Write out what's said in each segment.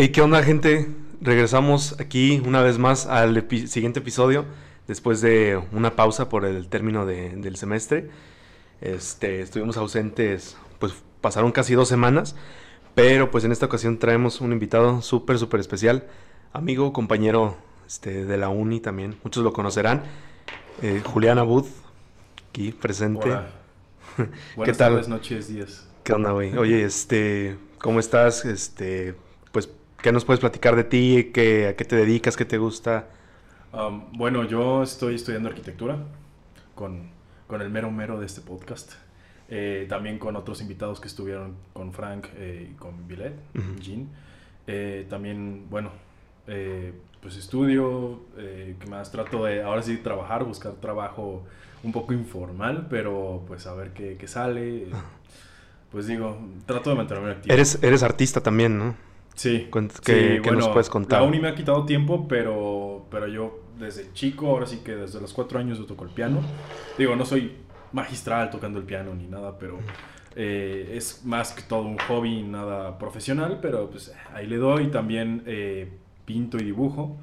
Hey, ¿qué onda, gente? Regresamos aquí una vez más al epi- siguiente episodio, después de una pausa por el término de- del semestre. Este, estuvimos ausentes, pues pasaron casi dos semanas, pero pues en esta ocasión traemos un invitado súper, súper especial, amigo, compañero este, de la uni también, muchos lo conocerán, eh, Julián Abud, aquí presente. Hola. Buenas tal? tardes, noches, días. ¿Qué onda, güey? Oye, este, ¿cómo estás? Este, ¿qué nos puedes platicar de ti? ¿Qué, ¿A qué te dedicas? ¿Qué te gusta? Um, bueno, yo estoy estudiando arquitectura con, con el mero mero de este podcast. Eh, también con otros invitados que estuvieron con Frank eh, y con Villet, Ujú. Jean. Eh, también, bueno, eh, pues estudio, eh, que más trato de ahora sí trabajar, buscar trabajo un poco informal, pero pues a ver qué, qué sale. Ajá. Pues digo, trato de mantenerme activo. Eres, eres artista también, ¿no? Sí. Cuent- Sí, ¿Qué, qué nos bueno, puedes contar? La uni me ha quitado tiempo, pero, pero yo desde chico, ahora sí que desde los cuatro años yo toco el piano. Digo, no soy magistral tocando el piano ni nada, pero eh, es más que todo un hobby, nada profesional, pero pues ahí le doy. También eh, pinto y dibujo.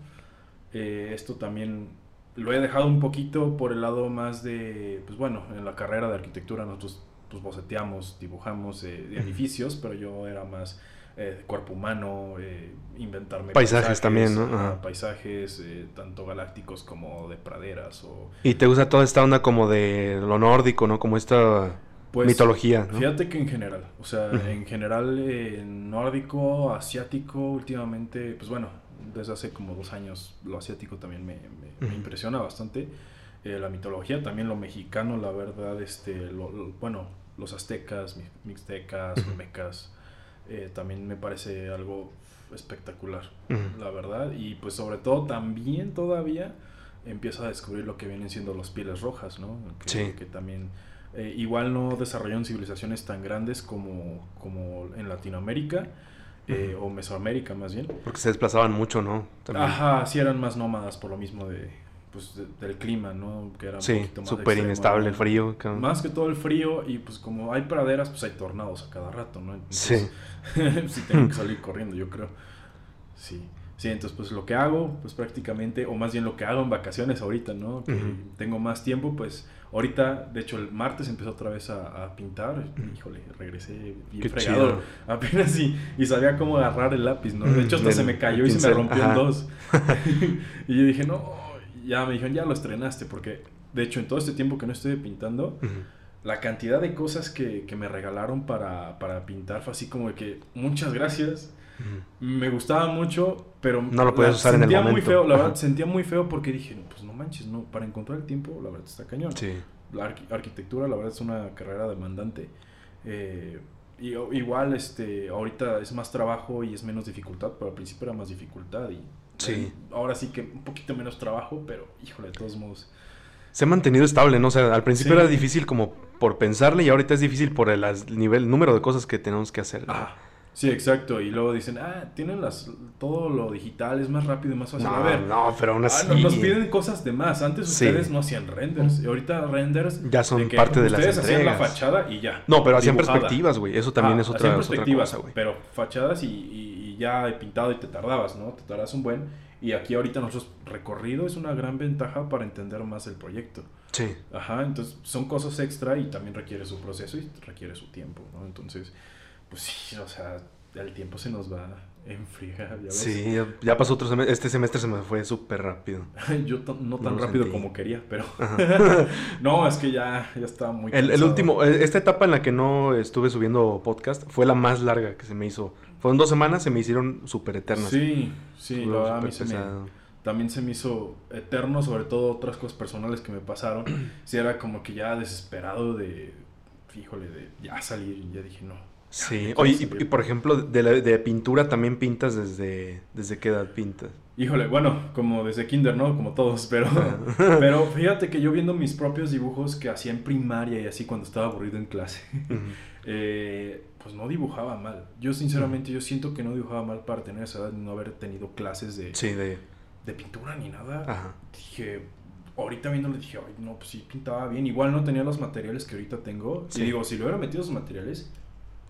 Eh, esto también lo he dejado un poquito por el lado más de, pues bueno, en la carrera de arquitectura nosotros pues boceteamos, dibujamos eh, edificios, pero yo era más eh, cuerpo humano, eh, inventarme Paisajes también, ¿no? Ajá. paisajes, eh, tanto galácticos como de praderas o... Y te gusta toda esta onda como de lo nórdico, ¿no? Como esta Pues, mitología, ¿no? Fíjate que en general, o sea, Ujú. en general eh, nórdico, asiático, últimamente, pues bueno, desde hace como dos años lo asiático también me, me- me Ujú. impresiona bastante. Eh, la mitología, también lo mexicano, la verdad, este, lo- lo- bueno, los aztecas, mi- mixtecas, olmecas, eh, también me parece algo espectacular, la verdad. Y pues sobre todo también todavía empiezo a descubrir lo que vienen siendo los pieles rojas, ¿no? Que, Sí. que también eh, igual no desarrollaron civilizaciones tan grandes como, como en Latinoamérica eh, o Mesoamérica más bien. Porque se desplazaban mucho, ¿no? También. Ajá, sí eran más nómadas por lo mismo de, pues, de- del clima, ¿no? Que era Sí, súper inestable el frío. cabrón. Más que todo el frío y pues como hay praderas, pues hay tornados a cada rato, ¿no? Sí. Entonces, sí tengo que salir corriendo, yo creo. Sí. Sí, entonces pues lo que hago, pues prácticamente, o más bien lo que hago en vacaciones ahorita, ¿no? Que Ujú. tengo más tiempo, pues ahorita, de hecho el martes empecé otra vez a, a pintar, híjole, regresé bien Qué fregado, chido. apenas y, y sabía cómo agarrar el lápiz, ¿no? De hecho hasta El- se me cayó y se me pincel, rompió en dos. y yo dije, no, ya me dijeron, ya lo estrenaste, porque de hecho en todo este tiempo que no estoy pintando, Ujú. la cantidad de cosas que, que me regalaron para, para pintar fue así como de que muchas gracias. Ujú. Me gustaba mucho, pero No lo podías usar en el sentía muy momento. feo, la Ajá. verdad, sentía muy feo porque dije, no, pues no manches, no, para encontrar el tiempo, la verdad está cañón. Sí. La arqui- arquitectura, la verdad, es una carrera demandante. Eh, y igual, este, ahorita es más trabajo y es menos dificultad, pero al principio era más dificultad y Sí. eh, ahora sí que un poquito menos trabajo, pero híjole, de todos modos. Se ha mantenido estable, ¿no? O sea, al principio Sí. era difícil como por pensarle y ahorita es difícil por el as- nivel, el número de cosas que tenemos que hacer. Ah, sí, exacto. Y luego dicen, ah, tienen las, todo lo digital, es más rápido y más fácil. no, a ver, no, pero aún ah, así no, nos piden cosas de más. Antes Sí. ustedes no hacían renders. Y ahorita renders. ya son de que parte de las Ustedes hacían la entregas. fachada y ya. No, pero hacían perspectivas, güey. Eso también Ah, es otra, hacían es otra perspectivas, cosa, güey. Pero fachadas y, y- y ya he pintado y te tardabas, ¿no? Te tardas un buen. Y aquí ahorita nosotros recorrido es una gran ventaja para entender más el proyecto. Sí. Ajá, entonces son cosas extra y también requiere su proceso y requiere su tiempo, ¿no? Entonces, pues sí, o sea, el tiempo se nos va en friega, ya ves. Sí, ya, pasó otro semestre. Este semestre se me fue súper rápido. Yo no tan No rápido sentí. como quería, pero no, es que ya, ya estaba muy El, el último, eh, esta etapa en la que no estuve subiendo podcast fue la más larga que se me hizo. Fueron dos semanas, se me hicieron súper eternas. Sí, sí, la verdad a mí se me, también se me hizo eterno, sobre todo otras cosas personales que me pasaron. Sí, era como que ya desesperado de, híjole, de ya salir y ya dije, no. Sí, oye, y, por ejemplo, de, la, de pintura también pintas desde, desde qué edad pintas. Híjole, bueno, como desde kinder, ¿no? Como todos, pero, pero fíjate que yo viendo mis propios dibujos que hacía en primaria y así cuando estaba aburrido en clase, eh, pues no dibujaba mal. Yo sinceramente, yo siento que no dibujaba mal para tener esa edad y no haber tenido clases de, Sí, de... de pintura ni nada. Ajá. Dije, ahorita viéndolo dije, ay, no, pues sí pintaba bien. Igual no tenía los materiales que ahorita tengo. Sí. Y digo, si le hubiera metido esos materiales,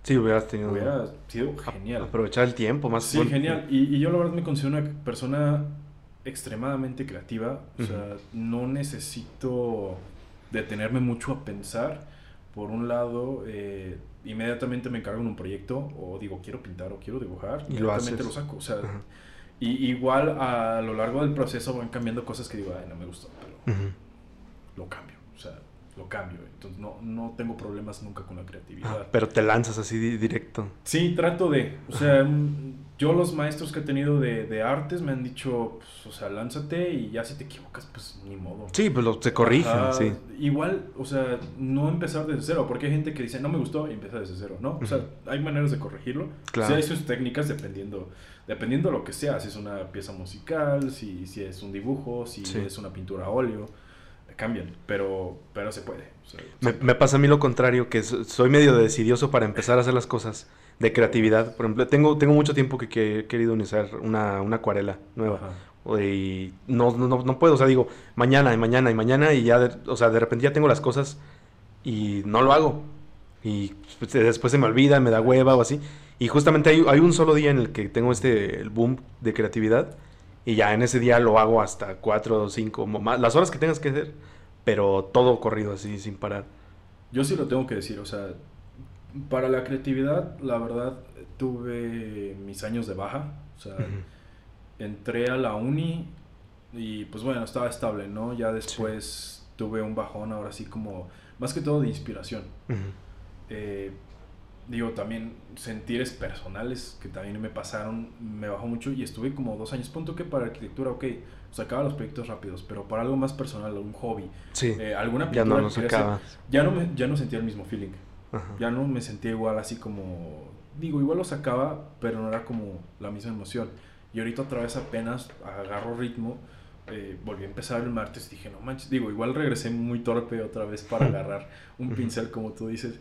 Sí, hubieras tenido... Hubiera sido genial. Aprovechar el tiempo más. Sí, genial. Y, y, yo la verdad me considero una persona extremadamente creativa. O sea, no necesito detenerme mucho a pensar. Por un lado, eh, inmediatamente me encargo en un proyecto o digo, quiero pintar o quiero dibujar. Y inmediatamente lo, saco. O sea, y igual a lo largo del proceso van cambiando cosas que digo, ay, no me gustó, pero lo cambio. O sea, lo cambio. Entonces no, no tengo problemas nunca con la creatividad. pero te lanzas así directo. Sí, trato de. O sea, yo los maestros que he tenido de, de, artes me han dicho, pues, o sea, lánzate y ya si te equivocas, pues ni modo. Sí, pues lo, te corrigen, sí. Igual, o sea, no empezar desde cero, porque hay gente que dice, no me gustó y empieza desde cero, ¿no? O sea, hay maneras de corregirlo. Claro. Sí, hay sus técnicas dependiendo, dependiendo de lo que sea, si es una pieza musical, si, si es un dibujo, si es una pintura a óleo cambian, pero, pero se puede. me, pasa a mí lo contrario, que soy medio decidioso para empezar a hacer las cosas de creatividad. Por ejemplo, tengo, tengo mucho tiempo que, he querido iniciar una, una acuarela nueva. Y no, no, no, puedo, o sea, digo, mañana y mañana y mañana y ya, de, o sea, de repente ya tengo las cosas y no lo hago. Y pues, después se me olvida, me da hueva o así. Y justamente hay, hay un solo día en el que tengo este el boom de creatividad y ya en ese día lo hago hasta cuatro o cinco, más, las horas que tengas que hacer, pero todo corrido así, sin parar. Yo sí lo tengo que decir, o sea, para la creatividad, la verdad, tuve mis años de baja, o sea, entré a la uni y pues bueno, estaba estable, ¿no? Ya después tuve un bajón, ahora sí como, más que todo de inspiración digo, también sentires personales que también me pasaron, me bajó mucho y estuve como dos años. Punto que para arquitectura, ok, sacaba los proyectos rápidos, pero para algo más personal, un hobby, eh, alguna pintura ya no, ya, no me, ya no sentía el mismo feeling. Ya no me sentía igual así como, digo, igual lo sacaba, pero no era como la misma emoción. Y ahorita otra vez apenas agarro ritmo. Eh, volví a empezar el martes y dije, no manches, digo, igual regresé muy torpe otra vez para agarrar un pincel, como tú dices.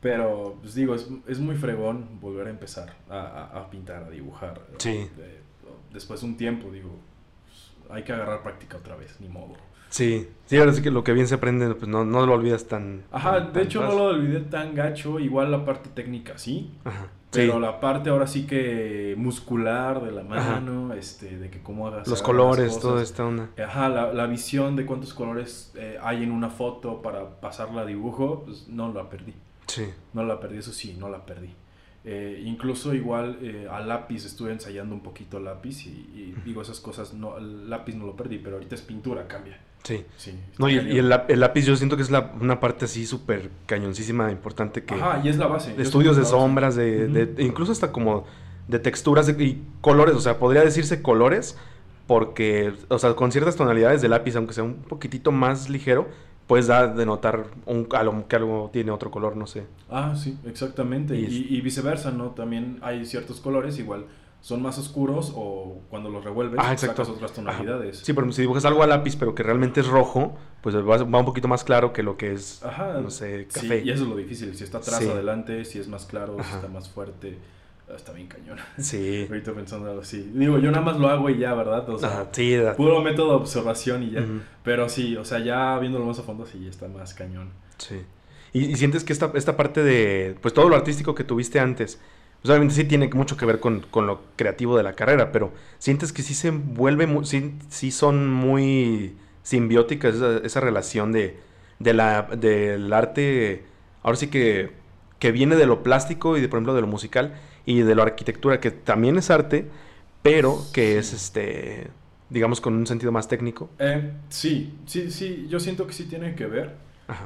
Pero, pues digo, es, es muy fregón volver a empezar a, a, pintar, a dibujar. Sí. después de un tiempo, digo, pues, hay que agarrar práctica otra vez, ni modo. Sí, sí, ahora sí que lo que bien se aprende, pues no, no lo olvidas tan... Ajá, de hecho no lo olvidé tan gacho, igual la parte técnica sí, Ajá, pero la parte ahora sí que muscular de la mano, este, de que cómo hagas... Los colores, toda esta onda. Ajá, la, la visión de cuántos colores eh, hay en una foto para pasarla a dibujo, pues no la perdí. Sí. No la perdí, eso sí, no la perdí. Eh, incluso igual eh, a lápiz estuve ensayando un poquito lápiz y, digo esas cosas, no, lápiz no lo perdí, pero ahorita es pintura, cambia. Sí. sí no, y, el, lápiz yo siento que es la, una parte así súper cañoncísima, importante que... Ajá, y es la base. De estudios de sombras, de, incluso hasta como de texturas y colores, o sea, podría decirse colores porque, o sea, con ciertas tonalidades de lápiz, aunque sea un poquitito más ligero, puedes dar de notar un, algo, que algo tiene otro color, no sé. Ah, sí, exactamente. Y, viceversa, ¿no? También hay ciertos colores igual. Son más oscuros o cuando los revuelves ah, sacas otras tonalidades. Sí, pero si dibujas algo a lápiz pero que realmente es rojo, pues va, un poquito más claro que lo que es, no sé, café. Sí, y eso es lo difícil. Si está atrás, adelante, si es más claro, si está más fuerte. Está bien cañón. Sí. Ahorita pensando algo así. Digo, yo nada más lo hago y ya, ¿verdad? O sea, sí, puro método de observación y ya. Pero sí, o sea, ya viéndolo más a fondo, sí, está más cañón. Sí. Y, sientes que esta, esta parte de, pues todo lo artístico que tuviste antes, pues obviamente sí tiene mucho que ver con, con lo creativo de la carrera, pero sientes que sí se vuelve, sí, sí son muy simbióticas esa, esa relación de, de la, del arte, ahora sí que, que viene de lo plástico y de, por ejemplo, de lo musical y de la arquitectura, que también es arte, pero que es este digamos con un sentido más técnico. Eh, sí, sí, sí, yo siento que sí tiene que ver.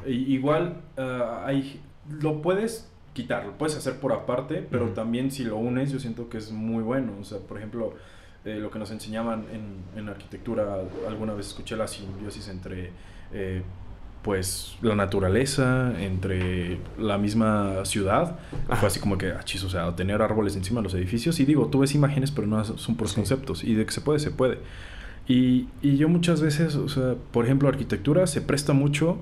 igual ah, hay, lo puedes quitar, lo puedes hacer por aparte, pero también si lo unes yo siento que es muy bueno. O sea, por ejemplo, eh, lo que nos enseñaban en, en arquitectura, alguna vez escuché la simbiosis entre eh, pues la naturaleza, entre la misma ciudad. Fue así como que, achis, ah, o sea, tener árboles encima de los edificios. Y digo, tú ves imágenes, pero no son por conceptos. Y de que se puede, se puede. Y, y, yo muchas veces, o sea, por ejemplo, arquitectura se presta mucho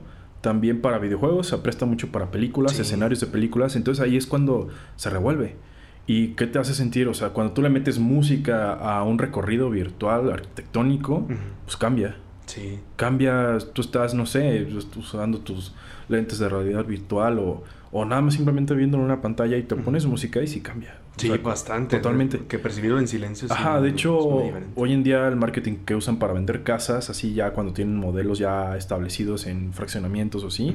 también para videojuegos, se presta mucho para películas, escenarios de películas. Entonces ahí es cuando se revuelve. ¿Y qué te hace sentir? O sea, cuando tú le metes música a un recorrido virtual, arquitectónico, pues cambia. Sí. Cambia, tú estás, no sé, usando tus lentes de realidad virtual o, o nada más simplemente viendo en una pantalla y te pones música y sí cambia. Sí, bastante. Totalmente. Que percibirlo en silencio. Ajá, de hecho, hoy en día el marketing que usan para vender casas, así ya cuando tienen modelos ya establecidos en fraccionamientos o así,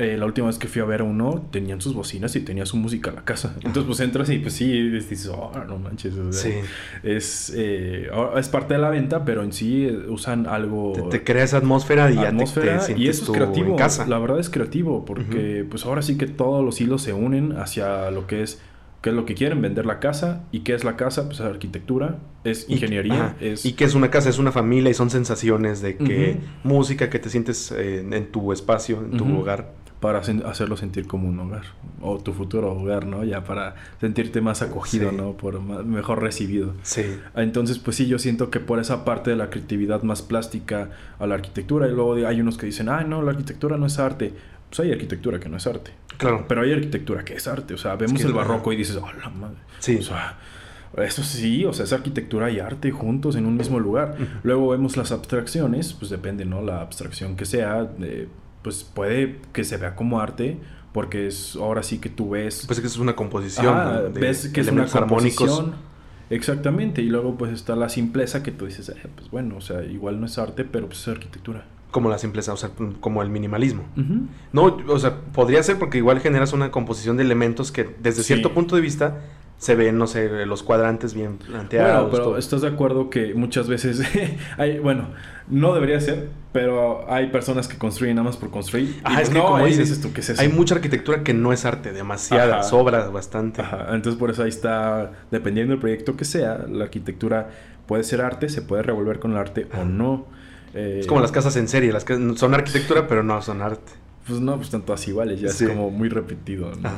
eh, la última vez que fui a ver a uno, tenían sus bocinas y tenía su música en la casa. Entonces, pues entras y pues sí, dices, oh, no manches. sí. Es, eh, es parte de la venta, pero en sí eh, usan algo. Te, crea esa atmósfera y atmósfera, ya te, Y eso es creativo. La verdad es creativo, porque pues ahora sí que todos los hilos se unen hacia lo que es qué es lo que quieren, vender la casa. ¿Y qué es la casa? Pues es arquitectura, es ingeniería. ¿Y, es... ¿Y qué es una casa? Es una familia y son sensaciones de que música, que te sientes en tu espacio, en tu hogar. Para hacerlo sentir como un hogar, o tu futuro hogar, ¿no? Ya para sentirte más acogido, ¿no? Por mejor recibido. Sí. Entonces, pues sí, yo siento que por esa parte de la creatividad más plástica a la arquitectura, y luego hay unos que dicen, ah, no, la arquitectura no es arte pues hay arquitectura que no es arte. Claro. Pero hay arquitectura que es arte. O sea, vemos el barroco y dices, oh, la madre. Sí. O sea, eso sí, o sea, es arquitectura y arte juntos en un mismo lugar. Luego vemos las abstracciones, pues depende, ¿no? La abstracción que sea, pues puede que se vea como arte, porque es ahora sí que tú ves. Pues que es una composición. ves que es una composición. Exactamente, y luego pues está la simpleza que tú dices, eh, pues bueno, o sea, igual no es arte, pero pues es arquitectura. Como la simpleza, o sea, como el minimalismo. No, o sea, podría ser porque igual generas una composición de elementos que desde cierto punto de vista se ven, no sé, los cuadrantes bien planteados. Bueno, pero ¿estás de acuerdo que muchas veces hay, bueno, no debería ser, pero hay personas que construyen nada más por construir? Ah, es que como dices, tú, ¿qué es eso? Hay mucha arquitectura que no es arte, demasiada, sobra bastante. Ajá, entonces por eso ahí está, dependiendo del proyecto que sea, la arquitectura puede ser arte, se puede revolver con el arte o no es como las casas en serie, las que son arquitectura pero no son arte. Pues no, pues están todas iguales, ya es como muy repetido, ¿no?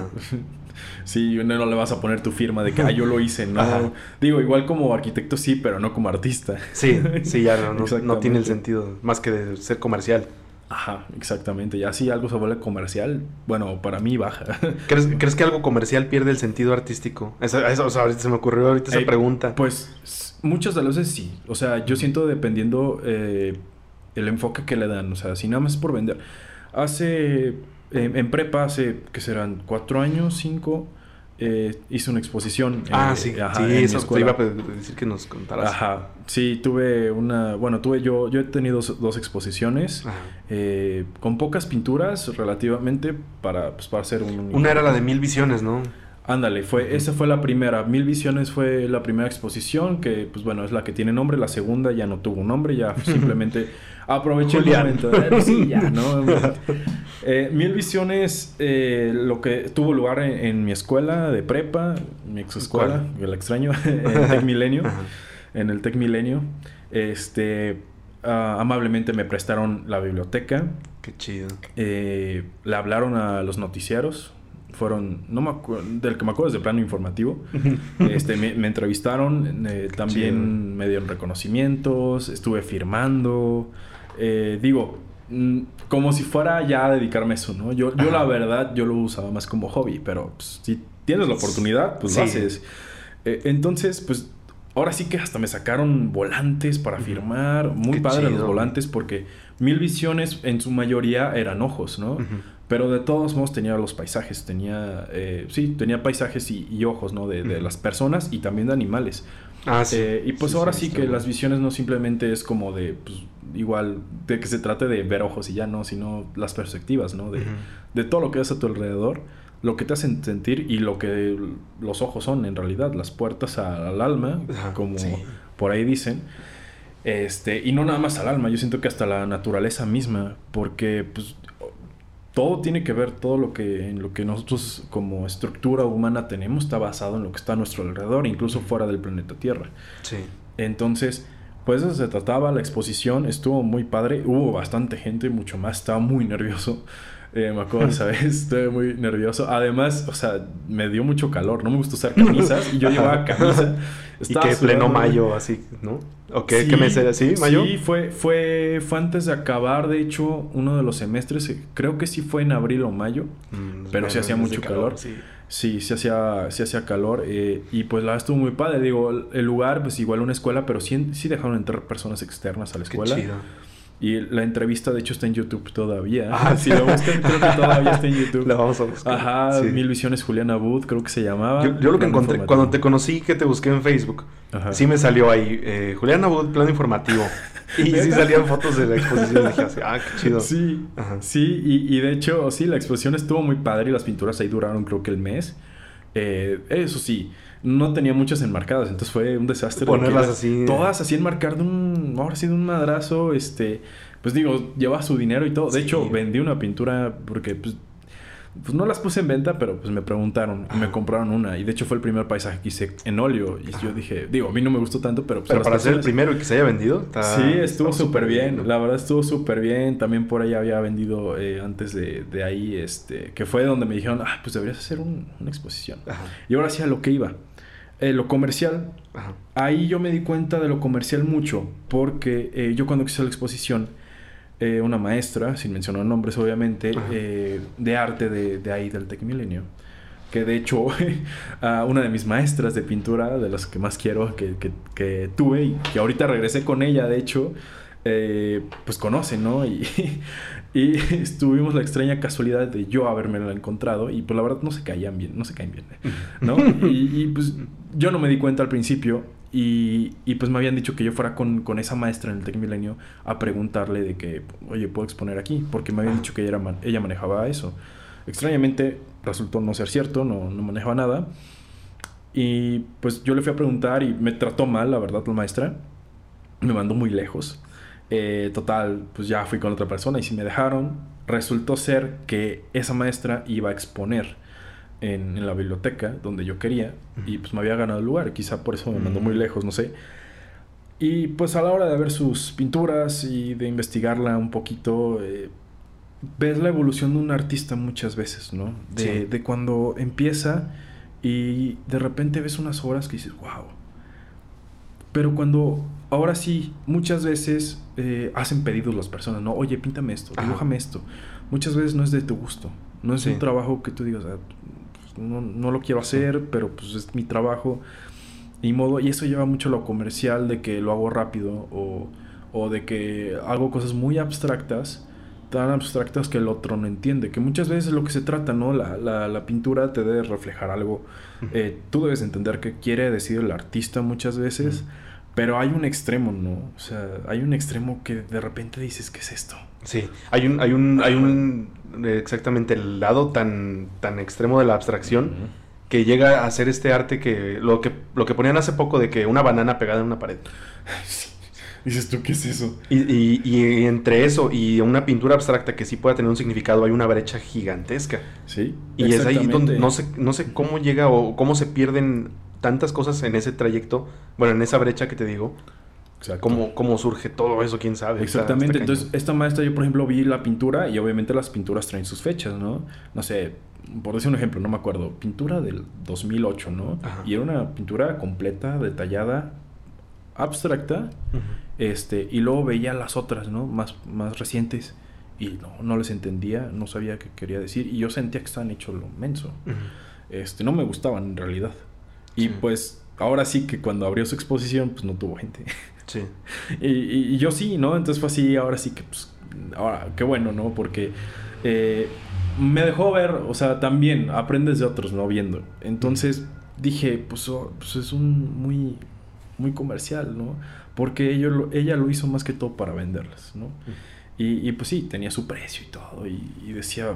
sí, no, le vas a poner tu firma de que ah, yo lo hice, ¿no? Digo, igual como arquitecto sí, pero no como artista. Sí, sí, ya no, no, tiene el sentido, más que de ser comercial. Ajá, exactamente. Ya si algo se vuelve comercial, bueno, para mí baja. ¿Crees, ¿crees que algo comercial pierde el sentido artístico? Eso, eso o sea, ahorita se me ocurrió ahorita esa pregunta. Pues muchas de las veces sí. O sea, yo siento dependiendo eh, el enfoque que le dan. O sea, si nada más es por vender. Hace, en prepa, hace, que serán? ¿Cuatro años? ¿Cinco? Eh, hice una exposición. Ah, sí, sí, eso te iba a decir que nos contaras. Ajá, sí, tuve una, bueno, tuve yo, yo he tenido dos, exposiciones eh, con pocas pinturas relativamente para, pues, para hacer un... Una era la de Mil Visiones, ¿no? Ándale, fue, esa fue la primera. Mil Visiones fue la primera exposición, que pues bueno, es la que tiene nombre. La segunda ya no tuvo nombre, ya simplemente aproveché el momento. Sí, ya, ¿no? Eh, Mil Visiones, eh, lo que tuvo lugar en, mi escuela de prepa, mi ex escuela, que la extraño, en Tec Milenio. en el Tec Milenio. Este, ah, amablemente me prestaron la biblioteca. Qué chido. Eh, le hablaron a los noticieros fueron, no me acuerdo, del que me acuerdo es de plano informativo. este, me, entrevistaron, eh, también me dieron reconocimientos, estuve firmando. Eh, digo, mm, como si fuera ya a dedicarme a eso, ¿no? Yo, yo la verdad, yo lo usaba más como hobby, pero pues, si tienes la oportunidad, pues lo haces. Eh, entonces, pues ahora sí que hasta me sacaron volantes para firmar. Muy padre los volantes porque mil visiones en su mayoría eran ojos, ¿no? Pero de todos modos tenía los paisajes, tenía, eh, sí, tenía paisajes y, ojos, ¿no? De, las personas y también de animales. Ah, sí. Eh, y pues ahora sí, que las visiones no simplemente es como de, pues, igual, de que se trate de ver ojos y ya no, sino las perspectivas, ¿no? De, de todo lo que ves a tu alrededor, lo que te hacen sentir y lo que los ojos son en realidad, las puertas al alma, como por ahí dicen. Este, y no nada más al alma, yo siento que hasta la naturaleza misma, porque pues todo tiene que ver, todo lo que, en lo que nosotros como estructura humana tenemos está basado en lo que está a nuestro alrededor, incluso fuera del planeta Tierra. Sí. Entonces, pues eso se trataba, la exposición estuvo muy padre, hubo bastante gente, mucho más, estaba muy nervioso. Eh, me acuerdo ¿sabes? Estuve muy nervioso. Además, o sea, me dio mucho calor. No me gusta usar camisas. y yo llevaba camisa. y que pleno mayo, así, ¿no? ¿O qué, ¿qué mes era? ¿Sí? ¿Mayo? Sí, fue, fue, fue antes de acabar, de hecho, uno de los semestres. Eh, creo que sí fue en abril o mayo. Mm, pero sí hacía mucho calor. sí. sí, sí hacía, sí hacía calor. Eh, y pues la estuvo muy padre. Digo, el lugar, pues igual una escuela, pero sí, sí dejaron entrar personas externas a la escuela. Qué chido. Y la entrevista, de hecho, está en YouTube todavía. Ah, si lo buscan, creo que todavía está en YouTube. La vamos a buscar. Ajá, Mil Visiones Juliana Wood, creo que se llamaba. Yo, lo que encontré, cuando te conocí, que te busqué en Facebook, sí me salió ahí, eh, Juliana Wood, plano informativo. Y sí salían fotos de la exposición. Y dije así, ah, qué chido. Sí, sí, y, y, de hecho, sí, la exposición estuvo muy padre y las pinturas ahí duraron, creo que el mes. Eh, eso sí, no tenía muchas enmarcadas, entonces fue un desastre. Ponerlas así. Todas así enmarcar de un, ahora sí, de un madrazo, este, pues digo, lleva su dinero y todo. De hecho, vendí una pintura porque, pues, pues no las puse en venta, pero pues me preguntaron y me compraron una. Y de hecho fue el primer paisaje que hice en óleo. Y yo dije, digo, a mí no me gustó tanto, pero... Pues, pero para ser el primero que se haya vendido. sí, estuvo súper bien. La verdad estuvo súper bien. También por ahí había vendido eh, antes de, de, ahí, este, que fue donde me dijeron, ah, pues deberías hacer una exposición. Y ahora sí a lo que iba. Eh, lo comercial, ahí yo me di cuenta de lo comercial mucho, porque eh, yo cuando hice la exposición, eh, una maestra, sin mencionar nombres obviamente, de arte de, de, ahí del Tech Milenio, que de hecho una de mis maestras de pintura, de las que más quiero, que, que, que tuve y que ahorita regresé con ella, de hecho, pues conoce, ¿no? Y, y tuvimos la extraña casualidad de yo haberme encontrado y pues la verdad no se caían bien, no se caen bien, ¿no? y, pues yo no me di cuenta al principio y, y pues me habían dicho que yo fuera con, con, esa maestra en el Tec Milenio a preguntarle de que, oye, ¿puedo exponer aquí? Porque me habían dicho que ella, era ella manejaba eso. Extrañamente resultó no ser cierto, no, no manejaba nada. Y pues yo le fui a preguntar y me trató mal, la verdad, la maestra. Me mandó muy lejos. Eh, total, pues ya fui con otra persona y si me dejaron, resultó ser que esa maestra iba a exponer en, la biblioteca donde yo quería y pues me había ganado el lugar, quizá por eso me mandó muy mm. lejos, no sé. Y pues a la hora de ver sus pinturas y de investigarla un poquito, eh, ves la evolución de un artista muchas veces, ¿no? De, de cuando empieza y de repente ves unas obras que dices, wow. Pero cuando ahora sí, muchas veces eh, hacen pedidos las personas, ¿no? Oye, píntame esto, dibújame esto. Muchas veces no es de tu gusto. No es un trabajo que tú digas, ah, pues, no, lo quiero hacer, pero pues es mi trabajo. Y modo, y eso lleva mucho a lo comercial de que lo hago rápido o, o de que hago cosas muy abstractas, tan abstractas que el otro no entiende. Que muchas veces es lo que se trata, ¿no? La, la, la pintura te debe reflejar algo. Eh, tú debes entender qué quiere decir el artista muchas veces. Pero hay un extremo, ¿no? O sea, hay un extremo que de repente dices, ¿qué es esto? Sí, hay un, hay un, hay un, exactamente el lado tan, tan extremo de la abstracción que llega a ser este arte que lo, que, lo que ponían hace poco de que una banana pegada en una pared. Dices tú, ¿qué es eso? Y, y, entre eso y una pintura abstracta que sí pueda tener un significado, hay una brecha gigantesca. Sí. Y es ahí donde no sé, no sé cómo llega o cómo se pierden tantas cosas en ese trayecto, bueno, en esa brecha que te digo. Cómo, cómo surge todo eso, quién sabe. Exactamente. Entonces, esta maestra, yo por ejemplo vi la pintura y obviamente las pinturas traen sus fechas, ¿no? No sé, por decir un ejemplo, no me acuerdo. Pintura del 2008, ¿no? Y era una pintura completa, detallada, abstracta. este Y luego veía las otras, ¿no? Más, más recientes. Y no, no les entendía, no sabía qué quería decir. Y yo sentía que estaban hechos lo menso. este, no me gustaban en realidad. Y pues ahora sí que cuando abrió su exposición, pues no tuvo gente. Sí. y, yo sí, ¿no? Entonces fue así, ahora sí que, pues, ahora, qué bueno, ¿no? Porque eh, me dejó ver, o sea, también aprendes de otros, ¿no? Viendo. Entonces dije, pues, oh, pues es un muy, muy comercial, ¿no? Porque ella lo, ella lo hizo más que todo para venderlas, ¿no? Y, y, pues sí, tenía su precio y todo. Y, y decía,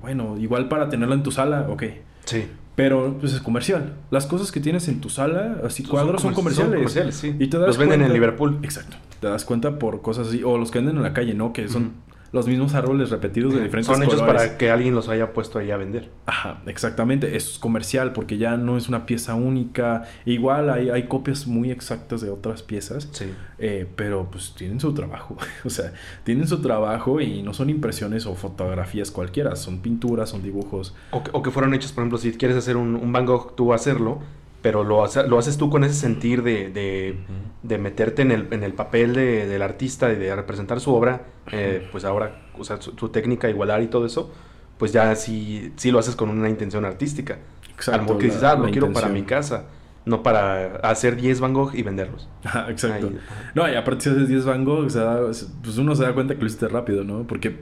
bueno, igual para tenerla en tu sala, ok. Sí. Pero pues es comercial. Las cosas que tienes en tu sala, así cuadros, son, comerciales. Son comerciales, sí. Y te das los venden en Liverpool. Exacto. Te das cuenta por cosas así. O los que venden en la calle, ¿no? Que son los mismos árboles repetidos de diferentes. Son hechos para que alguien los haya puesto ahí a vender. Ajá, exactamente. Eso es comercial porque ya no es una pieza única. Igual hay, hay copias muy exactas de otras piezas. Sí. Eh, pero pues tienen su trabajo. o sea, tienen su trabajo y no son impresiones o fotografías cualquiera. Son pinturas, son dibujos. O que, o que fueron hechos, por ejemplo, si quieres hacer un, un Van Gogh, tú hacerlo pero lo, lo haces tú con ese sentir de, de, meterte en el, en el papel de, del artista y de representar su obra, eh, pues ahora, o sea, su, técnica, igualar y todo eso, pues ya sí, sí lo haces con una intención artística. Exacto. Al que dices, ah, lo quiero para mi casa. No para hacer 10 Van Gogh y venderlos. Exacto. Ahí. No, y aparte si haces 10 Van Gogh, se da- pues uno se da cuenta que lo hiciste rápido, ¿no? Porque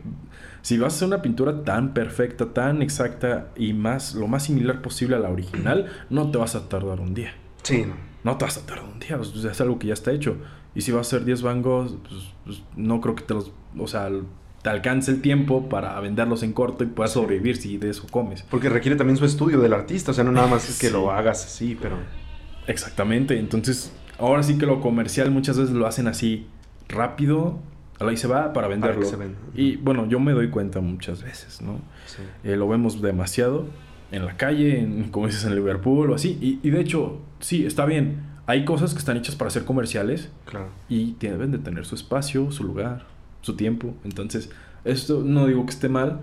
si vas a hacer una pintura tan perfecta, tan exacta y más lo más similar posible a la original, no te vas a tardar un día. Sí, no. Te vas a tardar un día, sea, es algo que ya está hecho. Y si vas a hacer 10 Van Goghs, pues, pues, no creo que te los, o sea, te alcance el tiempo para venderlos en corto y puedas sobrevivir si de eso comes. Porque requiere también su estudio del artista. O sea, no nada más es que Sí. lo hagas así, pero. Exactamente, entonces ahora sí que lo comercial muchas veces lo hacen así rápido, ahí se va para venderlo. que se venda. Y bueno, yo me doy cuenta muchas veces, ¿no? Sí. Eh, lo vemos demasiado en la calle, en, como dices en Liverpool o así. Y, y de hecho, sí, está bien. Hay cosas que están hechas para ser comerciales Claro. y deben de tener su espacio, su lugar, su tiempo. Entonces, esto no digo que esté mal,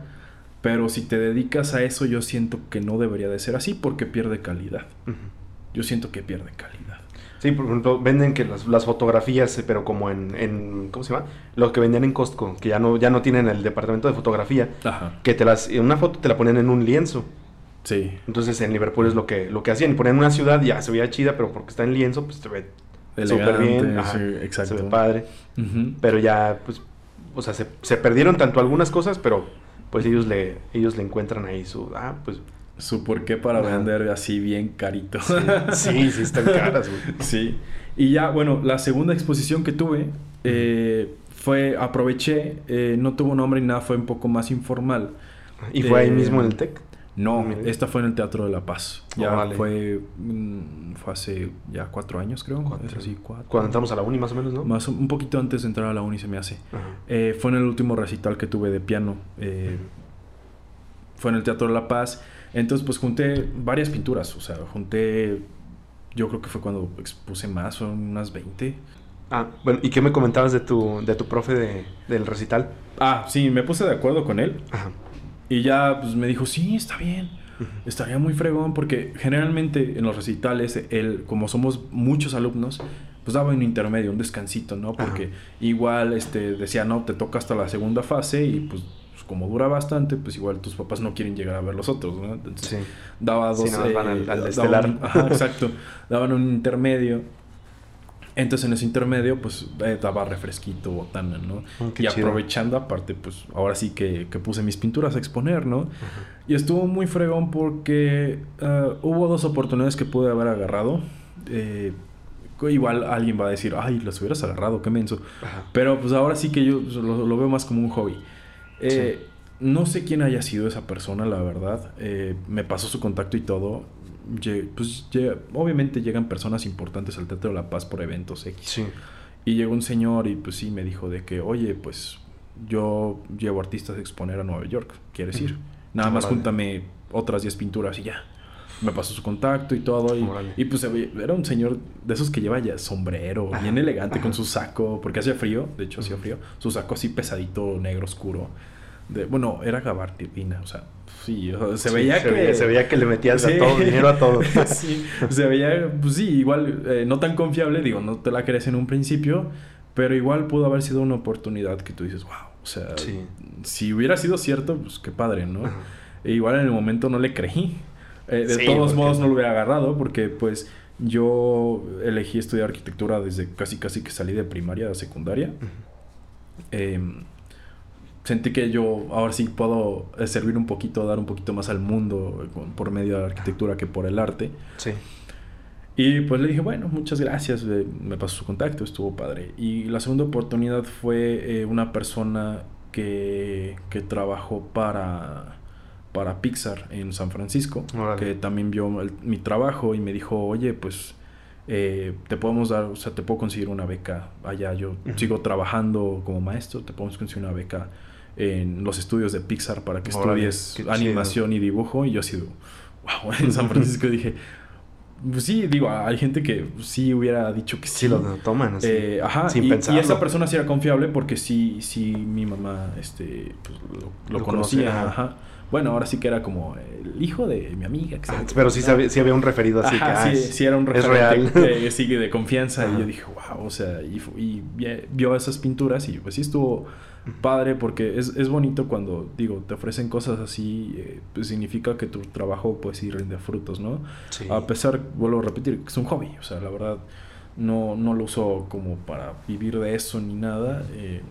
pero si te dedicas a eso, yo siento que no debería de ser así porque pierde calidad. Yo siento que pierde calidad. Sí, por ejemplo, venden que las, las fotografías, eh, pero como en, en- ¿Cómo se llama? Lo que vendían en Costco, que ya no, ya no tienen el departamento de fotografía. Ajá. Que te las. Una foto te la ponían en un lienzo. Sí. Entonces en Liverpool es lo que, lo que hacían. Ponían una ciudad, ya se veía chida, pero porque está en lienzo, pues se ve súper bien. Ajá, sí, exacto. Se ve padre. Pero ya, pues, o sea, se, se perdieron tanto algunas cosas, pero pues ellos le, ellos le encuentran ahí su, ah, pues, Su por qué para Ajá. vender así bien carito. sí, sí, sí están caras, güey. Sí. Y ya, bueno, la segunda exposición que tuve eh, fue, aproveché, eh, no tuvo nombre ni nada, fue un poco más informal. Y fue ahí Eh, mismo en el TEC. No, Mira. esta fue en el Teatro de la Paz. Ya Órale. fue, mm, fue hace ya cuatro años, creo. Cuatro. Es así, cuatro. Cuando entramos a la uni, más o menos, ¿no? Más, un poquito antes de entrar a la uni se me hace. Fue en el último recital que tuve de piano. fue en el Teatro de la Paz. Entonces, pues junté varias pinturas. O sea, junté. Yo creo que fue cuando expuse más, son unas 20. Ah, bueno, ¿y qué me comentabas de tu, de tu profe de, del recital? Ah, sí, me puse de acuerdo con él. Ajá. Y ya pues, me dijo, sí, está bien. Estaría muy fregón porque generalmente en los recitales, él, como somos muchos alumnos, pues daba un intermedio, un descansito, ¿no? Porque igual este, decía, no, te toca hasta la segunda fase y pues pues, como dura bastante, pues igual tus papás no quieren llegar a ver los otros, ¿no? Entonces Sí. daba Sí, dos... nada más van al- al estelar. un- ajá, exacto. Daban un intermedio. Entonces en ese intermedio, pues eh, daba refresquito, botana, ¿no? Oh, y chido. aprovechando, aparte, pues ahora sí que, que puse mis pinturas a exponer, ¿no? Y estuvo muy fregón porque eh, hubo dos oportunidades que pude haber agarrado. Eh, igual alguien va a decir, ay, las hubieras agarrado, qué menso. Ajá. Pero pues ahora sí que yo pues, lo, lo veo más como un hobby. Eh, No sé quién haya sido esa persona, la verdad. Eh, me pasó su contacto y todo. Pues obviamente llegan personas importantes al Teatro de la Paz por eventos X. Sí. Y llegó un señor y pues sí me dijo de que, oye, pues yo llevo artistas a exponer a Nueva York, ¿quieres ir? Nada más júntame otras 10 pinturas y ya. Me pasó su contacto y todo. Y, pues era un señor de esos que lleva ya sombrero, Ajá, bien elegante con su saco, porque hacía frío, de hecho hacía frío. Su saco así pesadito, negro, oscuro. De, bueno, era gabardina, o sea, sí, o sea, se Sí, veía se que... veía, se veía que le metías Sí. a todo, dinero a todo. sí, se veía, pues sí, igual eh, no tan confiable, digo, no te la crees en un principio, pero igual pudo haber sido una oportunidad que tú dices, wow, o sea, Sí. si hubiera sido cierto, pues qué padre, ¿no? Ajá. E igual en el momento no le creí. Eh, de todos modos no lo hubiera agarrado porque pues yo elegí estudiar arquitectura desde casi casi que salí de primaria a secundaria. Sentí que yo ahora sí puedo eh, servir un poquito, dar un poquito más al mundo eh, por medio de la arquitectura que por el arte. Sí. Y pues le dije, bueno, muchas gracias, eh, me pasó su contacto, estuvo padre. Y la segunda oportunidad fue eh, una persona que, que trabajó para, para Pixar en San Francisco, Órale. que también vio el- mi trabajo y me dijo, oye, pues eh, te podemos dar, o sea, te puedo conseguir una beca allá. Yo Ujú. sigo trabajando como maestro, te podemos conseguir una beca en los estudios de Pixar para que Órale, estudies chido. animación y dibujo. Y yo así, wow, en San Francisco dije, pues sí, digo, hay gente que sí hubiera dicho que sí. Sí, lo toman así. Eh, ajá, sin y, pensarlo. y esa persona sí era confiable porque sí, sí, mi mamá este, pues, lo, lo Lo conocía, conoce, ajá. ajá. Bueno, ahora sí que era como el hijo de mi amiga. que Ah, pero sí, sabía- sí había un referido así que Ajá, ah, sí, sí era un es referente real. que sigue de confianza. Ajá. Y yo dije, wow, o sea, y, y vi- vio esas pinturas y pues sí estuvo padre porque es, es bonito cuando, digo, te ofrecen cosas así, eh, pues significa que tu trabajo pues sí rinde frutos, ¿no? Sí. A pesar, vuelvo a repetir, que es un hobby, o sea, la verdad no, no lo uso como para vivir de eso ni nada. eh,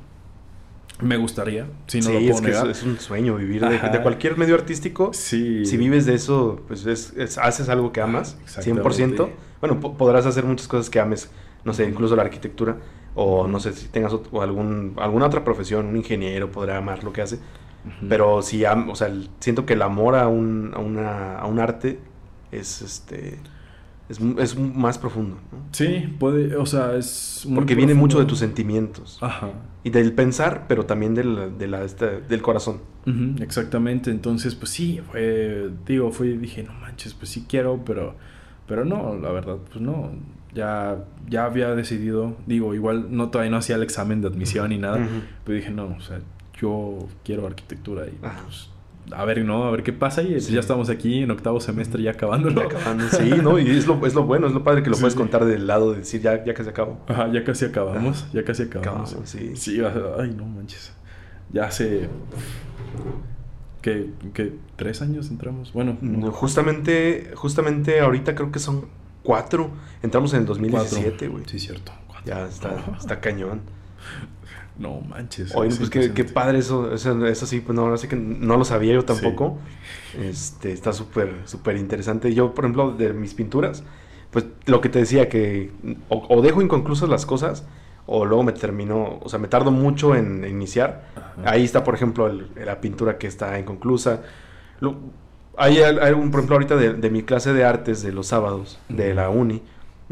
me gustaría, si no sí, lo puedo es que es, negar. es un sueño vivir de, cualquier medio artístico. Sí. Si vives de eso, pues es, es- haces algo que amas, Ah, exactamente. 100%. Bueno, po- podrás hacer muchas cosas que ames, no sé, incluso la arquitectura, o no sé si tengas o algún, alguna otra profesión, un ingeniero podrá amar lo que hace, pero si am- o sea, siento que el amor a un, a una, a un arte es este es, es más profundo, ¿no? Sí, puede, o sea, es... muy Porque viene mucho de tus sentimientos Ajá. y del pensar, pero también del, de la, esta- del corazón. Ujú, exactamente, entonces pues sí, fue, digo, fui, dije, no manches, pues sí quiero, pero, pero no, la verdad, pues no, ya, ya había decidido, digo, igual no todavía no hacía el examen de admisión ni nada, Ujú. pero dije, no, o sea, yo quiero arquitectura y pues, a ver, ¿no? A ver qué pasa y pues, Sí. ya estamos aquí en octavo semestre ya acabándolo. Ya acabando, sí, ¿no? Y es lo, es lo bueno, es lo padre que lo Sí, puedes contar del lado de decir ya, ya que se acabó. Ajá, ya casi acabamos, ya casi acabamos. Acabamos, sí. Sí, ay, no manches. Ya hace. ¿Qué, qué, tres años entramos? Bueno, No, no, Justamente, justamente ahorita creo que son cuatro. Entramos en el 2017, cuatro. güey. Sí, cierto. cuatro. Ya está, está cañón. No manches. Oye, es pues qué, padre eso, eso, eso sí, pues no, ahora sí que no lo sabía yo tampoco. Este, está súper, súper interesante. Yo, por ejemplo, de mis pinturas, pues lo que te decía, que o, o dejo inconclusas las cosas, o luego me termino, o sea, me tardo mucho en, en iniciar. Ajá. Ahí está, por ejemplo, el- la pintura que está inconclusa. Lo- hay, un, por ejemplo, ahorita de, de mi clase de artes de los sábados, de la uni.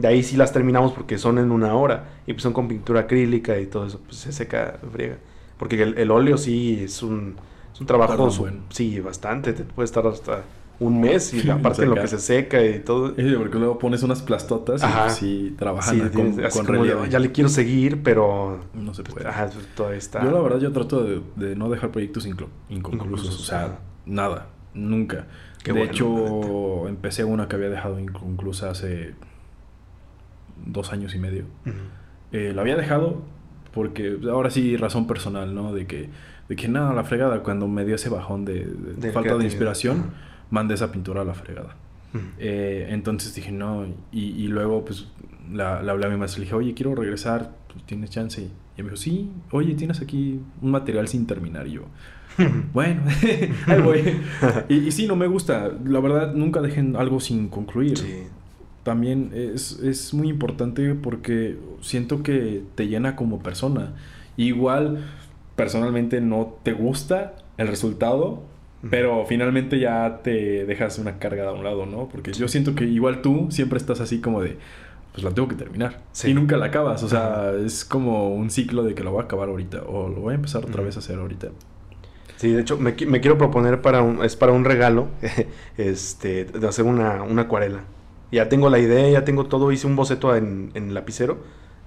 De ahí sí las terminamos porque son en una hora. Y pues son con pintura acrílica y todo eso. Pues se seca, friega. Porque el, el óleo sí es un, es un trabajo. Un su- buen. Sí, bastante. Te puede estar hasta un mes. Y aparte en lo que se seca y todo. Sí, porque luego pones unas plastotas y Ajá. pues, sí trabajan Sí, con, tienes- con relieve. ya le quiero seguir, pero. No se puede. Ajá, todavía está. Yo la verdad yo trato de, de no dejar proyectos inconclusos, o sea, nada, nunca. Qué de bueno, hecho, empecé una que había dejado inconclusa hace dos años y medio. Ujú. Eh, la había dejado porque ahora sí razón personal, ¿no? De que, de que nada, la fregada, cuando me dio ese bajón de, falta de inspiración, mandé esa pintura a la fregada. Eh, entonces dije, no, y, y luego pues la, la hablé a mi maestra, le dije, oye, quiero regresar, pues, ¿tienes chance? Y me dijo, sí, oye, tienes aquí un material sin terminar. Y yo, bueno, ahí voy. y, y sí, no me gusta, la verdad, nunca dejen algo sin concluir. Sí. También es, es muy importante porque siento que te llena como persona. Igual, personalmente no te gusta el resultado, pero finalmente ya te dejas una carga a un lado, ¿no? Porque yo siento que igual tú siempre estás así como de, pues la tengo que terminar. Sí. Y nunca la acabas. O sea, es como un ciclo de que lo voy a acabar ahorita o lo voy a empezar otra vez a hacer ahorita. Sí, de hecho, me, me quiero proponer para un, es para un regalo, este, de hacer una, una acuarela. Ya tengo la idea, ya tengo todo, hice un boceto en, en lapicero,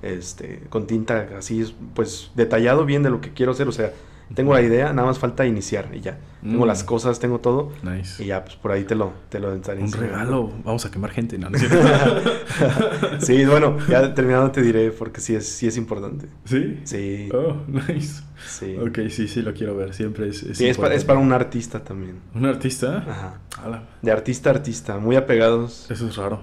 este, con tinta así, pues, detallado bien de lo que quiero hacer, o sea, tengo la idea, nada más falta iniciar y ya. Tengo Mm. las cosas, tengo todo, Nice. y ya, pues, por ahí te lo, te lo Un enseñando. regalo. Vamos a quemar gente. No, sí, bueno, ya terminado te diré, porque sí es, sí es importante. ¿Sí? Sí, Oh, nice. sí. Ok, sí, sí, lo quiero ver. Siempre es. es Sí, es, para, es para un artista también. ¿Un artista? Ajá. Ala, De artista a artista, muy apegados. eso es raro.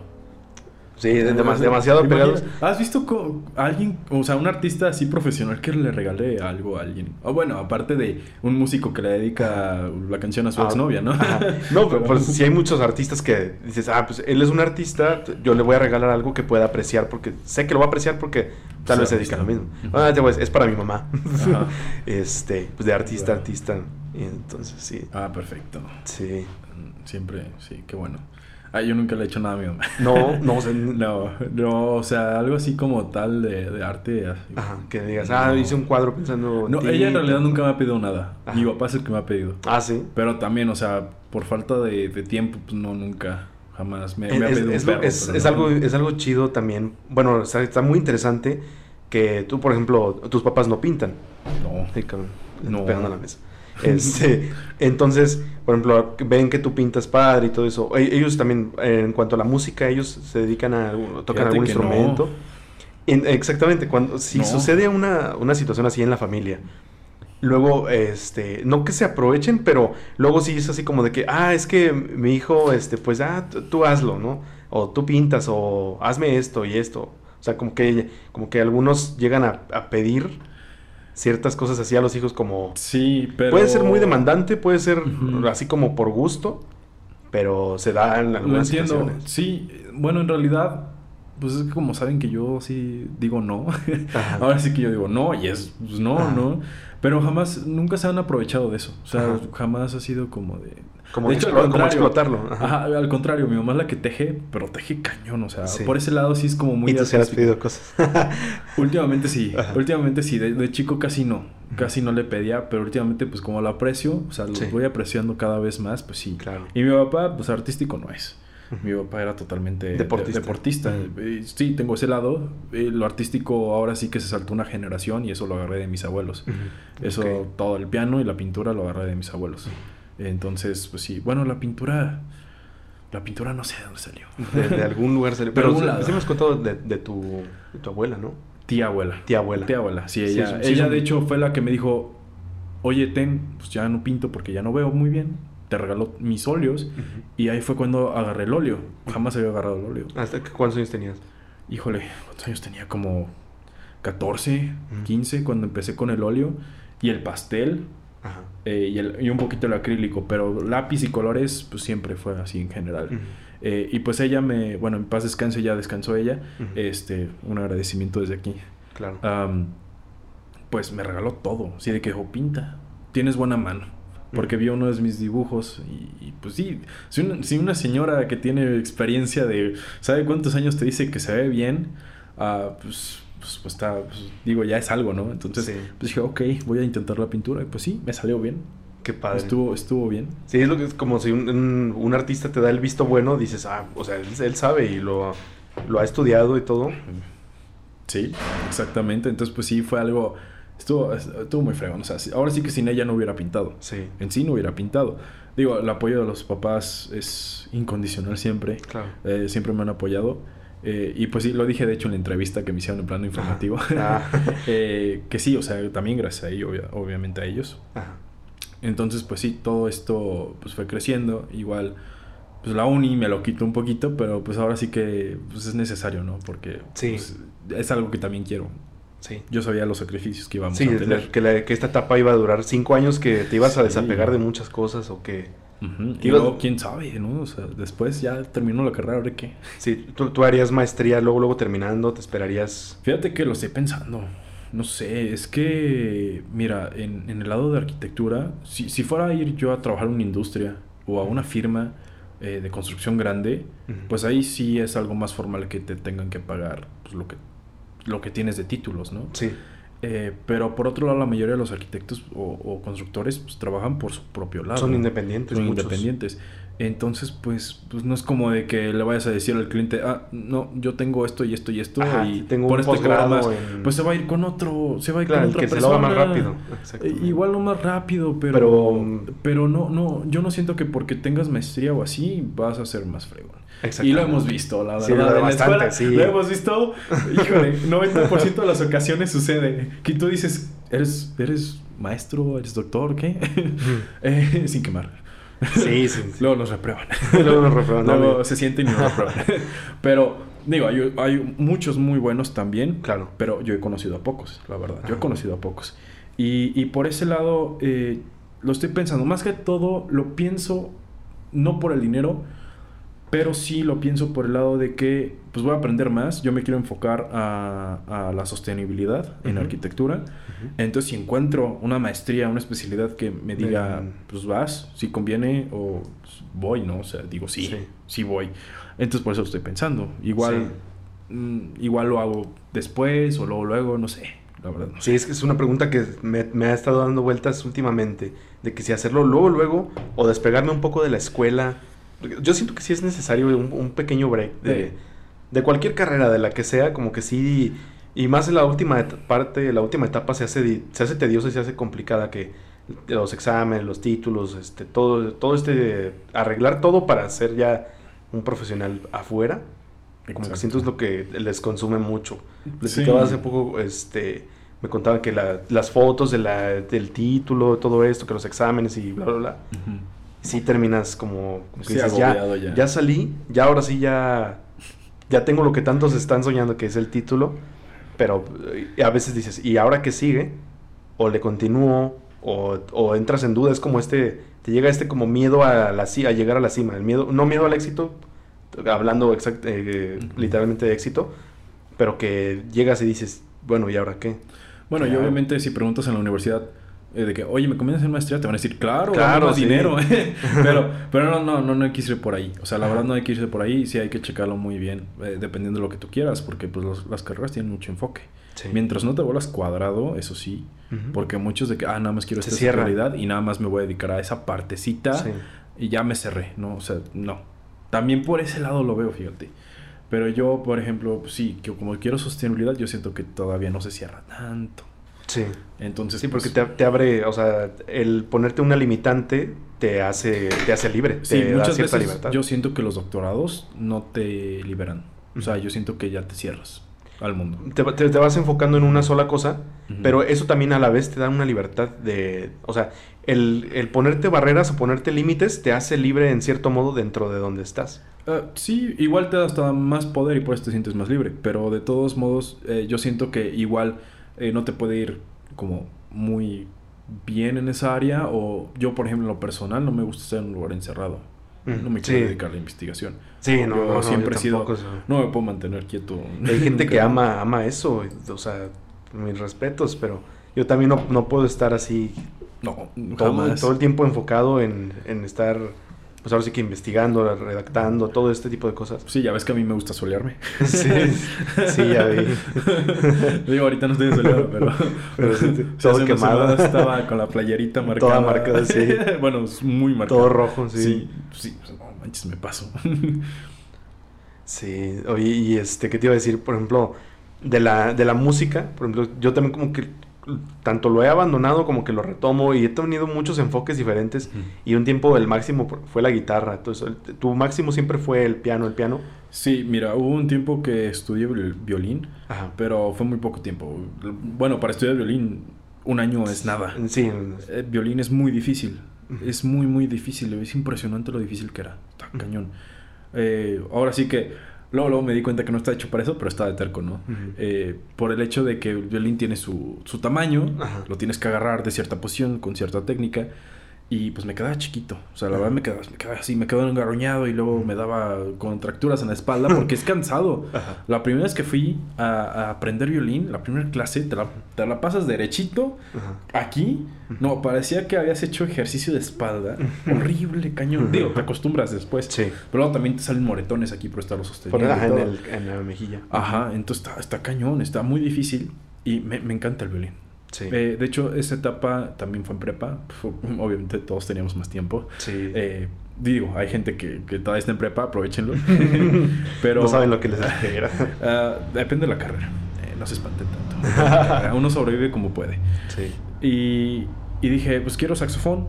Sí, de- dema- O sea, demasiado ¿te apegados. imaginas? ¿Has visto a alguien, o sea, un artista así profesional que le regale algo a alguien? O bueno, aparte de un músico que le dedica la canción a su Ah, exnovia, ¿no? ajá. No, pero pues sí hay muchos artistas que dices, ah, pues él es un artista, yo le voy a regalar algo que pueda apreciar porque sé que lo va a apreciar porque tal Sí, vez se dedica a lo mismo. Ah, es para mi mamá. Ajá. este, pues de artista a artista. Y entonces sí, Ah, perfecto. sí. Mm, Siempre, sí, qué bueno. Ah, yo nunca le he hecho nada a mi mamá. No, no, o sea, No, no, o sea, algo así como tal de, de arte. así. Ajá, que digas, ah, hice un cuadro pensando. en No, ti". ella en realidad nunca me ha pedido nada. Ajá. Mi papá es el que me ha pedido. Ah, sí. Pero también, o sea, por falta de, de tiempo, pues no, nunca, jamás me, me ha pedido un es lo- perro, es- pero es no. algo, es algo chido también. Bueno, está, está muy interesante que tú, por ejemplo, tus papás no pintan. No. Sí, No. pegando a la mesa. Este, entonces, por ejemplo, ven que tú pintas padre y todo eso. E- Ellos también, eh, en cuanto a la música, ellos se dedican a, tocan Fíjate algún instrumento. no. Exactamente, cuando si No. sucede una, una situación así en la familia, luego, este, no que se aprovechen, pero luego sí es así como de que, ah, es que mi hijo, este, pues, ah, tú, tú hazlo, ¿no? O tú pintas, o hazme esto y esto. O sea, como que, como que algunos llegan a, a pedir ciertas cosas así a los hijos como... Sí, pero... Puede ser muy demandante, puede ser así como por gusto, pero se da en Lo algunas entiendo. situaciones. Sí, bueno, en realidad, pues es que como saben que yo sí digo no. Ajá. Ahora sí que yo digo no y es pues, no, Ajá. no. Pero jamás, nunca se han aprovechado de eso. O sea, Ajá. jamás ha sido como de... Como, de hecho, al explo- como contrario. explotarlo. Ajá. Al contrario, mi mamá es la que teje, pero teje cañón, o sea, Sí. por ese lado sí es como muy y tú se has pedido cosas. Últimamente sí, últimamente sí, de, de chico casi no, casi no le pedía, pero últimamente pues como lo aprecio, o sea, lo Sí. voy apreciando cada vez más, pues sí. claro. Y mi papá, pues artístico no es. Mi papá era totalmente de- Deportista. deportista. Ujú. Eh, Sí, tengo ese lado. Eh, Lo artístico ahora sí que se saltó una generación y eso lo agarré de mis abuelos. Ujú. Eso, Ok. todo el piano y la pintura lo agarré de mis abuelos. Entonces, pues sí. Bueno, la pintura... La pintura no sé de dónde salió. De, de algún lugar salió. De Pero sí, has contado de, de tu, de tu abuela, ¿no? Tía abuela. Tía abuela. Tía abuela, sí, ella, sí, sí, ella de hecho fue la que me dijo, oye, ten, pues ya no pinto porque ya no veo muy bien, te regaló mis óleos y ahí fue cuando agarré el óleo, jamás había agarrado el óleo. ¿Hasta que- cuántos años tenías? Híjole, ¿cuántos años tenía? Como 14, Ujú. 15 cuando empecé con el óleo y el pastel Ajá. eh, y, el- y un poquito el acrílico, pero lápiz y colores pues siempre fue así en general. Eh, y pues ella me, bueno, en paz descanse, ya descansó ella, este, un agradecimiento desde aquí. Claro. Pues me regaló todo. Así de que dijo, pinta, tienes buena mano. Porque vio uno de mis dibujos y, y, pues sí, si una, si una señora que tiene experiencia de, ¿sabe cuántos años te dice que se ve bien? Ah, pues, pues, pues está, pues, digo, ya es algo, ¿no? Entonces, Sí. pues dije, ok, voy a intentar la pintura. Y pues sí, me salió bien. Qué padre. Estuvo, estuvo bien. Sí, es lo que es como si un, un- un artista te da el visto bueno, dices, ah, o sea, él, él sabe y lo, lo ha estudiado y todo. Sí, exactamente. Entonces, pues sí, fue algo, estuvo, estuvo muy fregón. O sea, ahora sí que sin ella no hubiera pintado. Sí, en sí no hubiera pintado. Digo, el apoyo de los papás es incondicional siempre. claro. Eh, siempre me han apoyado. Eh, y pues sí, lo dije de hecho en la entrevista que me hicieron en plano informativo. Ah. Eh, que sí, o sea, también gracias a ellos, obvia- obviamente a ellos. Ajá. Entonces, pues sí, todo esto pues fue creciendo. Igual, pues la uni me lo quitó un poquito, pero pues ahora sí que pues, es necesario, ¿no? Porque Sí. pues, es algo que también quiero. Sí. Yo sabía los sacrificios que íbamos Sí, a la- tener. que, la- que esta etapa iba a durar cinco años, que te ibas a Sí. desapegar de muchas cosas o que... Que Y luego, quién sabe, ¿no? O sea, después ya terminó la carrera, ¿ahora qué? Sí, tú, tú harías maestría, luego, luego terminando, te esperarías... Fíjate que lo estoy pensando. No sé, es que, mira, en, en el lado de arquitectura, si, si fuera a ir yo a trabajar en una industria o a una firma eh, de construcción grande, pues ahí sí es algo más formal que te tengan que pagar pues, lo, que, lo que tienes de títulos, ¿no? Sí, Eh, pero por otro lado, la mayoría de los arquitectos o, o constructores pues, trabajan por su propio lado. son independientes Son muchos. independientes. Entonces, pues, pues no es como de que le vayas a decir al cliente, ah, no, yo tengo esto y esto y esto Ajá, y tengo por este más. en- Pues se va a ir con otro, se va a ir Claro, con otra que se lo persona. más rápido. Eh, igual lo más rápido, pero, Pero- pero, no, no, yo no siento que porque tengas maestría o así vas a ser más fregón. Y lo hemos visto, la verdad. Sí, lo- en la escuela sí. Lo hemos visto, híjole, 90% de las ocasiones sucede que tú dices, ¿eres, eres maestro, eres doctor, qué? Eh, sin quemar. Sí, sí. sí. Luego nos reprueban. Luego nos reprueban, Luego se sienten y nos reprueban. Pero, digo, hay, hay muchos muy buenos también. Claro. Pero yo he conocido a pocos, la verdad. Yo he conocido a pocos. Y, y por ese lado, eh, lo estoy pensando. Más que todo, lo pienso no por el dinero, pero sí lo pienso por el lado de que pues voy a aprender más. Yo me quiero enfocar a, a la sostenibilidad en Ujú. arquitectura. Ujú. Entonces, si encuentro una maestría, una especialidad que me diga, Bien. pues vas, si conviene, o pues, voy, ¿no? O sea, digo, sí, Sí. sí, voy. Entonces, por eso estoy pensando. Igual, mm, igual lo hago después, o luego, luego, no sé. La verdad, no sé. Sí, es que es una pregunta que me, me ha estado dando vueltas últimamente, de que si hacerlo luego, luego, o despegarme un poco de la escuela. Yo siento que sí es necesario un, un pequeño break de, Sí. de cualquier carrera, de la que sea, como que sí, y más en la última parte, la última etapa se hace, se hace tediosa y se hace complicada, que los exámenes, los títulos, este, todo, todo este, arreglar todo para ser ya un profesional afuera. Como que siento es lo que les consume mucho. Les Sí. hace poco, este, me contaban que la- las fotos de la, del título, todo esto, que los exámenes y bla, bla, bla. Sí terminas como, como que Sí, dices, ya, ya. ya salí, ya ahora sí ya, ya tengo lo que tantos están soñando que es el título, pero eh, a veces dices, ¿y ahora qué sigue? O le continúo, o, o entras en duda, es como este, te llega este como miedo a, la, a llegar a la cima, el miedo, no miedo al éxito, hablando exact- eh, literalmente de éxito, pero que llegas y dices, bueno, ¿y ahora qué? Bueno, y Claro. obviamente si preguntas en la universidad eh, de que, oye, ¿me conviene hacer maestría? Te van a decir, claro, Claro, más sí. dinero. pero pero no, no, no, no hay que irse por ahí. O sea, la verdad no hay que irse por ahí. Sí hay que checarlo muy bien, eh, dependiendo de lo que tú quieras, porque pues los- las carreras tienen mucho enfoque. Sí. Mientras no te vuelvas cuadrado, eso sí, porque muchos de que, ah, nada más quiero esta realidad y nada más me voy a dedicar a esa partecita Sí. y ya me cerré, ¿no? O sea, no. También por ese lado lo veo, fíjate. Pero yo, por ejemplo, sí, que como quiero sostenibilidad, yo siento que todavía no se cierra tanto. Sí. Entonces, Sí, porque pues, te, te abre, o sea, el ponerte una limitante te hace, te hace libre, Sí, te da muchas cierta veces libertad. yo siento que los doctorados no te liberan. O sea, yo siento que ya te cierras al mundo. Te, te- te vas enfocando en una sola cosa, pero eso también a la vez te da una libertad de, o sea, el, el ponerte barreras o ponerte límites te hace libre en cierto modo dentro de donde estás. Ah, sí, igual te da hasta más poder y por eso te sientes más libre. Pero de todos modos, eh, yo siento que igual eh, no te puede ir como muy bien en esa área. O yo, por ejemplo, en lo personal, no me gusta estar en un lugar encerrado. Mm, No me quiero sí. dedicar a la investigación. Sí, no, Yo no, no, siempre yo he sido. tampoco, No me puedo mantener quieto. Hay gente que ama, ama eso, o sea, mis respetos, pero yo también no, no puedo estar así No, todo, jamás. todo el tiempo enfocado en, en estar, pues ahora sí que investigando, redactando, todo este tipo de cosas. Sí, ya ves que a mí me gusta solearme. Sí, sí, ya vi. Digo, ahorita no estoy soleado, pero. Pero sí, sí, todo quemado. estaba con la playerita marcada. Toda marcada, sí. bueno, muy marcada. Todo rojo, sí. Sí, sí, pues, no manches, me paso. Sí, oye, y este, ¿qué te iba a decir? Por ejemplo, de la, de la música, por ejemplo, yo también como que tanto lo he abandonado como que lo retomo y he tenido muchos enfoques diferentes y un tiempo el máximo fue la guitarra, entonces el- tu máximo siempre fue el piano, el piano. Sí, mira, hubo un tiempo que estudié viol- violín, Ajá. pero fue muy poco tiempo. Bueno, para estudiar violín, un año es nada. Sí, Eh, violín es muy difícil. Es muy, muy difícil. Es impresionante lo difícil que era. Está cañón. Eh, ahora sí que. Luego, luego me di cuenta que no está hecho para eso, pero está de terco, ¿no? Eh, por el hecho de que el violín tiene su, su tamaño, Ajá. lo tienes que agarrar de cierta posición, con cierta técnica. Y pues me quedaba chiquito. O sea, la Ajá. verdad me quedaba, me quedaba así, me quedaba engarroñado y luego me daba contracturas en la espalda porque es cansado. Ajá. La primera vez que fui a, a aprender violín, la primera clase, te la, te la pasas derechito Ajá. Aquí, no, parecía que habías hecho ejercicio de espalda. Horrible, cañón. Digo, te acostumbras después. Sí. Pero luego también te salen moretones aquí por estarlo Por, sosteniendo. y en, el- en la mejilla. Ajá, entonces está, está cañón, está muy difícil. Y me, me encanta el violín. Sí. Eh, de hecho, esa etapa también fue en prepa. Obviamente todos teníamos más tiempo. sí. Eh, digo, hay gente que, que todavía está en prepa, aprovechenlo. Pero no saben lo que les espera. ah, depende de la carrera. Eh, no se espanten tanto. Uno sobrevive como puede. sí. Y, y dije, pues quiero saxofón.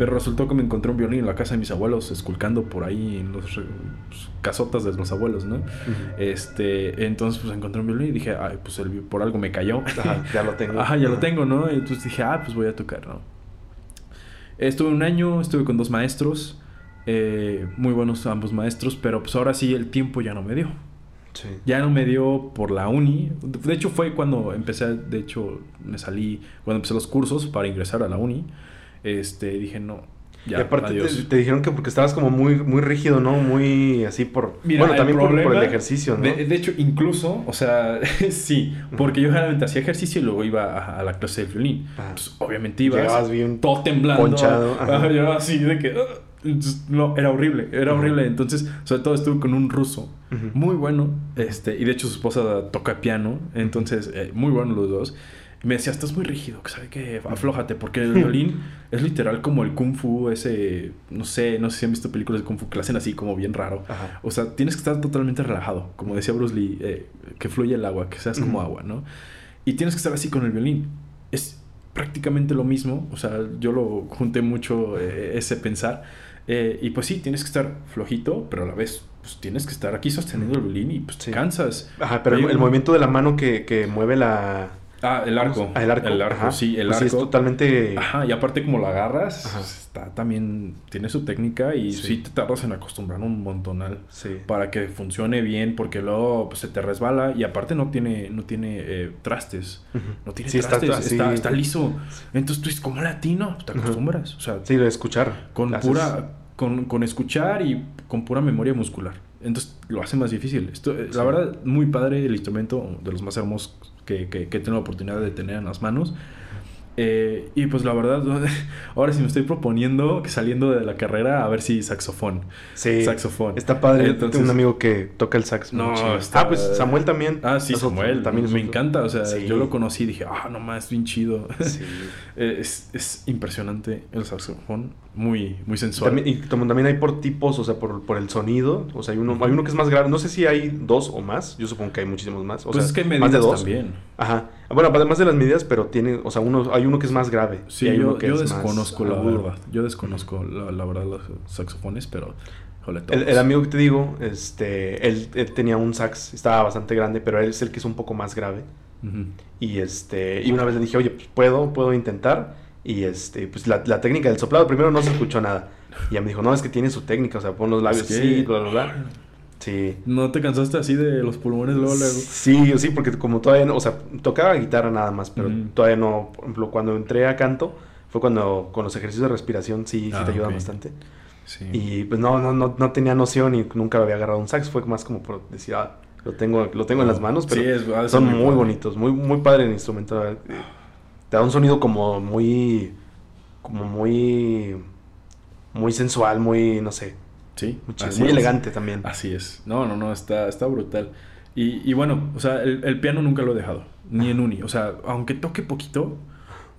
Pero resultó que me encontré un violín en la casa de mis abuelos, esculcando por ahí en los re- pues, casotas de los abuelos, ¿no? Este, entonces pues encontré un violín y dije, ay, pues el por algo me cayó. Ajá, ya lo tengo. Ajá, ya lo tengo, ¿no? Y entonces dije, ah, pues voy a tocar, ¿no? Estuve un año, estuve con dos maestros, eh, muy buenos ambos maestros, pero pues ahora sí el tiempo ya no me dio. Sí. Ya no me dio por la uni. De hecho, fue cuando empecé, de hecho, me salí, cuando empecé los cursos para ingresar a la uni. Este, dije, no, ya, y aparte te, adiós. te dijeron que porque estabas como muy, muy rígido, ¿no? Muy así por... Mira, bueno, también por, por el problema- ejercicio, ¿no? De, de hecho, incluso, o sea, sí, porque yo generalmente hacía ejercicio y luego iba a, a la clase de violín. Pues, obviamente ibas Llegabas bien todo temblando. ponchado, yo así de que... No, era horrible, era horrible. Entonces, sobre todo estuve con un ruso muy bueno, este, y de hecho su esposa toca piano, entonces, eh, muy bueno los dos. Y me decía, estás muy rígido, que sabe que aflójate, porque el violín es literal como el kung fu, ese, no sé, no sé si han visto películas de kung fu que lo hacen así como bien raro. Ajá. O sea, tienes que estar totalmente relajado, como decía Bruce Lee, eh, que fluye el agua, que seas como Ujú. agua, ¿no? Y tienes que estar así con el violín. Es prácticamente lo mismo, o sea, yo lo junté mucho eh, ese pensar. Eh, y pues sí, tienes que estar flojito, pero a la vez pues tienes que estar aquí sosteniendo el violín y pues te cansas. Ajá, pero el, movimiento de la mano que, que mueve la, Ah, el arco. Ah, el arco. El arco, sí, el pues arco. es totalmente. Ajá, y aparte como lo agarras, está también. Tiene su técnica y sí. te tardas en acostumbrar un montonal. Sí. Para que funcione bien, porque luego pues, se te resbala y aparte no tiene, no tiene eh, trastes. No tiene trastes, está, está, liso. Entonces tú dices, como latino, te acostumbras. O sea, sí, de escuchar. Con pura. Con, con escuchar y con pura memoria muscular. Entonces lo hace más difícil. Esto, eh, La verdad, muy padre el instrumento, de los más hermosos que, que, que tengo la oportunidad de tener en las manos. Eh, y pues la verdad, ahora sí me estoy proponiendo que saliendo de la carrera a ver si saxofón. Sí. Saxofón. Está padre. Entonces, tengo un amigo que toca el sax. No, está... Ah, pues Samuel también. Ah, sí, Samuel. También me encanta. O sea, sí. yo lo conocí y dije, ah, no más, bien chido. Sí. es, es, impresionante el saxofón. Muy, muy sensual. También, y también hay por tipos, o sea, por, por el sonido. O sea, hay uno, hay uno que es más grave. No sé si hay dos o más. Yo supongo que hay muchísimos más. O pues sea, es que hay más de dos. también. Ajá. Bueno, además de las medidas, pero tiene, o sea, uno, hay uno que es más grave. Sí, hay yo, uno que yo es desconozco más la agudo. verdad. Yo desconozco la, la, verdad los saxofones, pero el, el, amigo que te digo, este, él, él, tenía un sax, estaba bastante grande, pero él es el que es un poco más grave. Uh -huh. Y este, y una vez le dije, oye, pues puedo, puedo intentar. Y este, pues la, la, técnica del soplado, primero no se escuchó nada. Y ya me dijo, no, es que tiene su técnica, o sea, pon los labios así, que... bla, bla, bla. Sí. ¿No te cansaste así de los pulmones luego, luego? Sí, sí, porque como todavía no, o sea, tocaba guitarra nada más, pero mm. todavía no, por ejemplo, cuando entré a canto, fue cuando con los ejercicios de respiración sí, ah, sí te ayudan okay. bastante. Sí. Y pues no, no, no, no tenía noción y nunca había agarrado un sax, fue más como por decir, ah, lo tengo, lo tengo en las manos, pero sí, es, son muy, bonitos, muy, muy padre el instrumento. Te da un sonido como muy, como muy, muy sensual, muy, no sé, Sí, muy, chido, muy elegante también. Así es. No, no, no, está, está brutal. Y, y bueno, o sea, el, el, piano nunca lo he dejado, ni en uni. O sea, aunque toque poquito,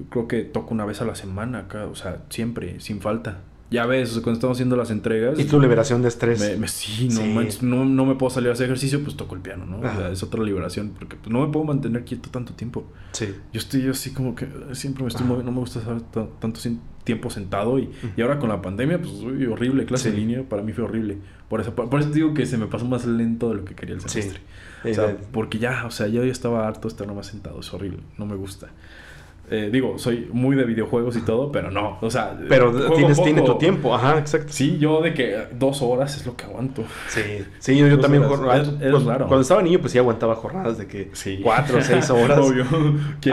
creo que toco una vez a la semana acá, o sea, siempre, sin falta. Ya ves, cuando estamos haciendo las entregas. Y tu liberación de estrés. Me, me, sí, no, sí. Manches, no, no, me puedo salir a hacer ejercicio, pues toco el piano, ¿no? O sea, es otra liberación, porque pues, no me puedo mantener quieto tanto tiempo. Sí. Yo estoy yo así como que siempre me estoy moviendo, no me gusta estar tanto tiempo sentado. Y, y ahora con la pandemia, pues uy, horrible, clase sí. en línea, para mí fue horrible. Por eso, por, por, eso digo que se me pasó más lento de lo que quería el semestre. Sí. O sea, porque ya, o sea, yo ya estaba harto de estar nomás sentado, es horrible, no me gusta. Eh, digo, soy muy de videojuegos y todo, pero no, o sea... Pero tienes, poco. tiene tu tiempo, ajá, exacto. Sí, yo de que dos horas es lo que aguanto. Sí, sí, yo, yo también... Horas. Es, es pues, raro. Cuando estaba niño, pues sí aguantaba jornadas de que sí. cuatro o seis horas. Obvio.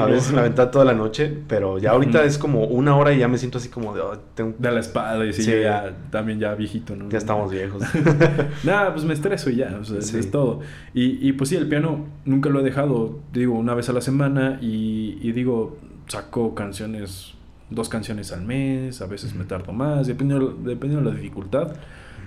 A veces me aventaba toda la noche, pero ya ahorita mm. es como una hora y ya me siento así como de... Oh, tengo... De la espalda y sí, sí. ya también ya viejito, ¿no? Ya estamos viejos. Nada, pues me estreso y ya, o sea, sí. es todo. Y, y pues sí, el piano nunca lo he dejado, digo, una vez a la semana y, y digo saco canciones, dos canciones al mes, a veces me tardo más, dependiendo, dependiendo de la dificultad.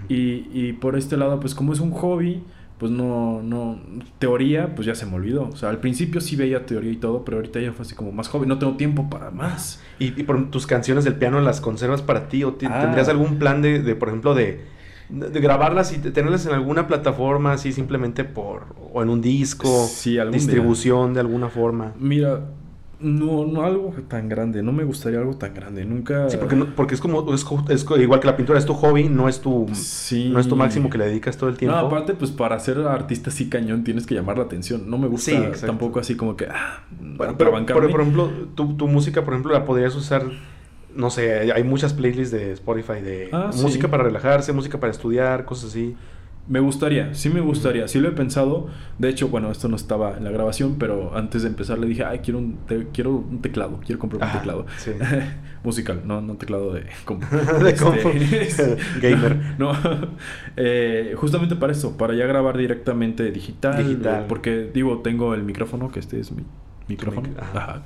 Y, y, por este lado, pues como es un hobby, pues no, no, teoría, pues ya se me olvidó. O sea, al principio sí veía teoría y todo, pero ahorita ya fue así como más hobby, no tengo tiempo para más. ¿Y, y por tus canciones del piano las conservas para ti? ¿O ah. tendrías algún plan de, de por ejemplo, de, de grabarlas y tenerlas en alguna plataforma así simplemente por o en un disco sí, distribución día. de alguna forma mira no, no algo tan grande, no me gustaría algo tan grande, nunca... Sí, porque, no, porque es como, es, es, igual que la pintura, es tu hobby, no es tu, sí. no es tu máximo que le dedicas todo el tiempo. No, aparte, pues para ser artista así cañón tienes que llamar la atención, no me gusta sí, tampoco así como que... Ah, bueno, pero, pero, por ejemplo, tu, tu música, por ejemplo, la podrías usar no sé, hay muchas playlists de Spotify de ah, música sí. para relajarse, música para estudiar, cosas así. Me gustaría, sí me gustaría, sí lo he pensado. De hecho, bueno, esto no estaba en la grabación, pero antes de empezar le dije, ay, quiero un, te quiero un teclado, quiero comprar un ah, teclado. Sí. Musical, no, no teclado de compu. de compu. Este, Gamer. No, eh, justamente para eso, para ya grabar directamente digital. Digital. Eh, porque, digo, tengo el micrófono, que este es mi micrófono. Ajá. Ajá.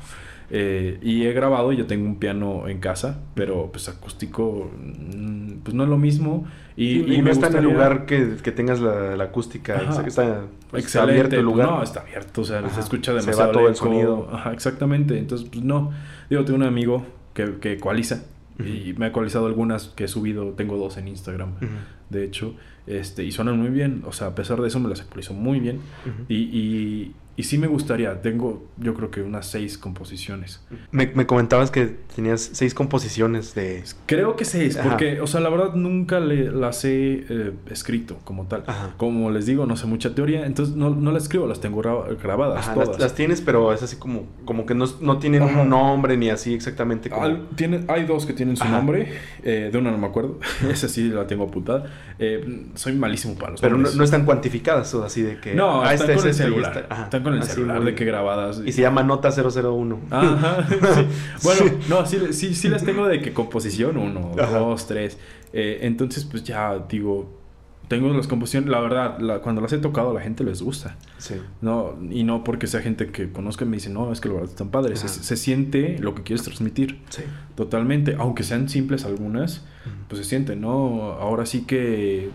Eh, y he grabado, yo tengo un piano en casa, pero pues acústico, mm, pues no es lo mismo. Y, y, y no está en el lugar que, que tengas la, la acústica, Ajá. está, pues, está, abierto el lugar. No, está abierto, o sea, Ajá. se escucha demasiado. Se va todo el sonido. Ajá, exactamente, entonces pues no. Digo, tengo un amigo que, que ecualiza. Uh -huh. Y me ha ecualizado algunas que he subido, tengo dos en Instagram, uh -huh. de hecho, este, y suenan muy bien, o sea, a pesar de eso me las ecualizo muy bien. Uh -huh. y, y y sí me gustaría, tengo yo creo que unas seis composiciones. Me, me comentabas que tenías seis composiciones de... Creo que seis, Ajá. porque, o sea, la verdad nunca le, las he eh, escrito como tal. Ajá. Como les digo, no sé mucha teoría, entonces no, no las escribo, las tengo gra- grabadas Ajá, todas. las, las tienes, pero es así como, como que no, no tienen un nombre ni así exactamente como... Al- tiene- hay dos que tienen su nombre, eh, de una no me acuerdo, esa sí la tengo apuntada. Eh, soy malísimo para los pero no, no están cuantificadas o así de que... No, ah, están este con el es este y celular. este. Con el Así, celular muy de que grabadas. Y se llama Nota 001. Ajá, sí. Bueno, Sí. no, sí, sí, sí las tengo de que composición, uno, Ajá. dos, tres. Eh, entonces, pues ya digo, tengo las composiciones, la verdad, la- cuando las he tocado a la gente les gusta. Sí. No, y no porque sea gente que conozca y me dice, no, es que verdad están padres. Se siente lo que quieres transmitir. Sí. Totalmente. Aunque sean simples algunas, pues se siente, ¿no? Ahora sí que.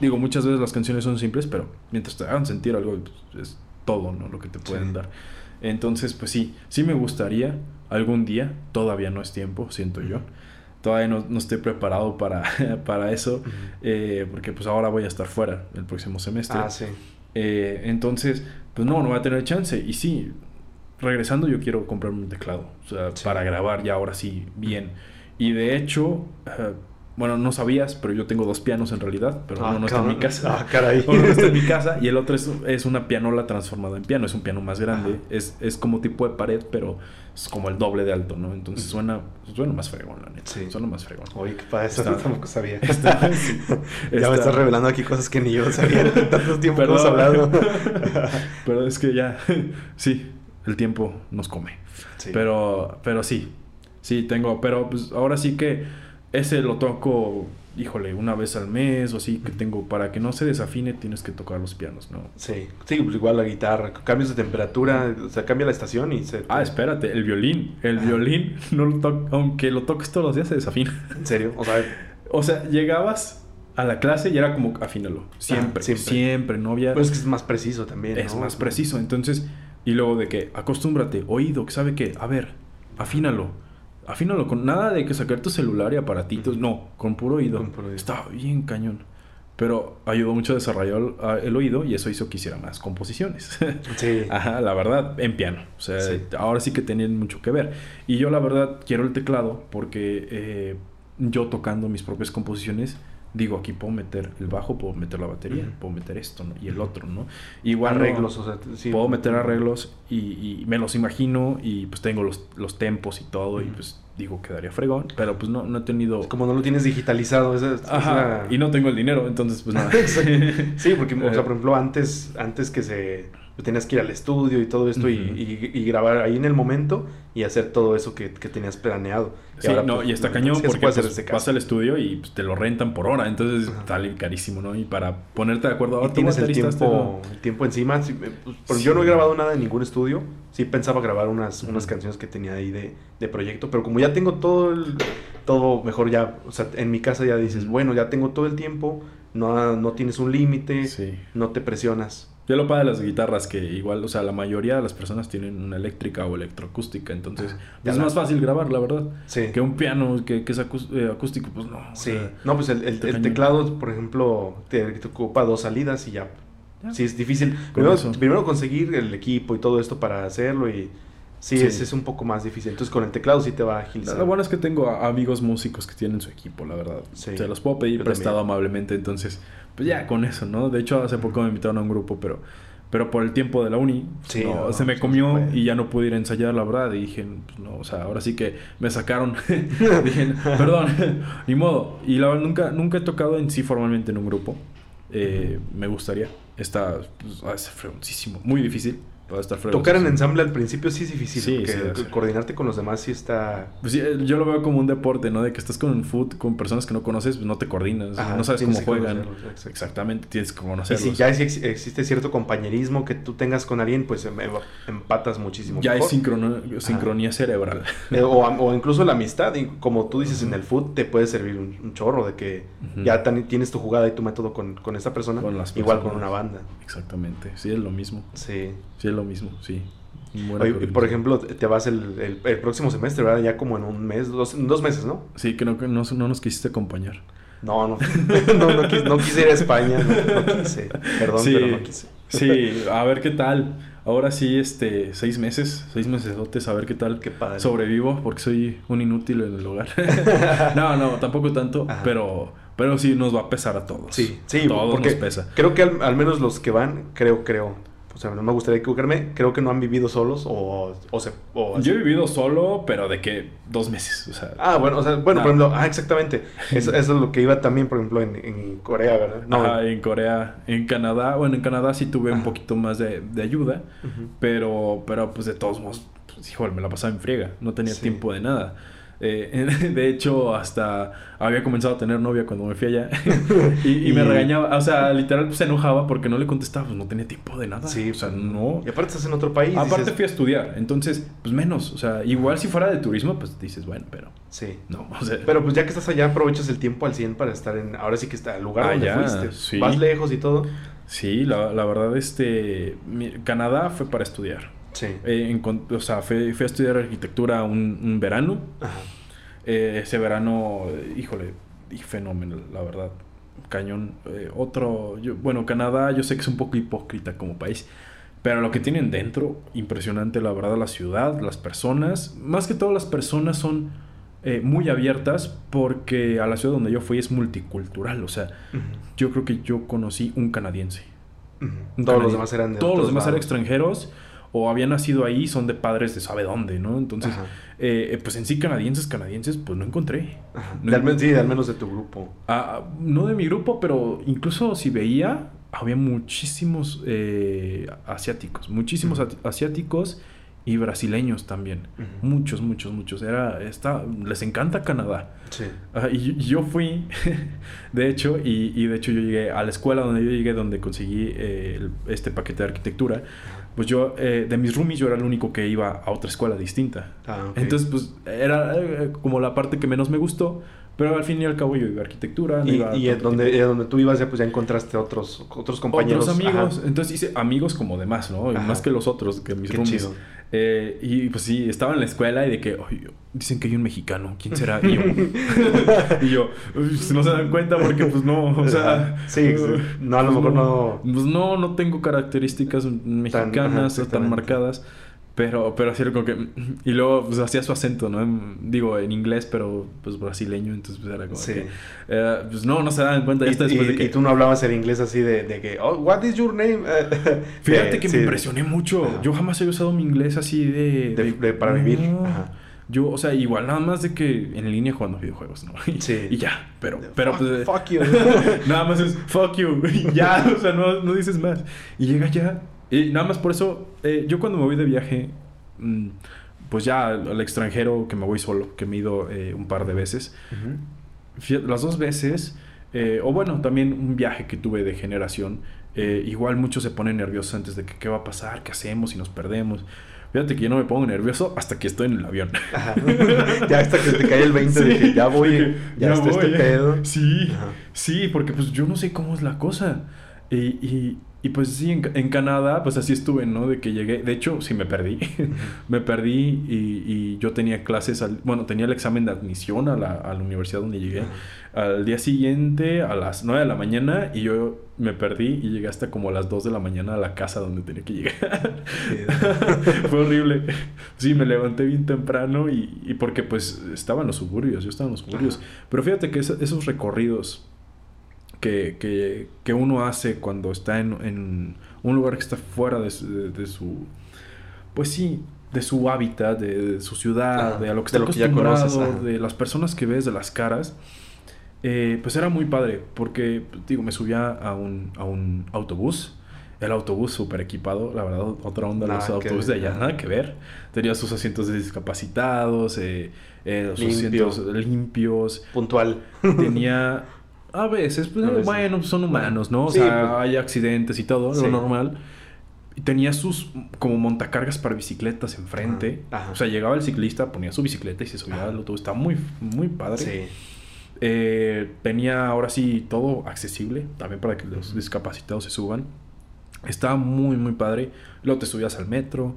Digo, muchas veces las canciones son simples, pero mientras te hagan sentir algo, pues, es todo, ¿no? Lo que te pueden Sí. dar. Entonces, pues sí, sí me gustaría algún día, todavía no es tiempo, siento yo. Todavía no, no estoy preparado para, para eso, eh, porque pues ahora voy a estar fuera el próximo semestre. Ah, sí. Eh, entonces, pues no, no voy a tener chance. Y sí, regresando yo quiero comprarme un teclado, o sea, Sí. para grabar ya ahora sí bien. Y de hecho, eh, bueno, no sabías, pero yo tengo dos pianos en realidad, pero Ah, uno no está en mi casa. Ah, caray. Uno no está en mi casa y el otro es, es una pianola transformada en piano, es un piano más grande, es, es como tipo de pared, pero es como el doble de alto, ¿no? Entonces suena, suena más fregón, la neta. Sí. Suena más fregón. Oye, qué padre, eso Está- tampoco sabía. Está- sí. ya me Está- estás revelando aquí cosas que ni yo sabía. Tanto tiempo que hemos hablado. Pero es que ya, sí, el tiempo nos come. Sí. Pero, pero sí, sí tengo, pero pues ahora sí que ese lo toco, híjole, una vez al mes o así que tengo, para que no se desafine tienes que tocar los pianos, ¿no? Sí, sí, pues igual la guitarra, cambios de temperatura, o sea, cambia la estación y se... Ah, espérate, el violín, el violín, no lo to- aunque lo toques todos los días se desafina. ¿En serio? O sea, O sea, llegabas a la clase y era como afínalo, siempre, siempre. siempre, no había... pero es que es más preciso también, Es ¿no? más preciso. Entonces, y luego de que acostúmbrate, oído, que sabe qué, a ver, afínalo. Afínalo con nada de que sacar tu celular y aparatitos, no, con puro oído. Con puro oído. Estaba bien cañón. Pero ayudó mucho a desarrollar el, oído y eso hizo que hiciera más composiciones. Sí. Ajá, la verdad, en piano. O sea, Sí. ahora sí que tenían mucho que ver. Y yo la verdad quiero el teclado porque eh, yo tocando mis propias composiciones, digo, aquí puedo meter el bajo, puedo meter la batería, puedo meter esto ¿no? y el otro, ¿no? Igual no- arreglos, o sea, sí. puedo meter arreglos y, y me los imagino y pues tengo los, los tempos y todo y pues digo quedaría fregón, pero pues no, no he tenido... Como no lo tienes digitalizado, esa es, es Ajá, y no tengo el dinero, entonces pues nada. Sí, porque, o sea, por ejemplo, antes, antes que se... pues, Tenías que ir al estudio y todo esto y- Ujú. y, y grabar ahí en el momento y hacer todo eso que, que tenías planeado. Sí, ahora, no, pues, y está sí, cañón porque puede pues, desde vas al estudio y pues, te lo rentan por hora, entonces Ajá. sale carísimo, ¿no? Y para ponerte de acuerdo, Y ahora tienes el baterista, este, tiempo, el tiempo encima. sí, eh, pues, pero Sí. Yo no he grabado nada en ningún estudio. Sí pensaba grabar unas, Ujú. unas canciones que tenía ahí de, de proyecto. Pero como ya tengo todo el... Todo mejor ya... O sea, en mi casa ya dices, bueno, ya tengo todo el tiempo. No, no tienes un límite. Sí. No te presionas. Yo lo padre de las guitarras que igual, o sea, la mayoría de las personas tienen una eléctrica o electroacústica, entonces Ajá. pues, es más fácil grabar, la verdad. Sí. Que un piano que, que es eh, acústico, pues no. o Sí. sea, No, pues el, el- teclado, por ejemplo, te, te ocupa dos salidas y ya. Ya. Sí, es difícil. Primero, primero conseguir el equipo y todo esto para hacerlo y... Sí, Sí. Es, es un poco más difícil. Entonces con el teclado sí te va a agilizar. lo bueno es que tengo amigos músicos que tienen su equipo, la verdad. Sí. Se los puedo pedir Yo prestado también. amablemente, entonces, pues ya con eso, ¿no? De hecho, hace poco me invitaron a un grupo, pero, pero por el tiempo de la uni, Sí, no, no, se me comió y ya no pude ir a ensayar, la verdad. Y dije, pues no, o sea, ahora sí que me sacaron. dije, perdón, ni modo. Y la verdad, nunca, nunca he tocado en sí formalmente en un grupo. Eh, me gustaría. Está, pues, va a ser fregoncísimo. Muy difícil. Va a estar Tocar en ensamble al principio sí es difícil. Sí, porque sí, coordinarte con los demás sí está... Pues sí, eh, yo lo veo como un deporte, ¿no? De que estás con un foot, con personas que no conoces, pues no te coordinas, Ajá, no sabes cómo juegan. Exactamente, tienes que Y conocerlos. si ya ex- existe cierto compañerismo que tú tengas con alguien, pues em- em- empatas muchísimo Ya hay mejor. sincrono- sincronía cerebral. Eh, o, o incluso la amistad, y como tú dices, en el foot te puede servir un, un chorro de que ya tan- tienes tu jugada y tu método con, con esa persona, Con las igual con una banda. Exactamente, sí, es lo mismo. Sí. Sí, es lo mismo, sí. Oye, y por ejemplo, te vas el, el- el próximo semestre, ¿verdad? Ya como en un mes, dos, dos meses, ¿no? Sí, no, que no, no nos quisiste acompañar. No, no, no, no, quise, no quise ir a España, no, no quise. Perdón, Sí. pero no quise. Sí, a ver qué tal. ahora sí, este, seis meses, seis meses a ver qué tal Qué padre. sobrevivo, porque soy un inútil en el hogar. no, no, tampoco tanto, Ajá. pero, pero sí nos va a pesar a todos. Sí, sí, todos porque nos pesa. creo que al, al menos los que van, creo, creo, o sea, no me gustaría equivocarme, creo que no han vivido solos o, o se... o. Yo he vivido solo, pero de que dos meses, o sea. Ah, bueno, o sea, bueno, No. por ejemplo, ah, exactamente. Eso, eso es lo que iba también, por ejemplo, en, en Corea, ¿verdad? No, Ajá, en Corea, en Canadá, bueno, en Canadá sí tuve un Ajá. poquito más de, de ayuda, pero, pero pues de todos modos, pues, híjole, me la pasaba en friega, no tenía Sí. tiempo de nada. Eh, de hecho, hasta había comenzado a tener novia cuando me fui allá y, y me regañaba, o sea, literal pues, se enojaba porque no le contestaba, pues no tenía tiempo de nada. Sí, o sea, no. Y aparte estás en otro país. Aparte dices, fui a estudiar, entonces, pues menos, o sea, igual si fuera de turismo, pues dices, bueno, pero Sí. no, o sea, Pero pues ya que estás allá, aprovechas el tiempo al 100 para estar en... Ahora sí que está el lugar donde fuiste. Sí. Vas lejos y todo. sí, la, la verdad, este, mi- Canadá fue para estudiar. Sí. Eh, o sea, fui, fui a estudiar arquitectura un, un verano. Ajá. Eh, ese verano, híjole, y fenómeno, la verdad. Cañón. Eh, otro, yo, bueno, Canadá, yo sé que es un poco hipócrita como país, pero lo que tienen dentro, impresionante, la verdad, la ciudad, las personas. Más que todo, las personas son eh, muy abiertas porque a la ciudad donde yo fui es multicultural. O sea, yo creo que yo conocí un canadiense. Un Todos los demás eran de Todos los demás eran extranjeros o habían nacido ahí, son de padres de sabe dónde, ¿no? Entonces, eh, eh, pues en sí canadienses, canadienses, pues no encontré. No- De sí, al menos de tu grupo. Ah, no de mi grupo, pero incluso si veía, había muchísimos eh, asiáticos, muchísimos asiáticos y brasileños también. Muchos, muchos, muchos. Era, esta, les encanta Canadá. Sí. Y, y yo fui, de hecho, y, y de hecho yo llegué a la escuela donde yo llegué, donde conseguí eh, el- este paquete de arquitectura. Pues yo, eh, de mis roomies, yo era el único que iba a otra escuela distinta. Ah. Entonces, pues era eh, como la parte que menos me gustó, pero al fin y al cabo yo iba a arquitectura. no Y, iba a y donde, donde tú ibas ya pues ya encontraste otros, otros compañeros. Otros amigos. Ajá. Entonces hice amigos como demás, ¿no? Ajá. Más que los otros, que mis Qué roomies. chido. Eh, y pues sí, estaba en la escuela y de que, "Ay, dicen que hay un mexicano, ¿quién será? Y yo, y yo, "Uy, no se dan cuenta porque pues no, o sea... Sí, sí. No, a lo mejor no- Pues no, no tengo características mexicanas ajá, o tan marcadas. Pero, pero así como que... Y luego pues hacía su acento, ¿no? Digo, en inglés, pero pues brasileño, entonces pues era como Sí. que... eh, pues no, no se dan cuenta. Y, está después y- de que... y tú no hablabas el inglés así de, de que, oh, what is your name? Fíjate Eh, que sí. me impresioné mucho. Ajá. Yo jamás he usado mi inglés así de... De- de- para vivir. No. Ajá. Yo, o sea, igual nada más de que en línea jugando videojuegos, ¿no? Y, Sí. y ya, pero... pero fuck, pues, fuck you. nada más es fuck you. Y ya, o sea, no, no dices más. Y llega ya. Y nada más por eso, eh, yo cuando me voy de viaje, mm, pues ya al, extranjero que me voy solo, que me he ido eh, un par de veces, las dos veces, eh, o bueno, también un viaje que tuve de generación, igual muchos se ponen nerviosos antes de que qué va a pasar, qué hacemos si nos perdemos. Fíjate que yo no me pongo nervioso hasta que estoy en el avión. Ajá. ya hasta que te cae el 20 de que ya voy, que ya, está este voy. pedo. Sí, Ajá. sí, porque pues yo no sé cómo es la cosa. Y, y, y, pues sí, en, en Canadá, pues así estuve, ¿no? De que llegué, de hecho, sí me perdí. me perdí y, y yo tenía clases, al- bueno, tenía el examen de admisión a la, a la universidad donde llegué. Al día siguiente, a las 9 de la mañana, y yo me perdí y llegué hasta como a las 2 de la mañana a la casa donde tenía que llegar. Fue horrible. Sí, me levanté bien temprano y, y porque pues estaba en los suburbios, yo estaba en los suburbios. Ajá. Pero fíjate que esos recorridos que, que, que uno hace cuando está en, en un lugar que está fuera de su, de, de su pues sí, de su hábitat, de, de su ciudad, de a lo que de está lo que ya acostumbrado, conoces, de las personas que ves, de las caras. Eh, pues era muy padre, porque, digo, me subía a un, a un autobús. El autobús súper equipado, la verdad, otra onda Nada los que autobuses de allá, nada que ver. Tenía sus asientos de discapacitados, eh, eh, Limpio. asientos limpios. Puntual. Tenía, a veces, pues, A veces. bueno, son humanos, ¿no? O Sí, sea, pues. hay accidentes y todo, Sí. lo normal. Tenía sus como montacargas para bicicletas enfrente. Ajá, ajá. O sea, llegaba el ciclista, ponía su bicicleta y se subía Ajá. al autobús. Estaba muy, muy padre. Sí. Eh, tenía ahora sí todo accesible, también para que los discapacitados se suban. Estaba muy, muy padre. Luego te subías al metro.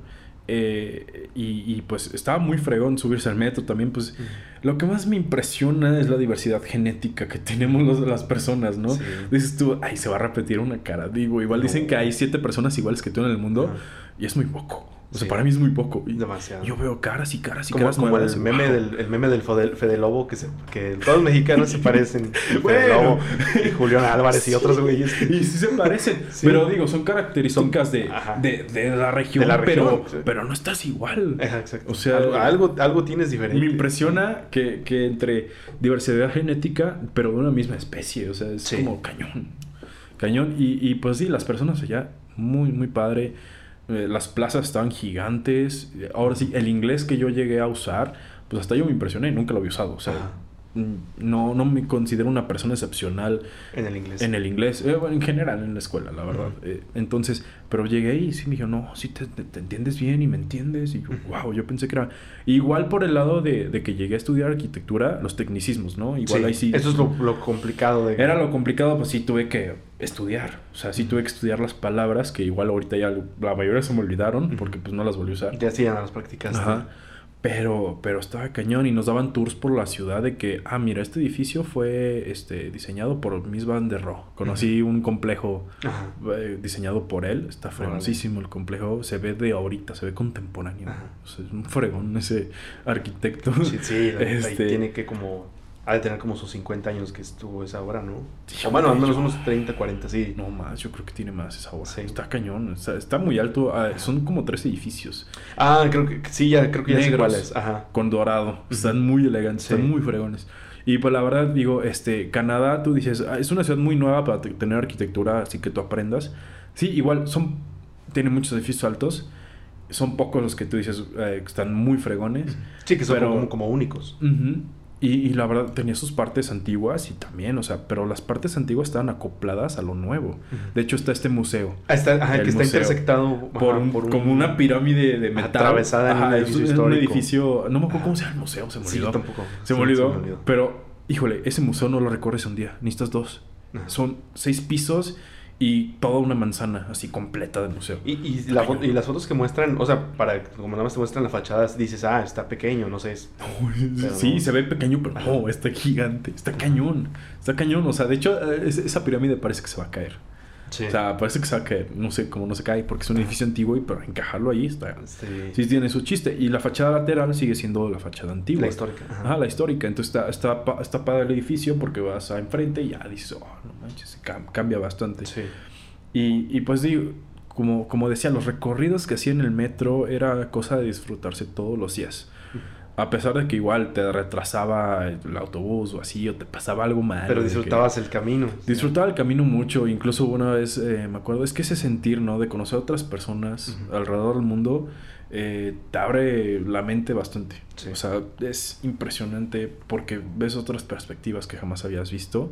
Eh, y, pues estaba muy fregón subirse al metro también. Pues lo que más me impresiona es la diversidad genética que tenemos las personas, ¿no? Dices tú, ay, se va a repetir una cara. Digo, igual dicen que hay siete personas iguales que tú en el mundo y es muy poco. O sea, para mí es muy poco. Demasiado. Yo veo caras y caras y como, caras. Como el meme, del, el meme del Fede, Lobo, que, se, que todos los mexicanos se parecen. Fede Lobo y Julián Álvarez y otros güeyes. Y sí se parecen. Pero digo, son características de, de, de, la región, de la región pero, pero no estás igual. exacto. O sea, algo, algo, tienes diferente. Me impresiona que, que, entre diversidad genética, pero de una misma especie. O sea, es como cañón. Cañón. Y, y pues sí, las personas allá, muy, muy padre eh, las plazas estaban gigantes. Ahora sí, el inglés que yo llegué a usar, pues hasta yo me impresioné, nunca lo había usado. O sea, no, no me considero una persona excepcional en el inglés. En el inglés, eh, en general en la escuela, la verdad. Eh, entonces, pero llegué y sí me dijo, no, sí te, entiendes bien y me entiendes. Y yo, wow, yo pensé que era. Igual por el lado de, de, que llegué a estudiar arquitectura, los tecnicismos, ¿no? Igual ahí sí. Eso es lo, lo, complicado de. Era lo complicado, pues sí tuve que estudiar. O sea, sí tuve que estudiar las palabras que igual ahorita ya la mayoría se me olvidaron porque pues no las volví a usar. Ya hacían las prácticas. Ajá. Pero, pero estaba cañón y nos daban tours por la ciudad de que, ah, mira, este edificio fue este, diseñado por Miss Van der Rohe. Conocí un complejo eh, diseñado por él. Está fregosísimo el complejo. Se ve de ahorita, se ve contemporáneo. O sea, es un fregón ese arquitecto. Sí, sí, este, tiene que como ha de tener como sus 50 años que estuvo esa obra, ¿no? o bueno, al menos unos 30, 40, sí. No más, yo creo que tiene más esa obra. Está cañón, está, muy alto. Ah, son como tres edificios. Ah, creo que sí, ya creo que ya sé cuáles. Ajá. Con dorado. Están muy elegantes, están muy fregones. Y pues la verdad, digo, este, Canadá, tú dices, ah, es una ciudad muy nueva para tener arquitectura, así que tú aprendas. Sí, igual son, tiene muchos edificios altos. Son pocos los que tú dices eh, que están muy fregones. Sí, que son como, como, únicos. Y, la verdad tenía sus partes antiguas y también, o sea, pero las partes antiguas estaban acopladas a lo nuevo. De hecho está este museo. Ah, está, ajá, que está intersectado por, como una pirámide de metal. Atravesada en un edificio un edificio, no me acuerdo cómo se llama el museo, se me olvidó. Sí, tampoco. Se me olvidó, pero híjole, ese museo no lo recorres un día, necesitas dos. Son seis pisos y toda una manzana así completa de museo. Y, y, las fotos que muestran, o sea, para como nada más te muestran la fachada, dices, ah, está pequeño, no sé. sí, se ve pequeño, pero no, está gigante, está cañón, está cañón. O sea, de hecho, esa pirámide parece que se va a caer. O sea, parece que caer. No sé cómo no se cae porque es un edificio antiguo, y, pero encajarlo ahí está. Sí. tiene su chiste. Y la fachada lateral sigue siendo la fachada antigua. La histórica. Ajá, la histórica. Entonces está, está, está padre el edificio porque vas a enfrente y ya dices, oh, no manches, cambia bastante. Sí. Y, y pues digo, como, como decía, los recorridos que hacía en el metro era cosa de disfrutarse todos los días. A pesar de que igual te retrasaba el autobús o así, o te pasaba algo mal. Pero disfrutabas el camino. Disfrutaba el camino mucho. Incluso una vez, eh, me acuerdo, es que ese sentir, ¿no? De conocer a otras personas alrededor del mundo, eh, te abre la mente bastante. O sea, es impresionante porque ves otras perspectivas que jamás habías visto.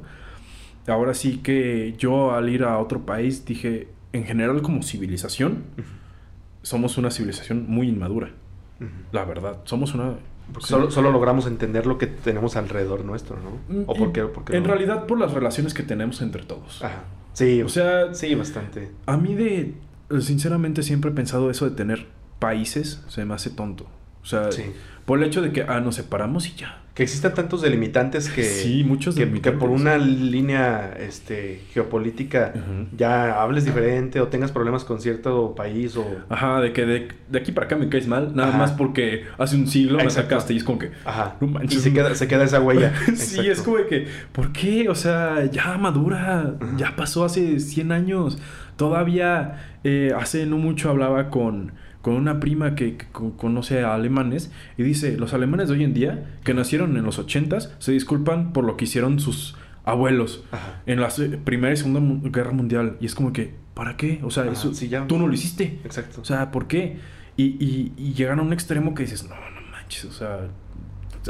Ahora sí que yo al ir a otro país dije, en general como civilización, somos una civilización muy inmadura. La verdad, somos una solo, solo, logramos entender lo que tenemos alrededor nuestro, ¿no? ¿O por qué, en realidad por las relaciones que tenemos entre todos. Ajá. Sí, o sea, sí, bastante. A mí de, sinceramente siempre he pensado eso de tener países, se me hace tonto. O sea, por el hecho de que, ah, nos separamos y ya. Que existan tantos delimitantes que... Sí, muchos que, que por una línea este, geopolítica ya hables diferente o tengas problemas con cierto país o... Ajá, de que de, de aquí para acá me caes mal, nada más porque hace un siglo me sacaste y es como que... Ajá, no manches. Y se queda, se queda esa huella. sí, es como que, ¿por qué? O sea, ya madura, ya pasó hace 100 años. Todavía eh, hace no mucho hablaba con con una prima que, conoce a alemanes y dice, los alemanes de hoy en día, que nacieron en los ochentas, se disculpan por lo que hicieron sus abuelos en la Primera y Segunda Guerra Mundial. Y es como que, ¿para qué? O sea, eso, tú no lo hiciste. Exacto. O sea, ¿por qué? Y, y, y llegan a un extremo que dices, no, no manches, o sea,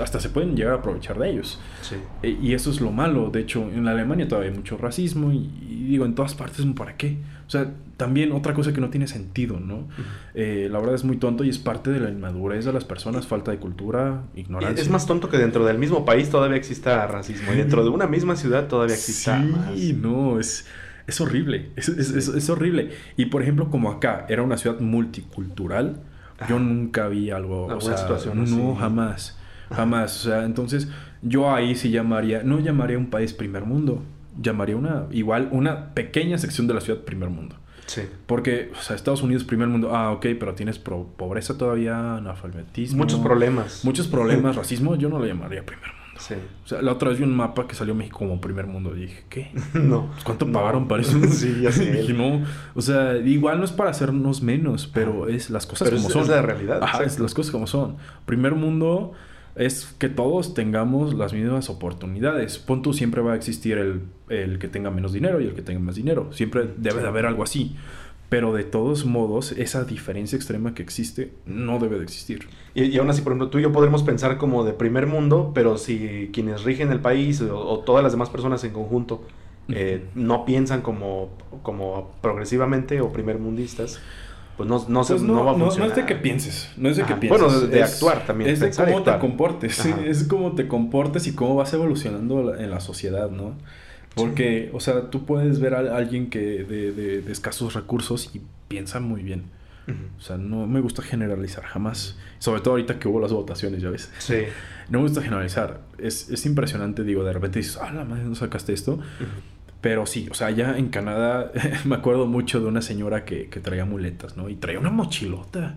hasta se pueden llegar a aprovechar de ellos. Sí. E, y eso es lo malo. De hecho, en la Alemania todavía hay mucho racismo y, digo, en todas partes, ¿para qué? O sea, también otra cosa que no tiene sentido, ¿no? Eh, la verdad es muy tonto y es parte de la inmadurez de las personas, falta de cultura, ignorancia. Es más tonto que dentro del mismo país todavía exista racismo y dentro de una misma ciudad todavía exista sí, no, es... Es horrible, es, es, es horrible. Y por ejemplo, como acá era una ciudad multicultural, Yo nunca vi algo, o sea, situación no, así. jamás, jamás. O sea, entonces yo ahí sí llamaría, no llamaría un país primer mundo, llamaría una, igual, una pequeña sección de la ciudad primer mundo. Sí. Porque, o sea, Estados Unidos primer mundo, ah, ok, pero tienes pro- pobreza todavía, analfabetismo. Muchos problemas. Muchos problemas, racismo, yo no lo llamaría primer mundo. Sí. O sea, la otra vez vi un mapa que salió México como primer mundo y dije, ¿qué? No. ¿Cuánto No. pagaron para eso? Sí, ya sé. Dije, no. O sea, igual no es para hacernos menos, pero es las cosas Pero como es- son. es la realidad, Ajá, es las cosas como son. Primer mundo es que todos tengamos las mismas oportunidades. Pon tú, siempre va a existir el, el que tenga menos dinero y el que tenga más dinero. Siempre debe de haber algo así. Pero de todos modos, esa diferencia extrema que existe no debe de existir. Y, y aún así, por ejemplo, tú y yo podremos pensar como de primer mundo, pero si quienes rigen el país o, o todas las demás personas en conjunto eh, no piensan como, como progresivamente o primermundistas, pues no, no, se- Pues no va a no, funcionar. es de que pienses, no es de que Ajá. pienses. Bueno, de- es- actuar también, Es de cómo te comportes, sí, es cómo te comportes y cómo vas evolucionando en la sociedad, ¿no? Porque, o sea, tú puedes ver a alguien que de, de- de escasos recursos y piensa muy bien. O sea, no me gusta generalizar jamás. Sobre todo ahorita que hubo las votaciones, ya ves. Sí. No me gusta generalizar. Es, es impresionante, digo, de repente dices, ah, la madre, no sacaste esto. Pero sí, o sea, ya en Canadá me acuerdo mucho de una señora que, que traía muletas, ¿no? Y traía una mochilota.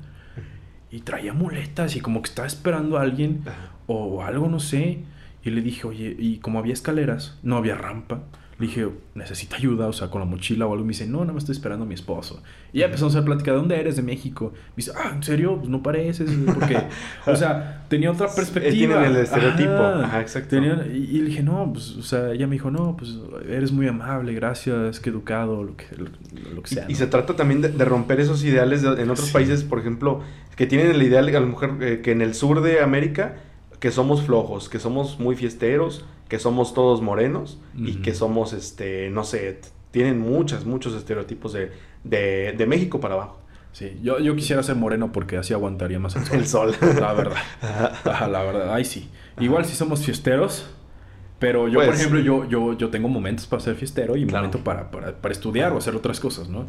Y traía muletas y como que estaba esperando a alguien o algo, no sé. Y le dije, oye, y como había escaleras, no había rampa. Le dije, necesita ayuda, o sea, con la mochila o algo. Y me dice, no, nada más estoy esperando a mi esposo. Y ya empezamos a platicar, ¿de dónde eres? De México. Me dice, ah, ¿en serio? Pues no pareces. Porque, o sea, tenía otra perspectiva. tienen el estereotipo. Ajá, exacto. Tenía- y, y le dije, no, pues, o sea, ella me dijo, no, pues eres muy amable, gracias, qué educado, lo que, lo, lo que sea. Y, y ¿no? se trata también de, de romper esos ideales de- en otros Sí. países, por ejemplo, que tienen el ideal, a lo mejor, eh, que en el sur de América, que somos flojos, que somos muy fiesteros, que somos todos morenos y que somos, este, no sé, tienen muchas, muchos estereotipos de, de, de México para abajo. Sí, yo, yo quisiera ser moreno porque así aguantaría más el sol. El sol. La verdad. La verdad. Ay, sí. Igual si somos fiesteros, pero yo, por Pues- ejemplo, yo, yo, yo tengo momentos para ser fiestero y Claro. momentos para, para, para estudiar o hacer otras cosas, ¿no?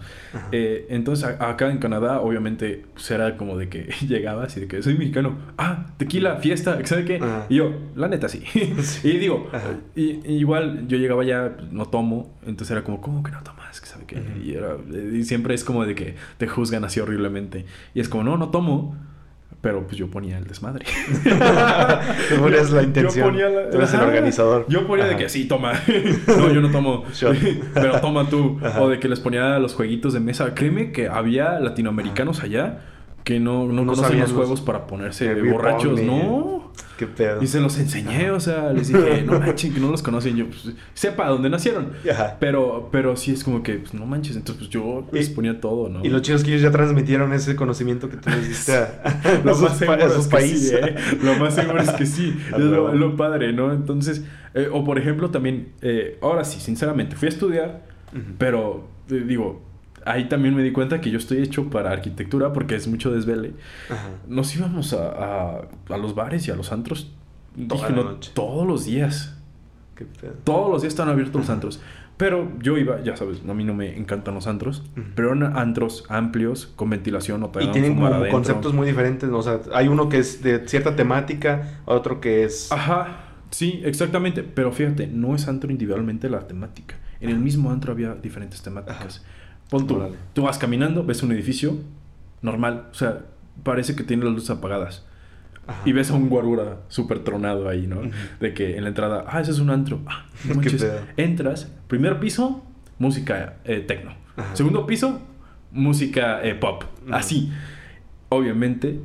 Eh, entonces, a- acá en Canadá, obviamente, pues era como de que llegabas y de que soy mexicano. Ah, tequila, fiesta, ¿sabe qué? Ajá. Y yo, la neta, sí. y digo, y, y igual yo llegaba ya, pues, no tomo. Entonces era como, ¿cómo que no tomas? ¿Que ¿Sabe qué? Y, era- y siempre es como de que te juzgan así horriblemente. Y es como, no, no tomo. Pero pues yo ponía el desmadre. Tú ponías la intención. Yo ponía la- Tú eres el organizador. Yo ponía de que sí, toma. no, yo no tomo. Pero toma tú. Ajá. O de que les ponía los jueguitos de mesa. Créeme que había latinoamericanos allá que no, no, No conocen los juegos para ponerse borrachos. No. Qué pedo. Y se los enseñé, o sea, les dije, no manchen, que no los conocen. Yo, pues, sepa dónde nacieron. Ajá. Pero, pero sí es como que, pues, no manches. Entonces, pues yo les ponía todo, ¿no? Y lo chido es que ellos ya transmitieron ese conocimiento que tú les diste a, Lo sus más a es sus que países. sí, ¿eh? Lo más seguro es que sí. Es, lo, padre, ¿no? Entonces, eh, o por ejemplo, también, eh, ahora sí, sinceramente, fui a estudiar, pero eh, digo, ahí también me di cuenta que yo estoy hecho para arquitectura porque es mucho desvele. Ajá. Nos íbamos a, a, a los bares y a los antros. Toda no, todos los días. Qué pedo. Todos los días están abiertos los antros. Pero yo iba, ya sabes, a mí no me encantan los antros, pero eran antros amplios, con ventilación, no Y tienen fumar como adentro. conceptos muy diferentes, ¿no? O sea, hay uno que es de cierta temática, otro que es... Ajá, sí, exactamente. Pero fíjate, no es antro individualmente la temática. En el mismo antro había diferentes temáticas. Pon tú, Órale. tú vas caminando, ves un edificio normal, o sea, parece que tiene las luces apagadas. Ajá. Y ves a un guarura súper tronado ahí, ¿no? De que en la entrada, ah, ese es un antro. Ah, no manches. Entras, primer piso, música eh, tecno. Ajá. Segundo piso, música eh, pop. Así. Obviamente,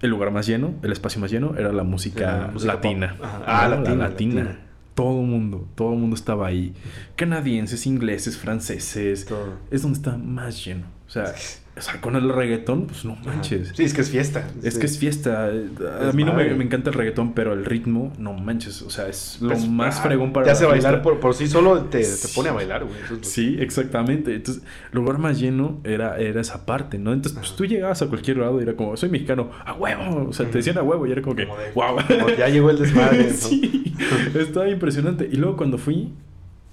el lugar más lleno, el espacio más lleno, era la música, La música latina. Ah, La latina, latina. Todo el mundo, todo el mundo estaba ahí. Canadienses, ingleses, franceses. Todo. Es donde está más lleno. O sea, o sea, con el reggaetón, pues no manches. Sí, es que es fiesta. Es Sí. que es fiesta. A Es mí no me, me encanta el reggaetón, pero el ritmo, no manches. O sea, es lo Pues, más ah, fregón para Te hace la bailar por, por sí solo, te, te pone a bailar, güey. Eso es lo- Sí, exactamente. Entonces, el lugar más lleno era, era esa parte, ¿no? Entonces, pues Ajá. tú llegabas a cualquier lado y era como, soy mexicano, a huevo. O sea, te decían a huevo y era como que, Como de- wow. como ya llegó el desmadre, ¿no? sí, estaba impresionante. Y luego cuando fui,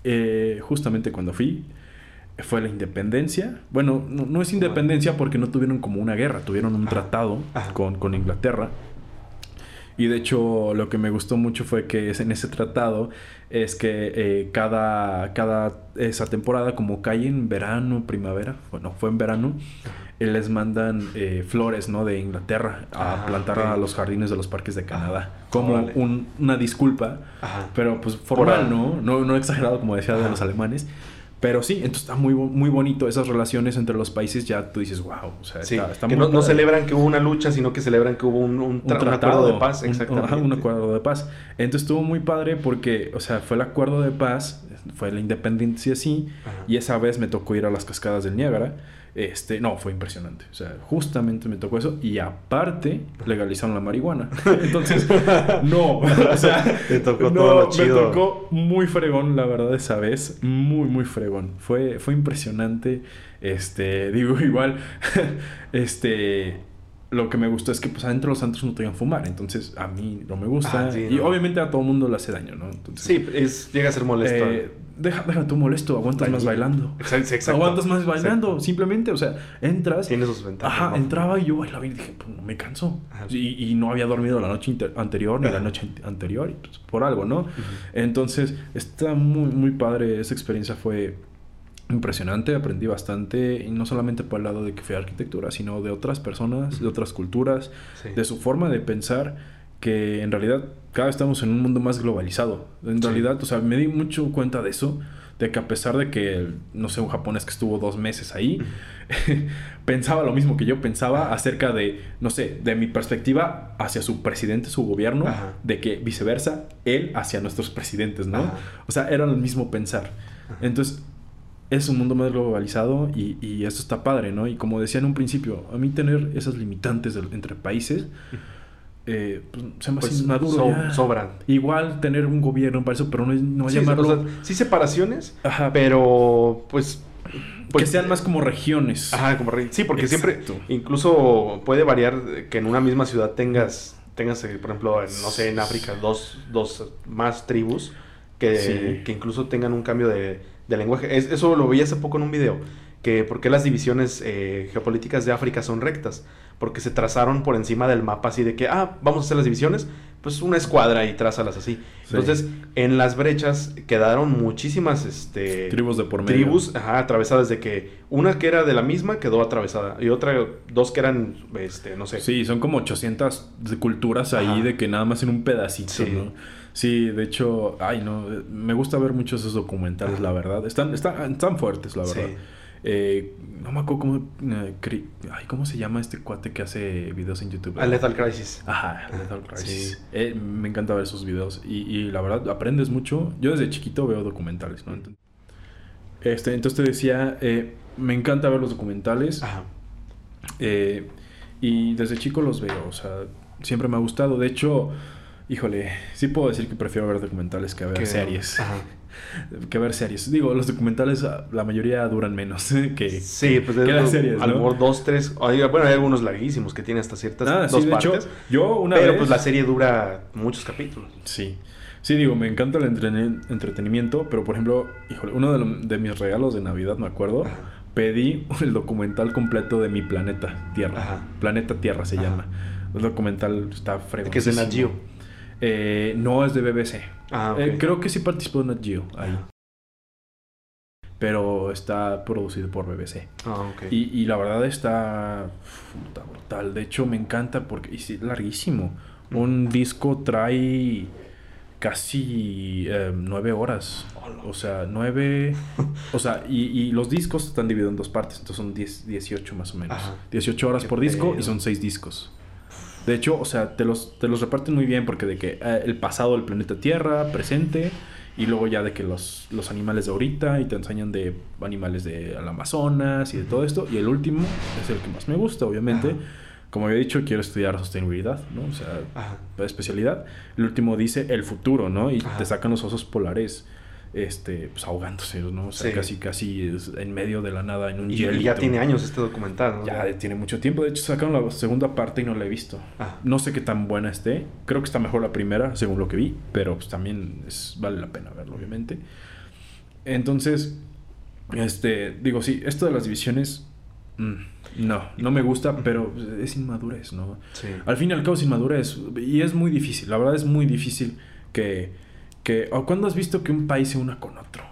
eh, justamente cuando fui, fue la independencia. Bueno, no, es independencia porque no tuvieron como una guerra, tuvieron un tratado Con, con, Inglaterra. Y de hecho lo que me gustó mucho fue que en ese tratado es que eh, cada, cada esa temporada como cae en verano, primavera, bueno, fue en verano, eh, les mandan eh, flores, ¿no? De Inglaterra a ah, plantar a los jardines de los parques de Canadá. como una disculpa, pero pues formal, ¿no? ¿no? No exagerado como decía de los alemanes. Pero sí, entonces está muy, muy bonito esas relaciones entre los países. Ya tú dices, wow. O sea, está, que no, celebran que hubo una lucha, sino que celebran que hubo un, acuerdo de paz. Exactamente. Un, acuerdo de paz. Entonces estuvo muy padre porque, o sea, fue el acuerdo de paz, fue la independencia, sí. Y esa vez me tocó ir a las cascadas del Niágara. Este, no, fue impresionante. O sea, justamente me tocó eso. Y aparte, legalizaron la marihuana. Entonces, no. O sea, me tocó todo Me tocó muy fregón, la verdad, esa vez. Muy, muy fregón. Fue, fue impresionante. Este, digo, igual, este lo que me gustó es que pues adentro los santos no te fumar, entonces a mí no me gusta ah, y obviamente a todo el mundo le hace daño, ¿no? Entonces, sí, es, llega a ser molesto. Eh, deja, deja tú molesto, aguantas más bailando. Exacto, Aguantas más bailando, simplemente, o sea, entras. Tiene sus ventajas. Ajá, entraba y yo bailaba y dije, pues no me canso. Y, y, no había dormido la noche anterior ni la noche anterior, pues, por algo, ¿no? Entonces, está muy, muy padre, esa experiencia fue impresionante, aprendí bastante, y no solamente por el lado de que fui arquitectura, sino de otras personas, de otras culturas, de su forma de pensar, que en realidad cada vez estamos en un mundo más globalizado. En realidad, o sea, me di mucho cuenta de eso, de que a pesar de que, no sé, un japonés que estuvo dos meses ahí, pensaba lo mismo que yo pensaba acerca de, no sé, de mi perspectiva hacia su presidente, su gobierno, de que viceversa, él hacia nuestros presidentes, ¿no? O sea, era el mismo pensar. Entonces, es un mundo más globalizado y, y, esto está padre, ¿no? Y como decía en un principio, a mí tener esas limitantes entre países, eh, pues, se me pues, maduro. sobran. Igual tener un gobierno para eso, pero no, no llamarlo... sí, separaciones, pero pues... pues que sean más como regiones. Ajá, como Sí, porque siempre, incluso puede variar que en una misma ciudad tengas, tengas eh, por ejemplo, no sé, en África, dos, dos más tribus que, que incluso tengan un cambio de de lenguaje. eso lo vi hace poco en un video, que por qué las divisiones eh, geopolíticas de África son rectas, porque se trazaron por encima del mapa así de que, ah, vamos a hacer las divisiones, pues una escuadra y trázalas así. Entonces, en las brechas quedaron muchísimas este, tribus de por medio. Tribus, ajá, atravesadas de que una que era de la misma quedó atravesada y otra, dos que eran, este, no sé. Sí, son como 800 culturas ahí de que nada más en un pedacito, ¿no? Sí, de hecho, ay, no, me gusta ver muchos esos documentales, la verdad. Están, están, están fuertes, la verdad. Eh, no me acuerdo cómo, eh, ay, cómo se llama este cuate que hace videos en YouTube. A Lethal Crisis. Ajá, Lethal Crisis. Eh, me encanta ver esos videos y, y, la verdad aprendes mucho. Yo desde chiquito veo documentales, ¿no? Este, entonces te decía, me encanta ver los documentales. Ajá. y desde chico los veo, o sea, siempre me ha gustado. De hecho, Híjole, sí puedo decir que prefiero ver documentales que ver series. que ver series. Digo, los documentales ah, la mayoría duran menos que, sí, pues que las series. A lo mejor dos, tres. Bueno, hay algunos larguísimos que tienen hasta ciertas ah, dos partes. yo una pero pues la serie dura muchos capítulos. Sí. Sí, digo, me encanta el entretenimiento, pero por ejemplo, híjole, uno de, mis regalos de Navidad, me acuerdo, pedí el documental completo de mi planeta Tierra. Planeta Tierra se llama. El documental está fregón. Que es de Nat eh, no es de BBC. Ah, eh, creo que sí participó en Nat Geo ahí. Pero está producido por BBC. Ah, y, la verdad está, brutal. De hecho, me encanta porque es larguísimo. Mm. Un disco trae casi eh, nueve horas. O sea, nueve. o sea, y, los discos están divididos en dos partes. Entonces son 18 más o menos. 18 horas por disco y son seis discos. De hecho, o sea, te los, te los reparten muy bien porque de que eh, el pasado del planeta Tierra, presente, y luego ya de que los, los animales de ahorita, y te enseñan de animales de Amazonas y de todo esto. Y el último es el que más me gusta, obviamente. Como había dicho, quiero estudiar sostenibilidad, ¿no? O sea, la especialidad. El último dice el futuro, ¿no? Y te sacan los osos polares este, pues ahogándose, ¿no? O sea, casi, casi en medio de la nada en un Y ya tiene años este documental, ¿no? Ya tiene mucho tiempo. De hecho, sacaron la segunda parte y no la he visto. Ah. No sé qué tan buena esté. Creo que está mejor la primera, según lo que vi. Pero pues también es, vale la pena verlo, obviamente. Entonces, Este, digo, sí, esto de las divisiones, mm, no, no me gusta, pero es inmadurez, ¿no? Sí. Al fin y al cabo es inmadurez y es muy difícil, la verdad es muy difícil que, que o cuando has visto que un país se una con otro.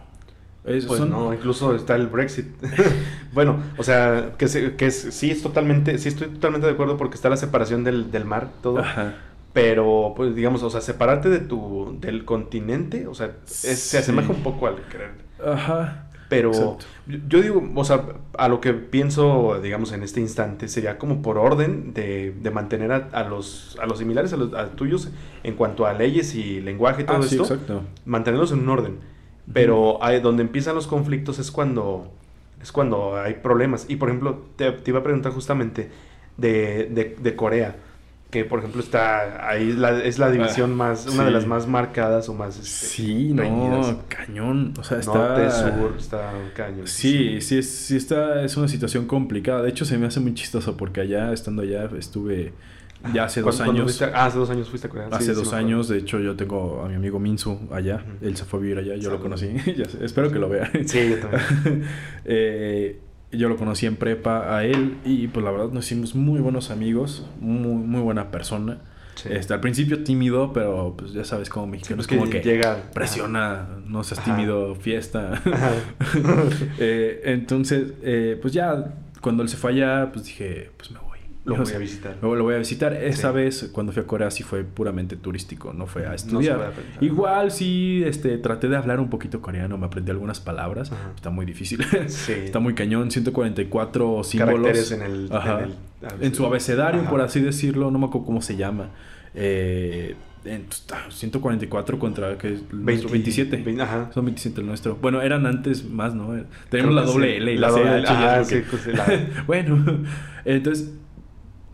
Es- Pues son- no, incluso está el Brexit. bueno, o sea, que, se- que es- sí es totalmente, sí estoy totalmente de acuerdo porque está la separación del, del mar, todo. Ajá. Pero, pues digamos, o sea, separarte de tu, del continente, o sea, es- se asemeja un poco al querer. Ajá. Pero Exacto. yo- digo, o sea, a lo que pienso, digamos, en este instante, sería como por orden de, de mantener a, a los, a los similares, a los a tuyos, en cuanto a leyes y lenguaje y todo Ah, sí, esto, exacto. mantenerlos en un orden. Pero donde empiezan los conflictos es cuando, es cuando hay problemas. Y por ejemplo, te, te iba a preguntar justamente de, de, de Corea, que por ejemplo está ahí, la- es la división Ah, más, una de sí. las más marcadas o más... este, Sí, reñidas. no, cañón. O sea, está. Norte, sur, está cañón. Sí, sí, es, sí está, es una situación complicada. De hecho, se me hace muy chistoso porque allá, estando allá, estuve ya hace dos ¿Cuándo- cuándo años. a- ah, hace dos años fuiste a Corea. Sí, Hace sí dos años, de hecho, yo tengo a mi amigo Minsu allá. Él se fue a vivir allá, yo lo conocí. Ya sé, espero que lo vea. Sí, yo también. Eh, yo lo conocí en prepa a él y pues la verdad nos hicimos muy buenos amigos, muy, muy buena persona. Sí. Este, al principio tímido, pero pues ya sabes como mexicano es como que llega... presiona, no seas Ajá. tímido, fiesta. Ajá. Eh, entonces, eh, pues ya cuando él se fue allá, pues dije, pues me. Lo voy a visitar. Luego lo voy a visitar. Esa Sí. vez, cuando fui a Corea, sí fue puramente turístico, no fue a estudiar. Igual sí, este, traté de hablar un poquito coreano, me aprendí algunas palabras. Ajá. Está muy difícil. Sí. Está muy cañón, 144 símbolos. Caracteres en el... Ajá. En, el- En su abecedario, Ajá. por así decirlo, no me acuerdo cómo se llama. Eh, en- está 144 contra que es el nuestro 20, 27. 20, ajá. Son 27 el nuestro. Bueno, eran antes más, ¿no? Tenemos la doble sí. L y La la, doble ya ajá, porque- sí, pues, la- bueno, entonces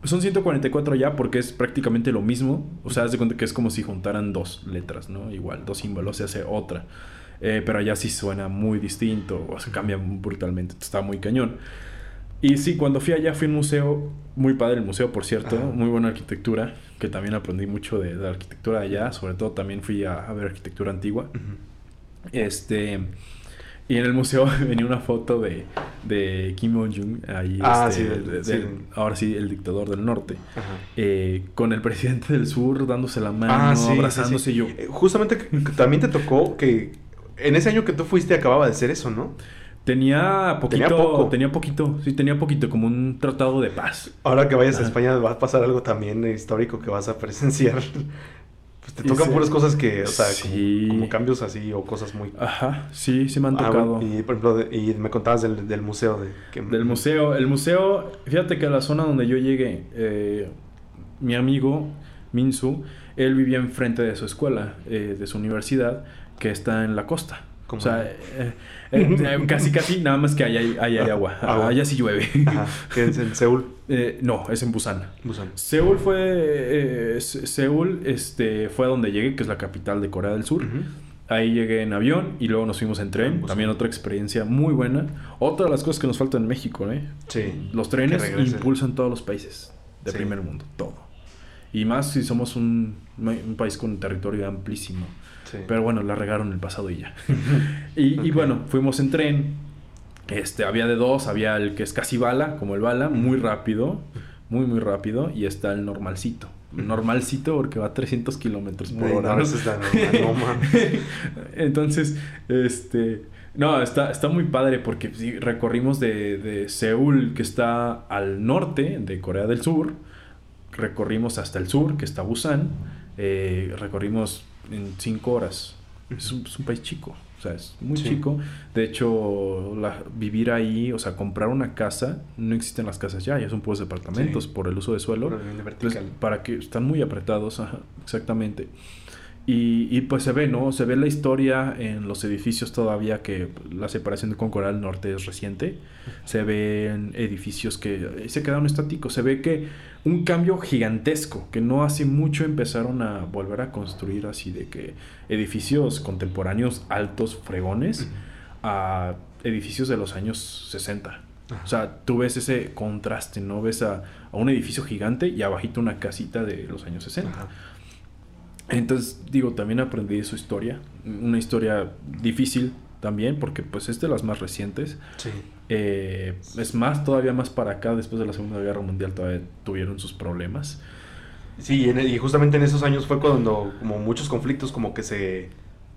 son 144 ya porque es prácticamente lo mismo. O sea, haz de cuenta que es como si juntaran dos letras, ¿no? Igual, dos símbolos, se hace otra. Eh, pero allá sí suena muy distinto, o sea, cambia brutalmente, está muy cañón. Y sí, cuando fui allá fui a un museo, muy padre el museo, por cierto, Ajá. muy buena arquitectura, que también aprendí mucho de, la arquitectura allá, sobre todo también fui a, a ver arquitectura antigua. Este. Y en el museo venía una foto de, de Kim Jong-un, ahí, Ah, este, sí, de- ahora sí, el dictador del norte, eh, con el presidente del sur dándose la mano, Ah, sí, abrazándose y yo. Eh, Justamente también te tocó que en ese año que tú fuiste acababa de ser eso, ¿no? Tenía poquito, Tenía poco. tenía poquito, sí, tenía poquito, como un tratado de paz. Ahora que vayas a. España va a pasar algo también histórico que vas a presenciar. Pues te tocan puras cosas que, o sea, como- Sí. como, cambios así o cosas muy... Ajá, sí, sí me han Ah, tocado. bueno, y por ejemplo, de- y me contabas del, del museo de... Que, Del museo. El museo, fíjate que a la zona donde yo llegué, eh, mi amigo Minsu, él vivía enfrente de su escuela, eh, de su universidad, que está en la costa. O sea, eh, eh, eh, casi casi, nada más que allá hay, allá hay agua. Agua. Allá sí llueve. Ajá, es en Seúl. Eh, no, es en Busan. Busan. Seúl fue. Se- Seúl este, fue a donde llegué, que es la capital de Corea del Sur. Ahí llegué en avión y luego nos fuimos en En tren. Busan. También otra experiencia muy buena. Otra de las cosas que nos faltan en México, ¿eh? Sí. Los trenes impulsan todos los países de Sí. primer mundo, todo. Y más si somos un, un país con un territorio amplísimo. Sí. Pero bueno, la regaron el pasado y ya. y, bueno, fuimos en tren. Este, había de dos, había el que es casi bala, como el bala, muy rápido, muy, muy rápido. Y está el normalcito. Normalcito porque va a 300 kilómetros por hora. Entonces, este. No, está, está muy padre porque sí, recorrimos de, de Seúl, que está al norte de Corea del Sur. Recorrimos hasta el sur, que está Busan. eh, recorrimos en cinco horas. Es un, es un país chico. O sea, es muy Sí. chico. De hecho, la- vivir ahí, o sea, comprar una casa, no existen las casas ya, ya son puros departamentos Sí. por el uso de suelo. Por el vertical. para que están muy apretados, ajá, exactamente. Y, y, pues se ve, ¿no? Se ve la historia en los edificios todavía que la separación con Corea del Norte es reciente. Se ven edificios que se quedaron estáticos. Se ve que un cambio gigantesco, que no hace mucho empezaron a volver a construir así de que edificios contemporáneos altos, fregones, a edificios de los años 60. Ajá. O sea, tú ves ese contraste, ¿no? Ves a, a un edificio gigante y abajito una casita de los años 60. Ajá. Entonces, digo, también aprendí su historia. Una historia difícil, también, porque pues es de las más recientes. Sí. Eh, es más, todavía más para acá, después de la Segunda Guerra Mundial, todavía tuvieron sus problemas. Sí, y, en- y justamente en esos años fue cuando como muchos conflictos como que se...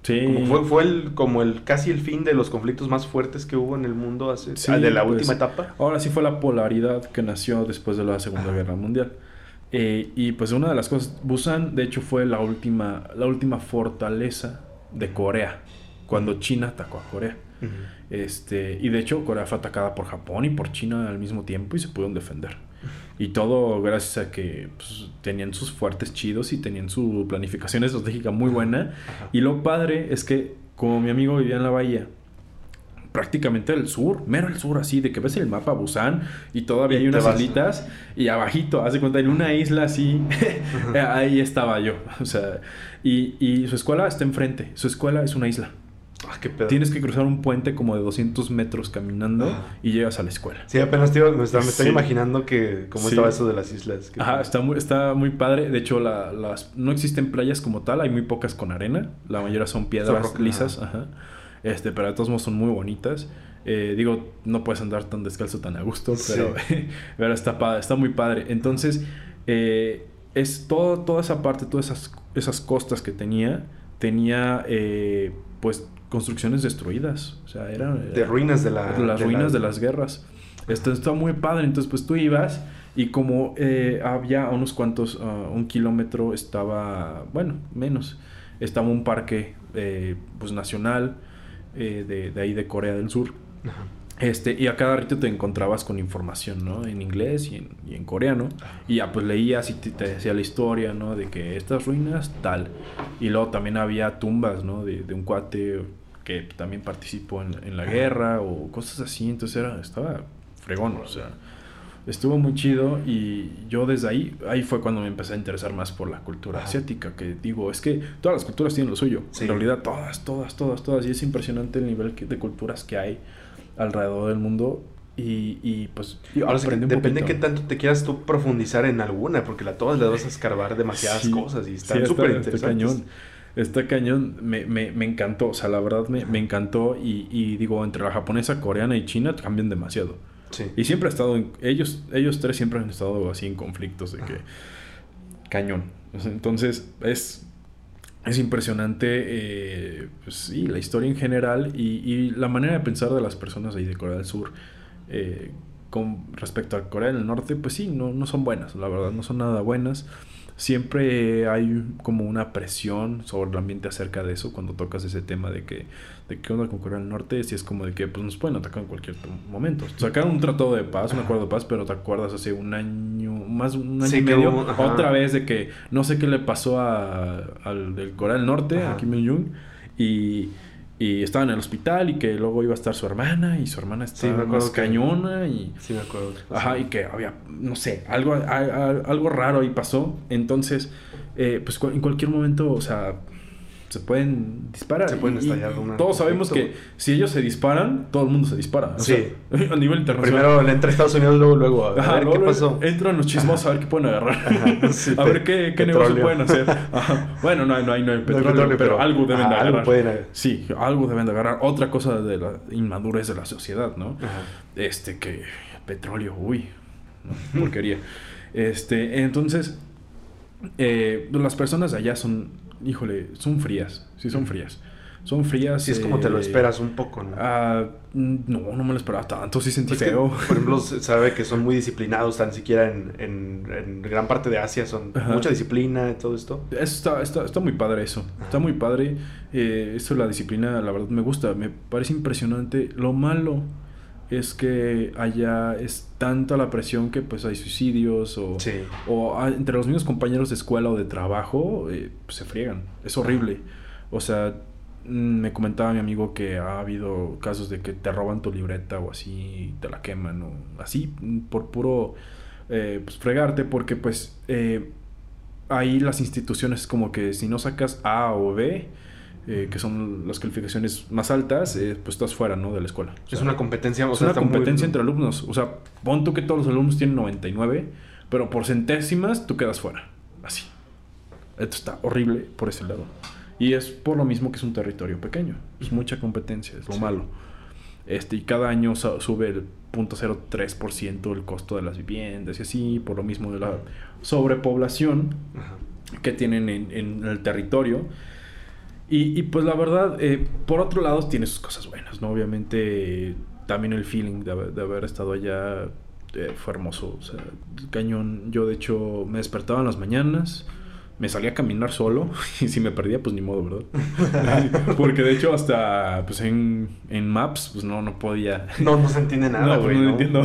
Sí. Como fue, fue el, como el casi el fin de los conflictos más fuertes que hubo en el mundo hace, Sí, de la pues, última etapa. Ahora sí fue la polaridad que nació después de la Segunda. Guerra Mundial. Eh, y pues una de las cosas, Busan de hecho fue la última, la última fortaleza de Corea, cuando China atacó a Corea. Este, y de hecho Corea fue atacada por Japón y por China al mismo tiempo y se pudieron defender. Y todo gracias a que pues, tenían sus fuertes chidos y tenían su planificación estratégica muy buena. Ajá. Y lo padre es que como mi amigo vivía en la bahía, prácticamente al sur, mero al sur, así, de que ves el mapa Busan y todavía hay unas islitas y abajito, haz de cuenta, en una isla así, ahí estaba yo. O sea, y, y su escuela está enfrente, su escuela es una isla. Ah, qué pedo. Tienes que cruzar un puente como de 200 metros caminando Ah. y llegas a la escuela. Sí, apenas te iba- me, estaba, me estoy imaginando que cómo Sí. estaba eso de las islas. Ajá, está muy, está muy padre. De hecho, la- las, no existen playas como tal, hay muy pocas con arena. La mayoría son piedras lisas, ajá. Este, pero de todos modos son muy bonitas. Eh, digo, no puedes andar tan descalzo tan a gusto, Sí. pero, pero está, pa- está muy padre. Entonces, eh, es todo, toda esa parte, todas esas, esas costas que tenía, tenía eh, pues construcciones destruidas. O sea, eran de ruinas de la... las de ruinas la- de las guerras. Esto está muy padre. Entonces, pues tú ibas y como eh, había a unos cuantos, ah, un kilómetro estaba, bueno, menos, estaba un parque pues nacional eh, de, de ahí de Corea del Sur. Ajá. Este, y a cada ratito te encontrabas con información, ¿no? En inglés y en, y en coreano. Y ya pues leías y te, te decía la historia, ¿no? De que estas ruinas, tal. Y luego también había tumbas, ¿no? De, de un cuate que también participó en, en la guerra o cosas así. Entonces era, estaba fregón, o sea. Estuvo muy chido y yo desde ahí, ahí fue cuando me empecé a interesar más por la cultura Ajá. asiática, que digo, es que todas las culturas tienen lo suyo. Sí. En realidad todas, todas, todas, todas. Y es impresionante el nivel de culturas que hay alrededor del mundo y, y pues yo Ahora sí que aprendí un depende poquito. qué tanto te quieras tú profundizar en alguna, porque la todas le vas a escarbar demasiadas Sí, cosas y sí, están está- súper está interesantes. cañón. Está cañón, me, me, me encantó, o sea, la verdad me, me encantó y, y digo, entre la japonesa, coreana y china cambian demasiado. Sí. Y siempre ha estado, en- ellos, ellos tres siempre han estado así en conflictos de que cañón. O sea, entonces es, es impresionante, eh, pues sí, la historia en general y, y la manera de pensar de las personas ahí de Corea del Sur. eh, con respecto a Corea del Norte, pues sí, no, no son buenas, la verdad, no son nada buenas. Siempre hay como una presión sobre el ambiente acerca de eso cuando tocas ese tema de que, de qué onda con Corea del Norte, si es como de que pues, nos pueden atacar en cualquier momento. Sacaron un tratado de paz, un acuerdo de paz, pero te acuerdas hace un año, más un año Sí, y medio, hubo- otra vez de que no sé qué le pasó a, al del Corea del Norte, Ajá. a Kim Jong-un, y, y estaba en el hospital y que luego iba a estar su hermana y su hermana Sí, estaba más que- cañona y... Sí, me acuerdo. Ajá, y que había, no sé, algo, a- a- algo raro ahí pasó. Entonces, eh, pues en cualquier momento, o sea, se pueden disparar. Se pueden Y- y estallar una- Todos sabemos que si ellos se disparan, todo el mundo se dispara. o Sí. sea, a nivel internacional. Primero entra a Estados Unidos, luego, luego. A Ajá, ver luego qué pasó. Entran los chismosos a ver qué pueden agarrar. Sí, a ver qué, qué negocio pueden hacer. Ajá. Bueno, no, hay- no hay, no hay No hay petróleo, pero, algo deben de algo agarrar. pueden agarrar. Sí, algo deben de agarrar. Otra cosa de la inmadurez de la sociedad, ¿no? Ajá. Este que petróleo, uy, porquería. Este, entonces, eh, las personas de allá son, híjole, son frías, sí son frías. Son frías. Sí, es como te lo eh, esperas un poco, ¿no? ah, no, no me lo esperaba tanto, sí sentí Es que, feo. por ejemplo, se sabe que son muy disciplinados, tan siquiera en, en, en gran parte de Asia son Ajá. mucha disciplina y todo esto. Eso está, está, está muy padre eso. Está muy padre. Eh, eso, la disciplina, la verdad me gusta. Me parece impresionante. Lo malo es que allá es tanta la presión que pues hay suicidios o, Sí. o ah, entre los mismos compañeros de escuela o de trabajo eh, pues, se friegan. Es horrible. O sea, mm, me comentaba mi amigo que ha habido casos de que te roban tu libreta o así, y te la queman o así mm, por puro eh, pues, fregarte porque pues eh, ahí las instituciones como que si no sacas A o B, eh, que son las calificaciones más altas, eh, pues estás fuera, ¿no? De la escuela. O Es sea, una competencia, o es sea, una está muy- competencia entre alumnos. O sea, pon tú que todos los alumnos tienen 99, pero por centésimas tú quedas fuera. Así. Esto está horrible por ese lado. Y es por lo mismo que es un territorio pequeño. Es mucha competencia, es lo malo. Este, y cada año sube el 0.03% el costo de las viviendas y así, por lo mismo de la sobrepoblación que tienen en, el territorio. Y, pues la verdad, eh, por otro lado, tiene sus cosas buenas, ¿no? Obviamente, también el feeling de haber, estado allá eh, fue hermoso. O sea, cañón. Yo, de hecho, me despertaba en las mañanas me salía a caminar solo y si me perdía, pues ni modo, ¿verdad? Porque de hecho hasta pues en, en Maps, pues no, no podía. No, no se entiende nada, No, pues, no, lo entiendo.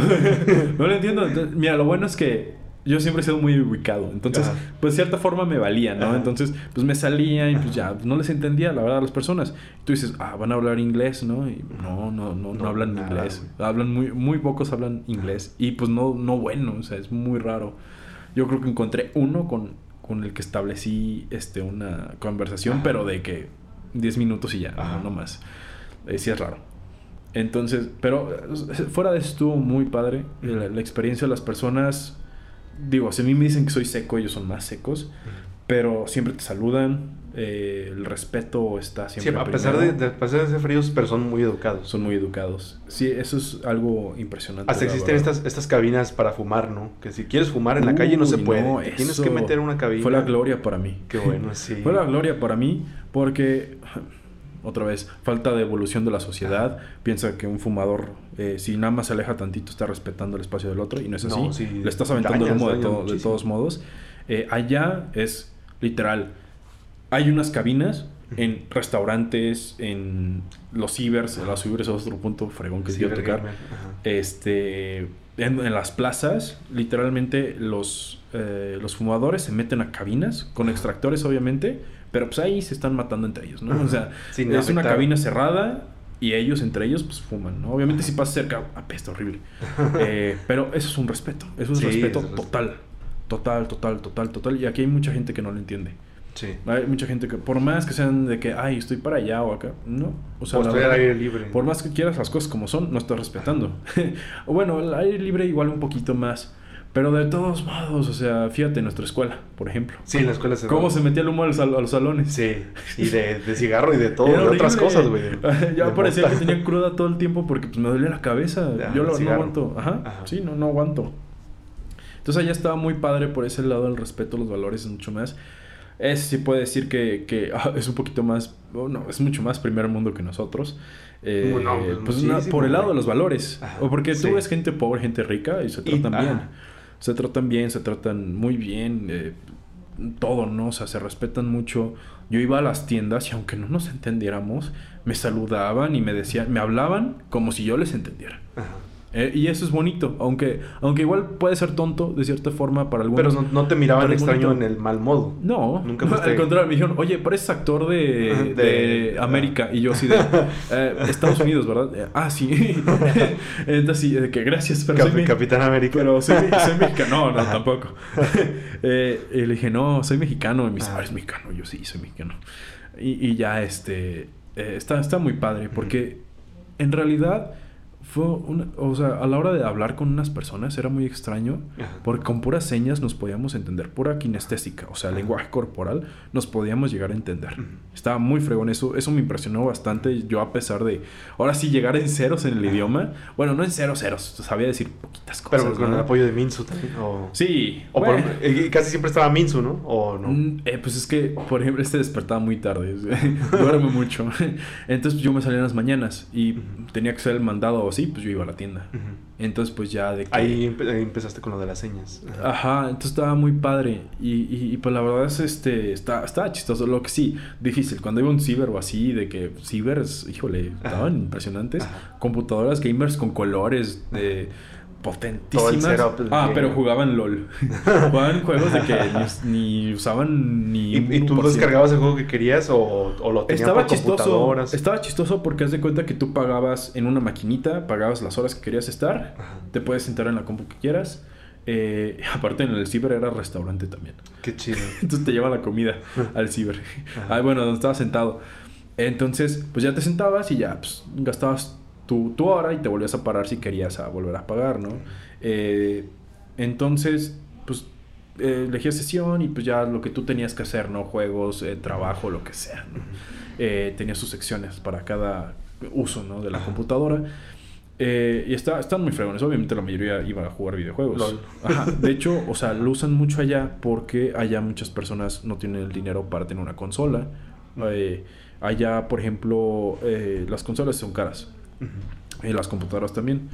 no lo entiendo. mira, lo bueno es que yo siempre he sido muy ubicado. Entonces, pues de cierta forma me valía, ¿no? Entonces, pues me salía y pues ya no les entendía, la verdad, a las personas. tú dices, ah, van a hablar inglés, ¿no? Y no, no, no, no, hablan inglés. Hablan muy, muy pocos hablan inglés. Y pues no, no bueno, o sea, es muy raro. Yo creo que encontré uno con con el que establecí este, una conversación, pero de que 10 minutos y ya, no, más. Eh, sí es raro. Entonces, pero eh, fuera de eso estuvo muy padre. La, experiencia de las personas, digo, si a mí me dicen que soy seco, ellos son más secos, pero siempre te saludan, eh, el respeto está siempre. Sí, a pesar de, de, ser fríos, pero son muy educados. Son muy educados. Sí, eso es algo impresionante. Hasta existen estas, estas cabinas para fumar, ¿no? Que si quieres fumar en la calle no se puede. Tienes que meter una cabina. Fue la gloria para mí. Qué bueno, sí. fue la gloria para mí porque otra vez, falta de evolución de la sociedad. Piensa que un fumador, eh, si nada más se aleja tantito, está respetando el espacio del otro y no es así. Le estás aventando el humo de, de, todos modos. Eh, allá es literal hay unas cabinas en restaurantes, en los cibers, los cibers es otro punto fregón que quiero tocar. Este, en, las plazas, literalmente los, eh, los fumadores se meten a cabinas con extractores, obviamente, pero pues ahí se están matando entre ellos, ¿no? O sea, es una cabina cerrada y ellos entre ellos pues fuman, ¿no? Obviamente si pasas cerca, apesta horrible. Eh, pero eso es un respeto, eso es un respeto total, total, total, total, total. Y aquí hay mucha gente que no lo entiende. Hay mucha gente que, por más que sean de que, ay, estoy para allá o acá, no. O sea, estoy al aire libre. Por más que quieras las cosas como son, no estás respetando. o bueno, el aire libre igual un poquito más. Pero de todos modos, o sea, fíjate, en nuestra escuela, por ejemplo. Sí, en la escuela se ¿Cómo se metía el humo a los, salones? Sí, y de, de cigarro y de todo, de otras cosas, güey. ya parecía que tenía cruda todo el tiempo porque pues me dolía la cabeza. Yo lo, no aguanto. Ajá, Sí, no, no aguanto. Entonces allá estaba muy padre por ese lado, el respeto, los valores, mucho más. Ese sí puede decir que, que ah, es un poquito más, no, es mucho más primer mundo que nosotros. Eh, pues por el lado de los valores. o porque tú ves gente pobre, gente rica y se tratan bien. Se tratan bien, se tratan muy bien. Eh, todo, ¿no? O sea, se respetan mucho. Yo iba a las tiendas y aunque no nos entendiéramos, me saludaban y me decían, me hablaban como si yo les entendiera. Ajá. Eh, y eso es bonito, aunque, aunque igual puede ser tonto de cierta forma para algunos. Pero no, te miraban extraño en el mal modo. No, nunca Al contrario, me dijeron, oye, pareces actor de, de, América. Y yo así de eh, Estados Unidos, ¿verdad? Eh, ah, sí. Entonces sí, de que gracias, pero soy Capitán América. Pero soy, mexicano. No, no, tampoco. y le dije, no, soy mexicano. Y me dice, ah, eres mexicano. yo sí, soy mexicano. Y, y ya, este. está, está muy padre, porque en realidad fue una, o sea, a la hora de hablar con unas personas era muy extraño porque con puras señas nos podíamos entender, pura kinestésica, o sea, lenguaje corporal, nos podíamos llegar a entender. Estaba muy fregón eso, eso me impresionó bastante, yo a pesar de, ahora sí, llegar en ceros en el idioma, bueno, no en ceros, ceros, sabía decir poquitas cosas. Pero con el apoyo de Minsu también, o... Sí. O eh, casi siempre estaba Minsu, ¿no? ¿O no? Mm, eh, pues es que, por ejemplo, este despertaba muy tarde, duerme mucho. Entonces yo me salía en las mañanas y tenía que ser el mandado sí, pues yo iba a la tienda. Entonces, pues ya de que... Ahí, empezaste con lo de las señas. Ajá, entonces estaba muy padre. Y, y, pues la verdad es, este, está, estaba chistoso. Lo que sí, difícil. Cuando iba un ciber o así, de que cibers, híjole, estaban impresionantes. Computadoras gamers con colores de potentísimas. ah, pero jugaban LOL. jugaban juegos de que ni, usaban ni. ¿Y, tú descargabas el juego que querías o, lo tenías estaba chistoso, Estaba chistoso porque haz de cuenta que tú pagabas en una maquinita, pagabas las horas que querías estar, te puedes sentar en la compu que quieras. Eh, aparte en el ciber era restaurante también. Qué chido. Entonces te lleva la comida al ciber. Ah, bueno, donde estabas sentado. Entonces, pues ya te sentabas y ya pues, gastabas tu, tu, hora y te volvías a parar si querías a volver a pagar, ¿no? Eh, entonces, pues eh, elegías sesión y pues ya lo que tú tenías que hacer, ¿no? Juegos, eh, trabajo, lo que sea, ¿no? Eh, tenía sus secciones para cada uso, ¿no? De la computadora. Eh, y está, están muy fregones. Obviamente la mayoría iba a jugar videojuegos. Lol. Ajá. De hecho, o sea, lo usan mucho allá porque allá muchas personas no tienen el dinero para tener una consola. Allá, por ejemplo, las consolas son caras. Y las computadoras también.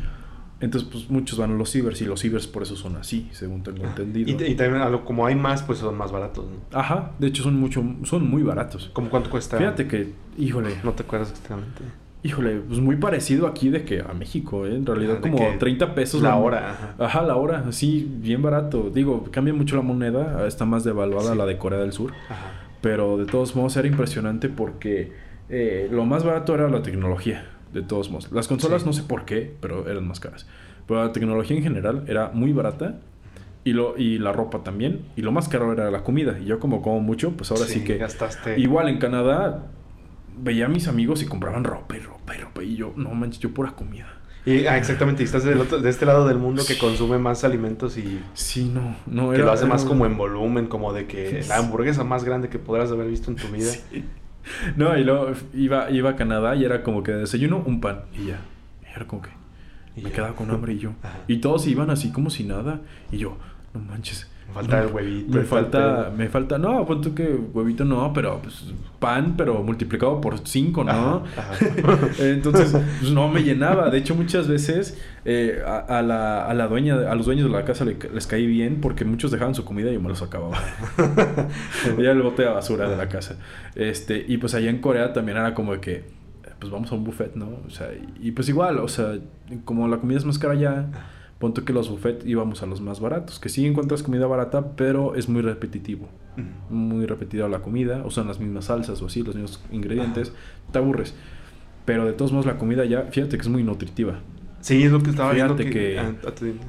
Entonces, pues muchos van a los cibers y los cibers por eso son así, según tengo entendido. Y, y también, como hay más, pues son más baratos, ¿no? Ajá, de hecho son mucho, son muy baratos. ¿Cómo cuánto cuesta? Fíjate que, híjole, No te acuerdas exactamente. híjole, pues muy parecido aquí de que a México, ¿eh? En realidad Ah, como que 30 pesos la hora, ajá. Ajá, la hora, sí, bien barato. Digo, cambia mucho la moneda, está más devaluada Sí. la de Corea del Sur, Ajá. pero de todos modos era impresionante porque eh, lo más barato era la tecnología, de todos modos. Las consolas Sí. no sé por qué, pero eran más caras. Pero la tecnología en general era muy barata y, lo, y la ropa también, y lo más caro era la comida. Y yo como como mucho, pues ahora sí, que... gastaste. Igual en Canadá veía a mis amigos y compraban ropa y ropa y ropa y yo, no manches, yo pura comida. Y, ah, exactamente, y estás del otro- de este lado del mundo que consume más alimentos y Sí, no, no que lo hace más como en volumen, como de que la hamburguesa más grande que podrás haber visto en tu vida. Sí. No, y luego iba, iba a Canadá y era como que desayuno un pan y ya. Y era como que Y me quedaba con hambre y yo. Y todos iban así como si nada. Y yo, no manches. Me falta el huevito. Me falta, me falta, no, punto que huevito no, pero pues, pan, pero multiplicado por cinco, ¿no? Ajá, ajá. Entonces, pues no me llenaba. De hecho, muchas veces eh, a, a la, a la dueña, a los dueños de la casa le- les caí bien porque muchos dejaban su comida y yo me los acababa. Era el bote de basura de la casa. Este, y pues allá en Corea también era como de que, pues vamos a un buffet, ¿no? O sea, y, y pues igual, o sea, como la comida es más cara allá, ponte que los buffets íbamos a los más baratos, que sí encuentras comida barata, pero es muy repetitivo. Muy repetida la comida, usan las mismas salsas o así, los mismos ingredientes, te aburres. Pero de todos modos la comida ya, fíjate que es muy nutritiva. Sí, es lo que estaba viendo Fíjate que... que- dime.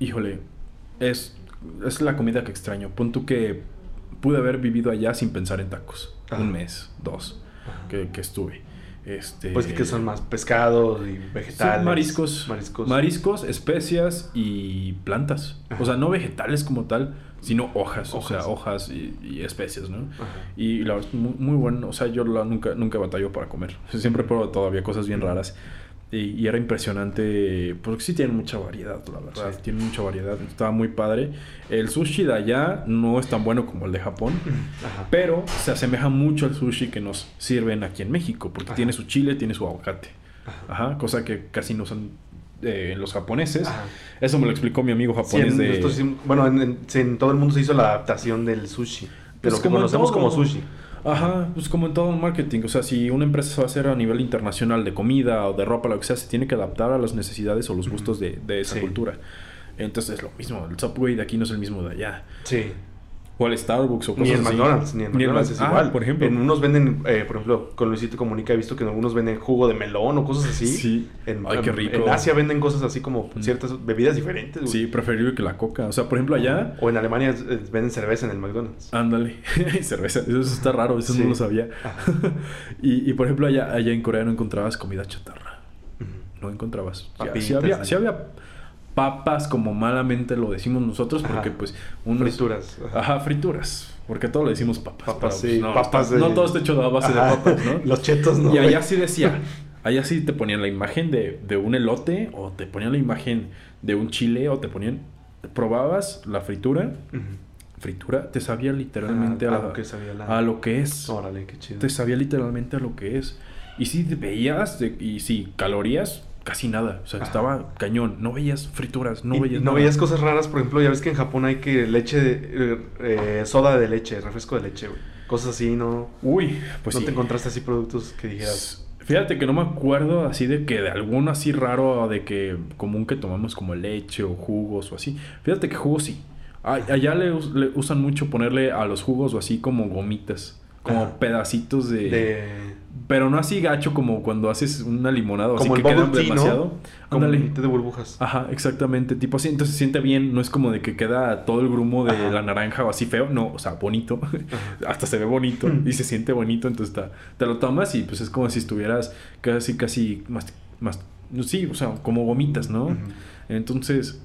Híjole, es, es la comida que extraño. Pon tú que pude haber vivido allá sin pensar en tacos. Ajá. Un mes, dos, que, que estuve. Este, Pues que son más pescados y sí, vegetales. mariscos, Mariscos. mariscos, especias y plantas. Ajá. O sea, no vegetales como tal, sino hojas, o sea, hojas y, y especias, ¿no? Ajá. Y la verdad, muy, muy bueno. O sea, yo la, nunca, nunca batallo para comer. Siempre pruebo todavía cosas bien raras. Y, y era impresionante, porque sí tienen mucha variedad, la verdad. Sí. Tienen mucha variedad. Estaba muy padre. El sushi de allá no es tan bueno como el de Japón. Ajá. Pero se asemeja mucho al sushi que nos sirven aquí en México. Porque Ajá. tiene su chile, tiene su aguacate. Ajá. Ajá. Cosa que casi no usan eh, los japoneses. Ajá. Eso me lo explicó mi amigo Sí, japonés en de... bueno, en, en- sí, en todo el mundo se hizo la adaptación del sushi. De Pues lo que conocemos todo. como sushi. Ajá, pues como en todo el marketing, o sea, si una empresa se va a hacer a nivel internacional de comida o de ropa, lo que sea, se tiene que adaptar a las necesidades o los gustos de, de esa Sí. cultura. Entonces es lo mismo, el Subway de aquí no es el mismo de allá. Sí. O el Starbucks o cosas Ni en. McDonald's, ni en Ni en McDonald's es Ah, igual. por ejemplo. En unos venden, eh, por ejemplo, con Luisito Comunica he visto que en algunos venden jugo de melón o cosas así. Sí. En, Ay, qué rico. En Asia venden cosas así como Mm. ciertas bebidas diferentes. güey. Sí, preferible que la coca. O sea, por ejemplo, allá, O en Alemania eh, venden cerveza en el McDonald's. ándale, cerveza, eso está raro, eso Sí. no lo sabía. Y, y, por ejemplo, allá, allá en Corea no encontrabas comida chatarra. No encontrabas. Papitas, sí había, sí había papas como malamente lo decimos nosotros porque Ajá. pues unos... Frituras. Ajá. Frituras. Porque todo le decimos papas. Papas, pero, sí, pues, no, papas está- de- no todo está hecho a base Ajá. de papas, ¿no? Los chetos, ¿no? y allá sí decía, allá sí te ponían la imagen de, de un elote o te ponían la imagen de un chile o te ponían, probabas la fritura, fritura, te sabía literalmente Ah, a, lo que sabía la- a lo que es. Órale, qué chido. Te sabía literalmente a lo que es. Y si veías, de- y si calorías, casi nada. O sea, Ajá. estaba cañón. No veías frituras, no Y- veías y no nada. veías cosas raras, por ejemplo, ya ves que en Japón hay que leche, de, eh, eh, soda de leche, refresco de leche, güey. Cosas así, ¿no? Uy, pues ¿No sí. te encontraste así productos que dijeras? Fíjate que no me acuerdo así de que de alguno así raro de que común que tomamos como leche o jugos o así. Fíjate que jugos sí. Allá le, le usan mucho ponerle a los jugos o así como gomitas, como Ajá. pedacitos de, De... pero no así gacho como cuando haces una limonada o así Como que el bubble tea, ¿no? demasiado. Como Ándale. un té de burbujas. Ajá, exactamente. Tipo así, entonces se siente bien. No es como de que queda todo el grumo de Ajá. la naranja o así feo. No, o sea, bonito. Hasta se ve bonito y se siente bonito. Entonces está, te lo tomas y pues es como si estuvieras casi, casi más, más. Sí, o sea, como gomitas, ¿no? Entonces,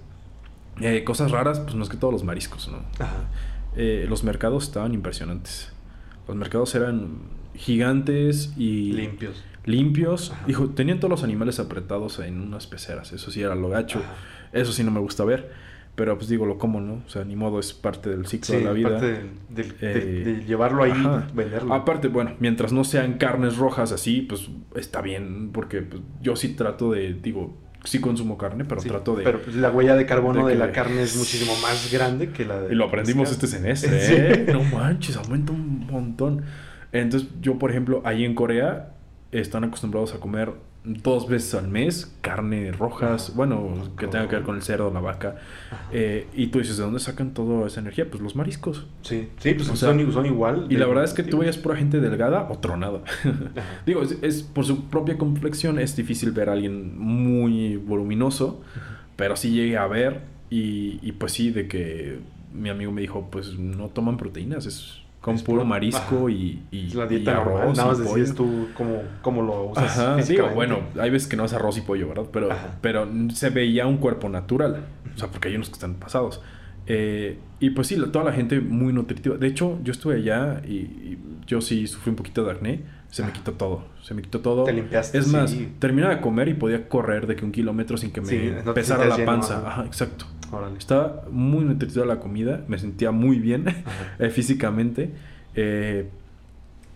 Eh, cosas raras, pues más que todos los mariscos, ¿no? Ajá. Eh, los mercados estaban impresionantes. Los mercados eran gigantes y Limpios. limpios. Ajá. Dijo, tenían todos los animales apretados en unas peceras. Eso sí era lo gacho. Ajá. Eso sí no me gusta ver. Pero pues digo, lo como, ¿no? O sea, ni modo, es parte del ciclo Sí, de la vida. aparte de, de- de- Eh, de llevarlo ahí ajá. venderlo. Aparte, bueno, mientras no sean carnes rojas así, pues está bien, porque pues, yo sí trato de, digo, sí consumo carne, pero Sí, trato de... Pero pues, la huella de carbono de de, que- la carne es muchísimo más grande que la de. y lo aprendimos este semestre, Sí. ¿eh? No manches, aumenta un montón. Entonces, yo, por ejemplo, ahí en Corea están acostumbrados a comer dos veces al mes carne rojas, bueno, que tenga que ver con el cerdo, la vaca. Eh, y tú dices, ¿de dónde sacan toda esa energía? Pues los mariscos. Sí, sí, pues O sea, son, son igual. Y la verdad es que tú veías pura gente delgada o tronada. Digo, es, es- por su propia complexión es difícil ver a alguien muy voluminoso, pero sí llegué a ver y, y pues sí, de que mi amigo me dijo, pues no toman proteínas, es con Es puro marisco y, y la y dieta normal. arroz Nada y más decides tú cómo, cómo lo usas. Ajá, digo, bueno, hay veces que no es arroz y pollo, ¿verdad? Pero, Ajá. pero se veía un cuerpo natural, o sea, porque hay unos que están pasados. Eh, y pues sí, toda la gente muy nutritiva. De hecho, yo estuve allá y, y yo sí sufrí un poquito de acné. Se me quitó todo. Se me quitó todo. Te limpiaste, Es más, sí. terminaba de comer y podía correr de que un kilómetro sin que me Sí, no te pesara la lleno, panza. ajá. Ajá, exacto. Órale. Estaba muy nutritiva la comida. Me sentía muy bien eh, físicamente. Eh,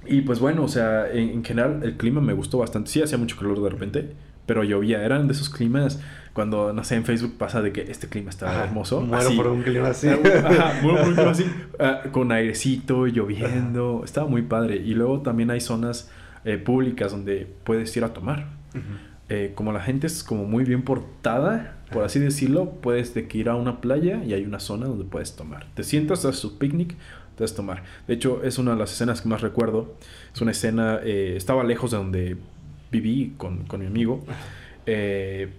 y pues bueno, o sea, en, en general el clima me gustó bastante. Sí, hacía mucho calor de repente, pero llovía. Eran de esos climas cuando, no sé, en Facebook pasa de que este clima está Ajá. hermoso. Muero así. por un clima así. Ajá, muero por un clima así. ah, con airecito, lloviendo. Estaba muy padre. Y luego también hay zonas eh, públicas donde puedes ir a tomar. Eh, como la gente es como muy bien portada, por así decirlo, puedes de que ir a una playa y hay una zona donde puedes tomar. Te sientas, haces tu picnic, puedes tomar. De hecho, es una de las escenas que más recuerdo. Es una escena, eh, estaba lejos de donde viví con, con mi amigo. Eh,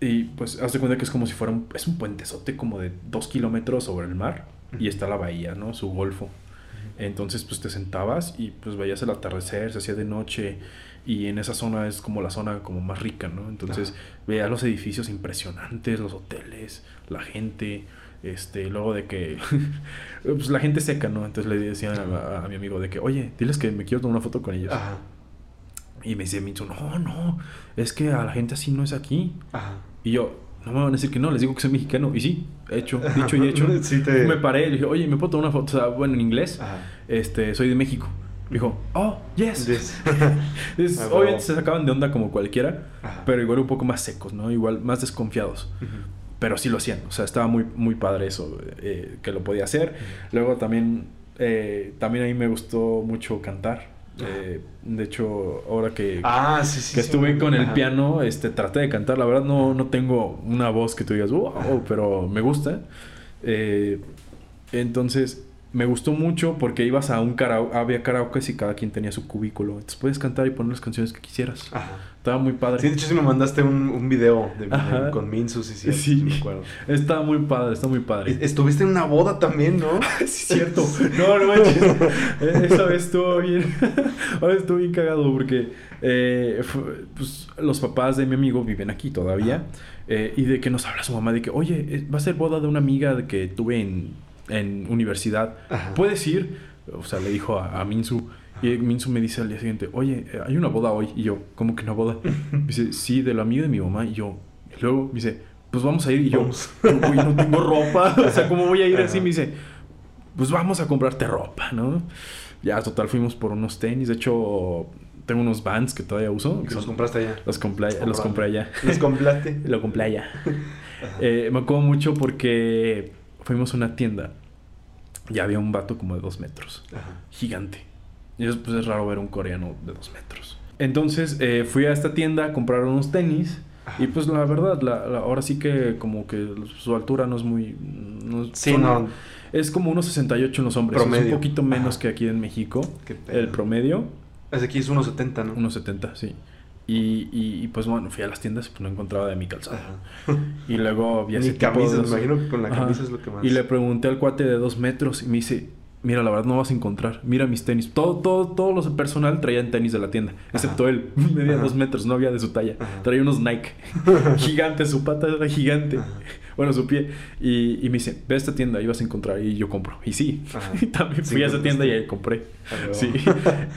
y pues, haz de cuenta que es como si fuera un, es un puentezote como de dos kilómetros sobre el mar y está la bahía, ¿no? Su golfo. Entonces, pues te sentabas y pues veías el atardecer, se hacía de noche y en esa zona es como la zona como más rica, ¿no? Entonces, veías los edificios impresionantes, los hoteles, la gente, este, luego de que, pues la gente seca, ¿no? Entonces le decían a, a mi amigo de que, oye, diles que me quiero tomar una foto con ellos. Ajá. Y me dice Mitsu, no, no, es que a la gente así no es aquí. Ajá. Y yo, no me van a decir que no, les digo que soy mexicano. Y sí, hecho, dicho y hecho. Sí te- Me paré y le dije, oye, ¿me puedo tomar una foto? O sea, bueno, en inglés, Ajá. este, soy de México. Dijo, oh, yes. Yes. Es- Ah, obviamente se sacaban de onda como cualquiera, Ajá. pero igual un poco más secos, ¿no? Igual más desconfiados. Pero sí lo hacían, o sea, estaba muy, muy padre eso, eh, que lo podía hacer. Luego también, eh, también a mí me gustó mucho cantar. Eh, de hecho, ahora que, Ah, sí, sí. que sí. estuve con el piano, este, traté de cantar. La verdad no, no tengo una voz que tú digas, wow, pero me gusta. Eh, entonces, me gustó mucho porque ibas a un karaoke, había karaoke y cada quien tenía su cubículo. Entonces puedes cantar y poner las canciones que quisieras. Ajá. Estaba muy padre. Sí, de hecho sí me mandaste un, un video de, de- con Minsu, sí, sí, Sí. sí me acuerdo. Estaba muy padre, está muy padre. E- Estuviste en una boda también, ¿no? Sí, es cierto. No, no manches. Eh, Esa vez estuvo bien. Ahora estuvo bien cagado porque eh, pues, los papás de mi amigo viven aquí todavía. eh, y de que nos habla su mamá de que, oye, eh, va a ser boda de una amiga de que tuve en, en universidad. Ajá. ¿Puedes ir? O sea, le dijo a, a Minsu. Y Minsu me dice al día siguiente, oye, eh, hay una boda hoy. Y yo, ¿cómo que una boda? Me dice, sí, de la amiga de mi mamá. Y yo, y luego me dice, pues vamos a ir. Y yo, Vamos. "Uy, no tengo ropa. O sea, ¿cómo voy a ir así? Me dice, pues vamos a comprarte ropa, ¿no? Ya, total, fuimos por unos tenis. De hecho, tengo unos Vans que todavía uso. Que los compraste allá. los compré, los compré allá. Los compraste. Lo compré allá. Eh, me acuerdo mucho porque fuimos a una tienda y había un vato como de dos metros. Ajá. Gigante. Y es, pues, es raro ver un coreano de dos metros. Entonces eh, fui a esta tienda a comprar unos tenis. Ajá. Y pues la verdad, la- la- ahora sí que como que su altura no es muy... no- Sí, son- no. Es como unos 68 en los hombres. Es Promedio. un poquito menos Ajá. que aquí en México. Qué. El promedio, Ese aquí es 1.70, ¿no? unos 70, sí. Y, y, y, pues bueno, fui a las tiendas y pues no encontraba de mi calzado. Ajá. Y luego vi ese de- me imagino que con la Ajá. camisa es lo que más. Y le pregunté al cuate de dos metros y me dice, mira, la verdad no vas a encontrar. Mira mis tenis. Todo, todo, todo los personal traían tenis de la tienda. Excepto él. Medía dos metros, no había de su talla. Traía unos Nike. gigante, su pata era gigante. Bueno, su pie. Y, y me dice, ve a esta tienda, ahí vas a encontrar. Y yo compro. Y sí, también fui a esa tienda y ahí compré. Sí.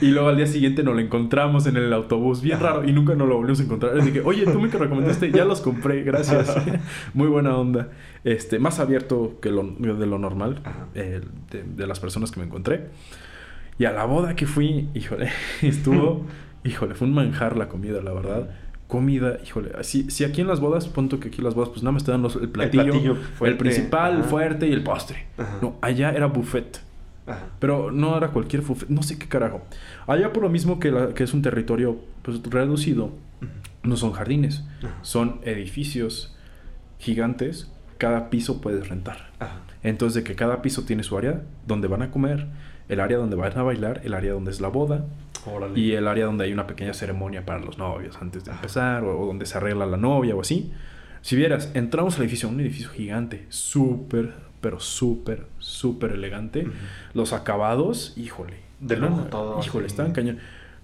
y luego al día siguiente nos lo encontramos en el autobús, bien raro, y nunca nos lo volvimos a encontrar. Le dije, oye, tú me recomendaste, ya los compré, gracias. Muy buena onda. Este, más abierto que lo, de lo normal, eh, de, de las personas que me encontré. Y a la boda que fui, híjole, estuvo, híjole, fue un manjar la comida, la verdad comida, híjole, si, si aquí en las bodas, punto que aquí en las bodas, pues nada más te dan los, el platillo, el, principal, el fuerte y el postre. No, allá era buffet. Pero no era cualquier buffet, no sé qué carajo. Allá por lo mismo que, la, que es un territorio pues, reducido, no son jardines, son edificios gigantes, cada piso puedes rentar. Entonces de que cada piso tiene su área donde van a comer, el área donde van a bailar, el área donde es la boda, y el área donde hay una pequeña ceremonia para los novios antes de empezar, o, donde se arregla la novia o así. Si vieras, entramos al edificio, un edificio gigante, súper, pero súper, súper elegante. Los acabados, híjole. De lujo todo. Híjole, estaban cañón.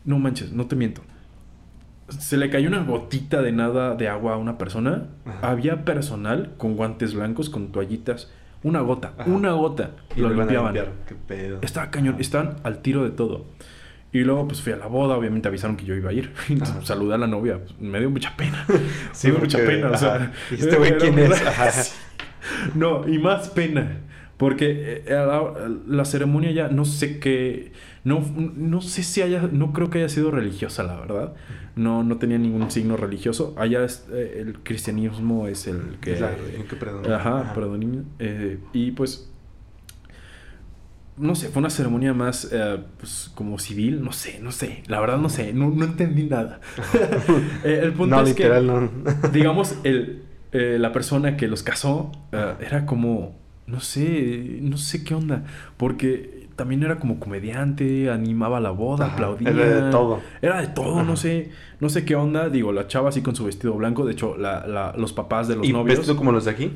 No manches, no te miento. Se le cayó una gotita de nada de agua a una persona. Había personal con guantes blancos, con toallitas. Una gota, una gota. Y lo limpiaban. Qué pedo. Estaba cañón. Estaban al tiro de todo. Y luego pues fui a la boda, obviamente avisaron que yo iba a ir. Saludé a la novia, pues, me dio mucha pena. Sí, me dio mucha pena, o sea, este güey quién es? no, y más pena. Porque eh, la, ceremonia ya no sé qué. No, no sé si haya. No creo que haya sido religiosa, la verdad. No, no tenía ningún signo religioso. Allá eh, el cristianismo es el que. Es que predomina. Ajá, predomina. Eh, y pues no sé, fue una ceremonia más eh, pues, como civil, no sé, no sé, la verdad no sé, no, no entendí nada. Eh, el punto es que, digamos, el, eh, la persona que los casó era como, no sé, no sé qué onda, porque también era como comediante, animaba la boda, aplaudía. Era de todo. Era de todo, no sé, no sé qué onda, digo, la chava así con su vestido blanco, de hecho, la, la, los papás de los ¿Y novios... vestido como los de aquí?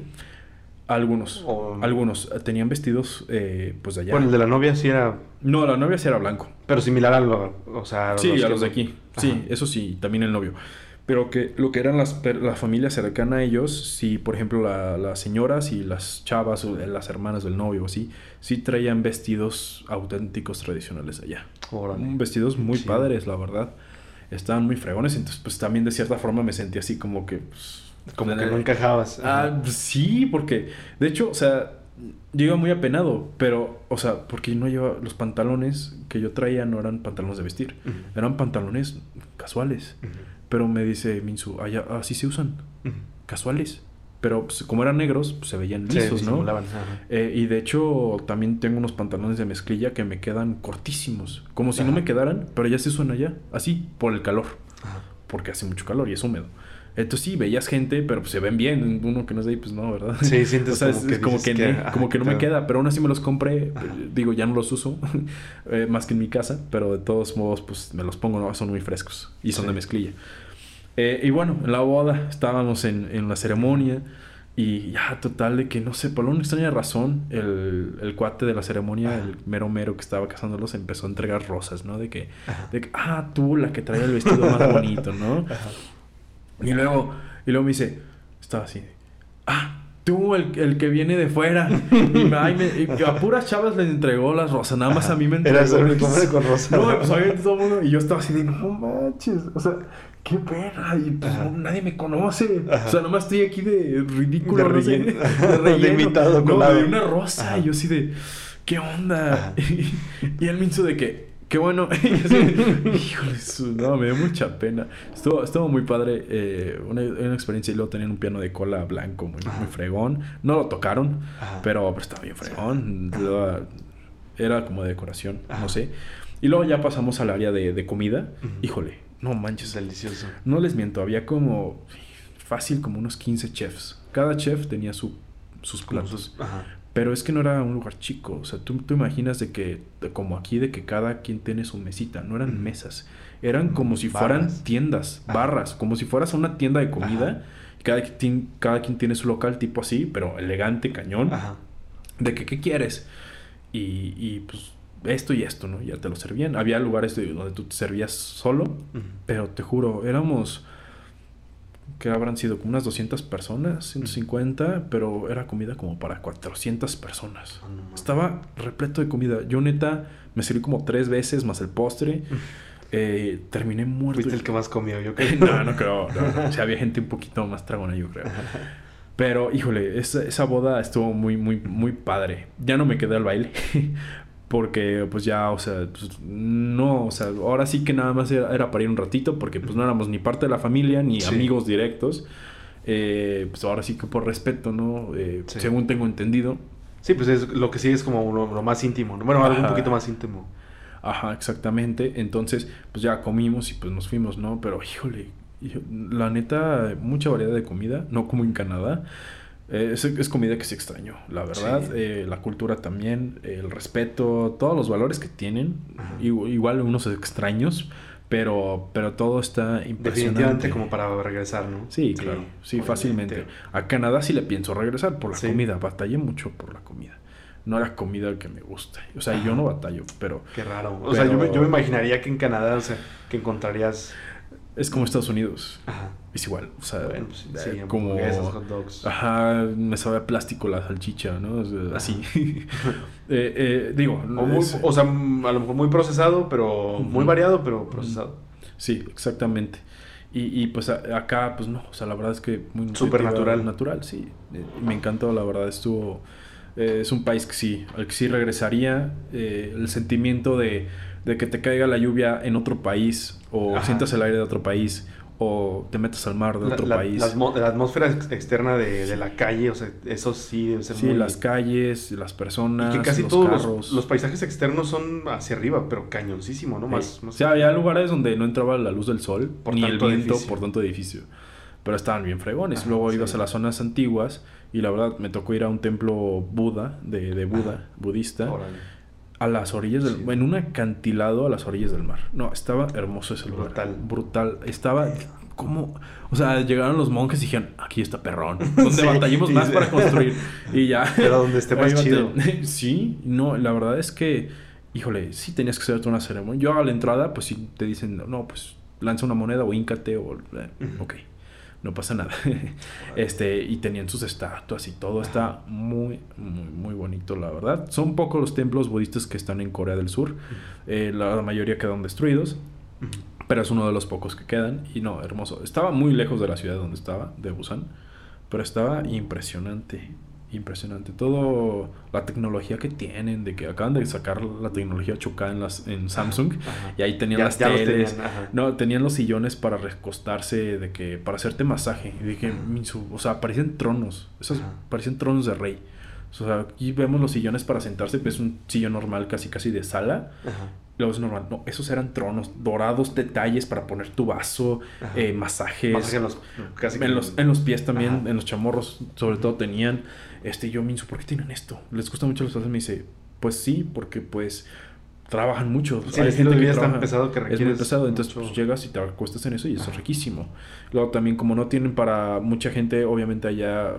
Algunos. Algunos. Tenían vestidos, eh, pues de allá. Bueno, el de la novia sí era. No, la novia sí era blanco. Pero similar a lo. O sea, sí, a los de aquí. Sí, eso sí, también el novio. Pero que lo que eran las, la familia cercana a ellos, sí, por ejemplo, las señoras y las chavas o las hermanas del novio, sí, sí traían vestidos auténticos tradicionales allá. Vestidos muy padres, la verdad. Estaban muy fregones, entonces, pues también de cierta forma me sentí así como que. Pues, como que no encajabas. Ah, pues sí, porque de hecho, o sea, yo iba muy apenado, pero, o sea, porque no llevaba los pantalones que yo traía no eran pantalones de vestir, eran pantalones casuales. Pero me dice Minsu, allá así se usan, casuales. Pero pues, como eran negros, pues, se veían lisos, ¿no? Eh, y de hecho, también tengo unos pantalones de mezclilla que me quedan cortísimos. Como si no me quedaran, pero ya se usan allá, así, por el calor. Porque hace mucho calor y es húmedo. Entonces sí, veías gente, pero pues, se ven bien. Uno que no es de ahí, pues no, ¿verdad? Sí, sientes o sea, como, que, como que, no me queda. Pero aún así me los compré. Digo, ya no los uso. Eh, más que en mi casa. Pero de todos modos, pues me los pongo, ¿no? Son muy frescos. Y son de mezclilla. Eh, y bueno, en la boda estábamos en, en la ceremonia. Y ya, total, de que no sé, por una extraña razón, el, el cuate de la ceremonia, el mero mero que estaba casándolos, empezó a entregar rosas, ¿no? De que, de que, ah, tú la que traía el vestido más bonito, ¿no? Ajá. Y luego, y luego me dice, estaba así, ah, tú, el, el que viene de fuera. Y, me, a puras chavas les entregó las rosas, nada más a mí me entregó. Era el hombre con rosas. No, pues obviamente todo el mundo, y yo estaba así de, no manches, o sea, qué pena, y pues nadie me conoce. O sea, nomás estoy aquí de ridículo, de, relleno, de, relleno. de invitado con no, de una rosa, y yo así de, ¿qué onda? Y, y él me hizo de que, qué bueno. Híjole, no, me dio mucha pena. Estuvo, estuvo muy padre. Eh, una, una, experiencia y luego tenían un piano de cola blanco muy, muy fregón. No lo tocaron, pero, pero, estaba bien fregón. Era como de decoración, no sé. Y luego ya pasamos al área de, de comida. Híjole, no manches. Delicioso. No les miento, había como fácil como unos 15 chefs. Cada chef tenía su, sus platos. Ajá. Pero es que no era un lugar chico. O sea, tú, tú imaginas de que, como aquí, de que cada quien tiene su mesita. No eran mesas. Eran como si fueran tiendas, barras. Como si fueras a una tienda de comida. Cada quien, cada quien tiene su local tipo así, pero elegante, cañón. De que, ¿qué quieres? Y, y pues esto y esto, ¿no? Ya te lo servían. Había lugares donde tú te servías solo, pero te juro, éramos que habrán sido como unas 200 personas, 150, pero era comida como para 400 personas. Ah, no. Estaba repleto de comida. Yo neta me serví como tres veces más el postre. Eh, terminé muerto. Fuiste el que más comió, yo creo. no, no creo. no, no. O sea, había gente un poquito más tragona, yo creo. Pero, híjole, esa, esa boda estuvo muy, muy, muy padre. Ya no me quedé al baile. Porque, pues ya, o sea, pues, no, o sea, ahora sí que nada más era, era para ir un ratito, porque pues no éramos ni parte de la familia, ni Sí. amigos directos. Eh, pues ahora sí que por respeto, ¿no? Eh, Sí. Según tengo entendido. Sí, pues es, lo que sí es como lo, lo más íntimo. ¿no? Bueno, algo un poquito más íntimo. Ajá, exactamente. Entonces, pues ya comimos y pues nos fuimos, ¿no? Pero, híjole, hijo- la neta, mucha variedad de comida, no como en Canadá. Eh, es, es comida que se extrañó, la verdad. Sí. Eh, la cultura también, el respeto, todos los valores que tienen. Igual unos extraños, pero, pero todo está impresionante. Definitivamente como para regresar, ¿no? Sí, claro, sí, obviamente. fácilmente. A Canadá sí le pienso regresar por la Sí. comida. Batallé mucho por la comida. No era comida que me gusta. O sea, yo no batallo, pero Qué raro. O sea, yo me, yo me imaginaría que en Canadá, o sea, que encontrarías... es como Estados Unidos. Ajá. Es igual, o sea, Bueno, pues, sí, como... hamburguesas, hot dogs. Ajá, me sabe a plástico la salchicha, ¿no? O sea, así. Eh, eh, digo, O, muy- es- o sea, a lo mejor muy procesado, pero muy variado, pero procesado. sí, exactamente. Y, y, pues a- acá, pues no, o sea, la verdad es que muy Súper nutritiva, natural. Natural, sí. Eh, me encantó, la verdad, estuvo... eh, es un país que sí, al que sí regresaría. eh, el sentimiento de, de que te caiga la lluvia en otro país, o Ajá. sientas el aire de otro país, o te metas al mar de La, otro la- país. la la atmósfera ex- externa de, de la calle, o sea, eso sí debe ser Sí, muy... las calles, las Y personas, que casi los todos carros. los, los paisajes externos son hacia arriba, pero cañoncísimo, ¿no? Más, Sí. más- O sea, había lugares donde no entraba la luz del sol, Por ni el viento edificio. por tanto edificio. Pero estaban bien fregones. Ajá, Luego sí. ibas a las zonas antiguas y la verdad me tocó ir a un templo Buda, de, de Buda, Ajá. budista, Órale. A las orillas del... Sí. En un acantilado a las orillas del mar. No, estaba hermoso ese lugar. Brutal. Brutal. Estaba... como O sea, llegaron los monjes y dijeron, aquí está perrón. Donde Sí, batallemos más para construir. Y ya. Pero donde esté más chido. Sí, no, la verdad es que, híjole, sí tenías que hacerte una ceremonia. Yo a la entrada, pues sí te dicen, no, pues lanza una moneda o íncate o... eh. Ok, no pasa nada. este, y tenían sus estatuas y todo. Está muy, muy, muy bonito, la verdad. Son pocos los templos budistas que están en Corea del Sur. Eh, la mayoría quedaron destruidos. Pero es uno de los pocos que quedan. Y no, hermoso. Estaba muy lejos de la ciudad donde estaba, de Busan. Pero estaba impresionante. Impresionante. Todo la tecnología que tienen, de que acaban de sacar la tecnología 8K en, las, en Samsung. Ajá. Y ahí tenían Ya- las ya teles. tenían, no, tenían los sillones para recostarse, de que para hacerte masaje. Y dije, o sea, parecían tronos. Esos Ajá. parecían tronos de rey. O sea, aquí vemos los sillones para sentarse, pues es un sillón normal, casi casi de sala. Ajá. Luego es normal. No, esos eran tronos, dorados, detalles para poner tu vaso, eh, masajes. Masaje en los, casi en, los, en los pies también, Ajá. en los chamorros, sobre todo tenían. Este, yo, Minsu, ¿por qué tienen esto? ¿Les gusta mucho los pasos? Me dice, pues sí, porque pues trabajan mucho. Sí, estilo de vida es tan pesado que Es muy requieres pesado, entonces mucho- pues, llegas y te acuestas en eso y es Ajá. riquísimo. Luego también, como no tienen para mucha gente, obviamente allá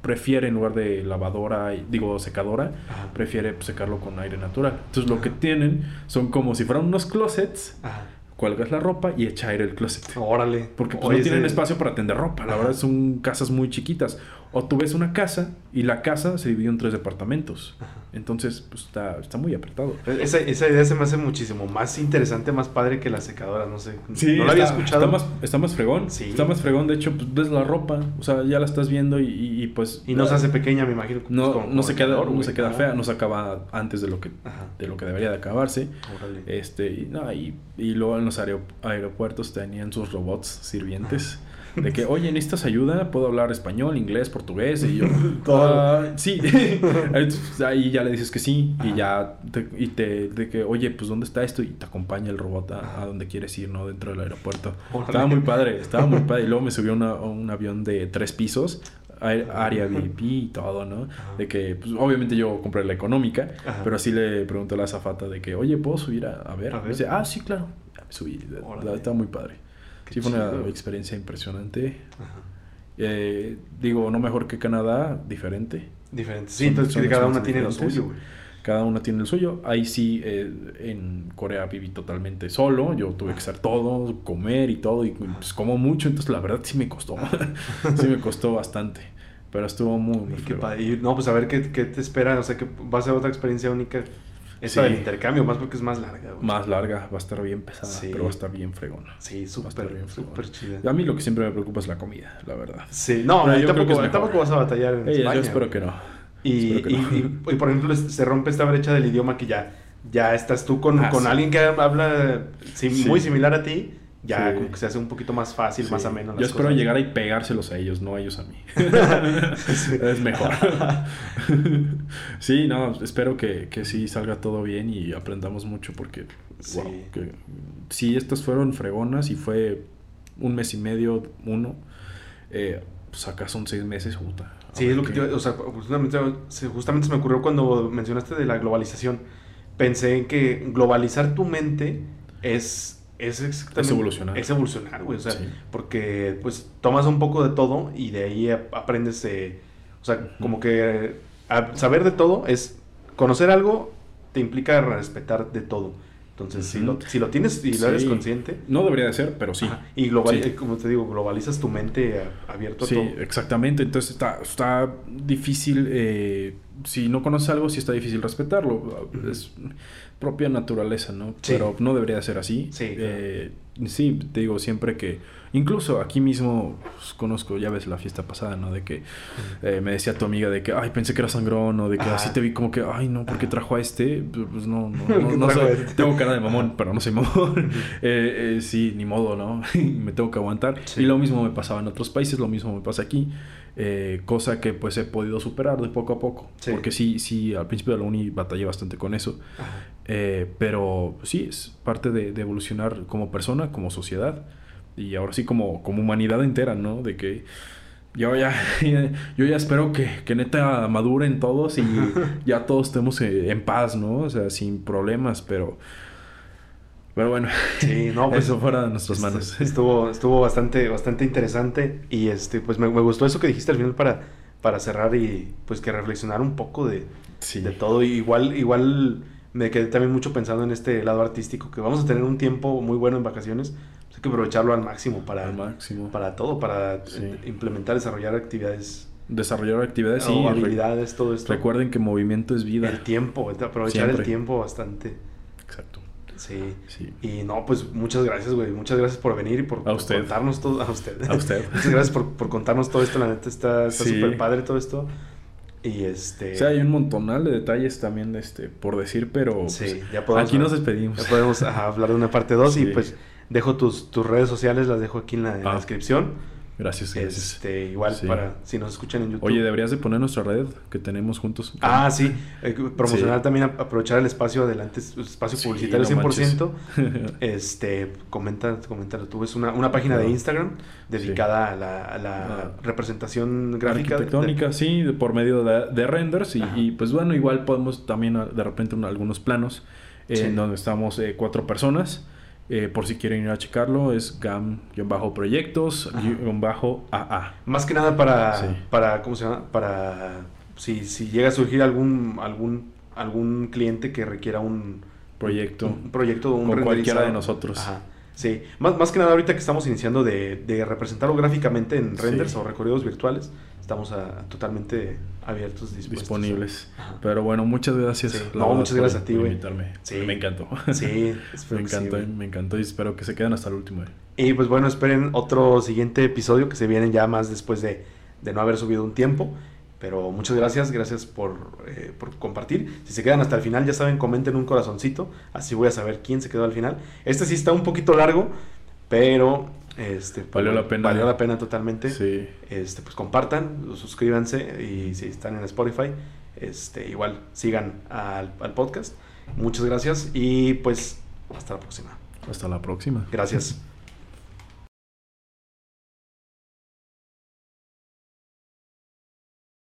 prefiere en lugar de lavadora, y- digo secadora, Ajá. prefiere pues, secarlo con aire natural. Entonces lo que tienen son como si fueran unos closets, Ajá. cuelgas la ropa y echa aire el closet. Órale. Porque pues, Oye, no tienen ese- espacio para tender ropa. La verdad son casas muy chiquitas. O tú ves una casa y la casa se dividió en tres departamentos. Ajá. Entonces, pues está, está muy apretado. Esa, esa idea se me hace muchísimo más interesante, más padre que la secadora, no sé. no la había escuchado. Está más, está más fregón. Sí. Está más fregón. De hecho, pues ves la ropa. O sea, ya la estás viendo y, y- y, pues. Y no se hace pequeña, me imagino. pues, No, como- no se queda, no se queda fea, no se acaba antes de lo que, Ajá. de lo que debería de acabarse. Órale. Este, y, no, y, y luego en los aero- aeropuertos tenían sus robots sirvientes. De que, oye, ¿necesitas ayuda? Puedo hablar español, inglés, portugués. Y yo, Todo. "Ah, sí. Ahí ya le dices que sí. Y ya, te, y te, de que, oye, pues ¿dónde está esto? Y te acompaña el robot a, a donde quieres ir, ¿no? Dentro del aeropuerto. Órale. Estaba muy padre, estaba muy padre. Y luego me subió una- a un avión de tres pisos, área VIP y todo, ¿no? Ajá. De que, pues, obviamente yo compré la económica, Ajá. pero sí le pregunté a la azafata de que, oye, ¿puedo subir a, a ver? A dice, ah, sí, claro. Ya me subí, Órale. la- estaba muy padre. Sí, fue una chido. experiencia impresionante. Ajá. Eh, digo, no mejor que Canadá, diferente. Diferente. Sí, Son- entonces son cada una tiene lo suyo, güey. cada uno tiene el suyo. Ahí sí, eh, en Corea viví totalmente solo, yo tuve que hacer todo, comer y todo, y pues como mucho, entonces la verdad sí me costó, sí me costó bastante. Pero estuvo muy, muy y no, pues a ver qué, qué, te espera, o sea, que va a ser otra experiencia única. Esa del intercambio, más porque es más larga. Más larga, va a estar bien pesada, pero va a estar bien fregona. Sí, súper, súper chida. A mí lo que siempre me preocupa es la comida, la verdad. Sí, no, yo tampoco, tampoco vas a batallar en España, Yo espero que no. Y, y, por ejemplo, se rompe esta brecha del idioma que ya, ya estás tú con, ah, con alguien que habla muy similar a ti ya como que se hace un poquito más fácil, más ameno. Yo espero llegar y pegárselos a ellos, no a ellos a mí. es mejor. sí, no, espero que, que sí salga todo bien y aprendamos mucho porque, sí. que, sí, estas fueron fregonas y fue un mes y medio, uno. Eh, pues acá son seis meses, puta. Sí, es lo que, o sea, justamente, justamente se me ocurrió cuando mencionaste de la globalización. Pensé en que globalizar tu mente es es exactamente... Es evolucionar. Es evolucionar, güey. O sea, porque pues tomas un poco de todo y de ahí aprendes, eh, o sea, como que saber de todo es conocer algo te implica respetar de todo. Entonces, si, lo, si lo tienes y lo eres consciente. No debería de ser, pero sí. Y global, eh, como te digo, globalizas tu mente abierto a todo. Sí, exactamente. Entonces está, está difícil. Eh, si no conoces algo, sí está difícil respetarlo. Es propia naturaleza, ¿no? Pero no debería ser así. Sí. Eh, sí, te digo siempre que Incluso aquí mismo pues, conozco, ya ves la fiesta pasada, ¿no? De que eh, me decía tu amiga de que, ay, pensé que era sangrón, o de que así te vi como que, ay, no, ¿por qué trajo a este? Pues no, no, no, sé. Este? Tengo cara de mamón, pero no soy mamón. eh, eh, sí, ni modo, ¿no? me tengo que aguantar. Y lo mismo me pasaba en otros países, lo mismo me pasa aquí. Cosa que pues he podido superar de poco a poco. Porque sí, sí, al principio de la uni batallé bastante con eso. Eh, pero sí, es parte de, de, evolucionar como persona, como sociedad y ahora sí como, como humanidad entera, ¿no? De que yo ya, yo ya espero que, que neta maduren todos y ya todos estemos eh, en paz, ¿no? O sea, sin problemas, pero... Pero bueno, sí, no, pues, eso fuera de nuestras manos. Estuvo, estuvo bastante, bastante interesante y este, pues me, gustó eso que dijiste al final para, para cerrar y pues que reflexionar un poco de, de todo. igual, igual me quedé también mucho pensando en este lado artístico, que vamos a tener un tiempo muy bueno en vacaciones, hay que aprovecharlo al máximo para, máximo. para todo, para implementar, desarrollar actividades. Desarrollar actividades, sí. Habilidades, todo esto. Recuerden que movimiento es vida. El tiempo, aprovechar el tiempo bastante. Exacto. Sí. sí. Y no, pues muchas gracias, güey. Muchas gracias por venir y por, contarnos todo. A usted. A usted. muchas gracias por, por, contarnos todo esto. La neta está súper padre todo esto. Y este... O sea, hay un montonal de detalles también este, por decir, pero sí, pues, ya podemos, aquí nos despedimos. Ya podemos hablar de una parte 2 y pues Dejo tus, tus redes sociales, las dejo aquí en la, ah. descripción. Gracias, gracias. Este, igual para si nos escuchan en YouTube. Oye, deberías de poner nuestra red que tenemos juntos. Ah, sí. Eh, promocionar también, aprovechar el espacio adelante, espacio publicitario 100%. este, comenta, coméntalo tú. Es una, una página de Instagram dedicada a la, a la ah. representación gráfica. Arquitectónica, sí, por medio de, renders. Y, pues bueno, igual podemos también de repente algunos planos en donde estamos eh, cuatro personas. Eh, por si quieren ir a checarlo, es GAM-proyectos-AA. Más que nada para, para, ¿cómo se llama? Para, si, si llega a surgir algún, algún, algún cliente que requiera un proyecto, un, proyecto, un Con cualquiera de nosotros. Ajá. Sí, más, más que nada ahorita que estamos iniciando de, de representarlo gráficamente en renders o recorridos virtuales, estamos totalmente abiertos, disponibles. Pero bueno, muchas gracias. No, muchas gracias a ti, güey. Me encantó. Sí, me encantó, me encantó y espero que se queden hasta el último. Y pues bueno, esperen otro siguiente episodio que se viene ya más después de, de no haber subido un tiempo. Pero muchas gracias, gracias por, eh, por, compartir. Si se quedan hasta el final, ya saben, comenten un corazoncito. Así voy a saber quién se quedó al final. Este sí está un poquito largo, pero este, valió la pena. Valió la pena totalmente. Sí. Este, pues compartan, suscríbanse y si están en Spotify, este, igual sigan al, al podcast. Muchas gracias y pues hasta la próxima. Hasta la próxima. Gracias.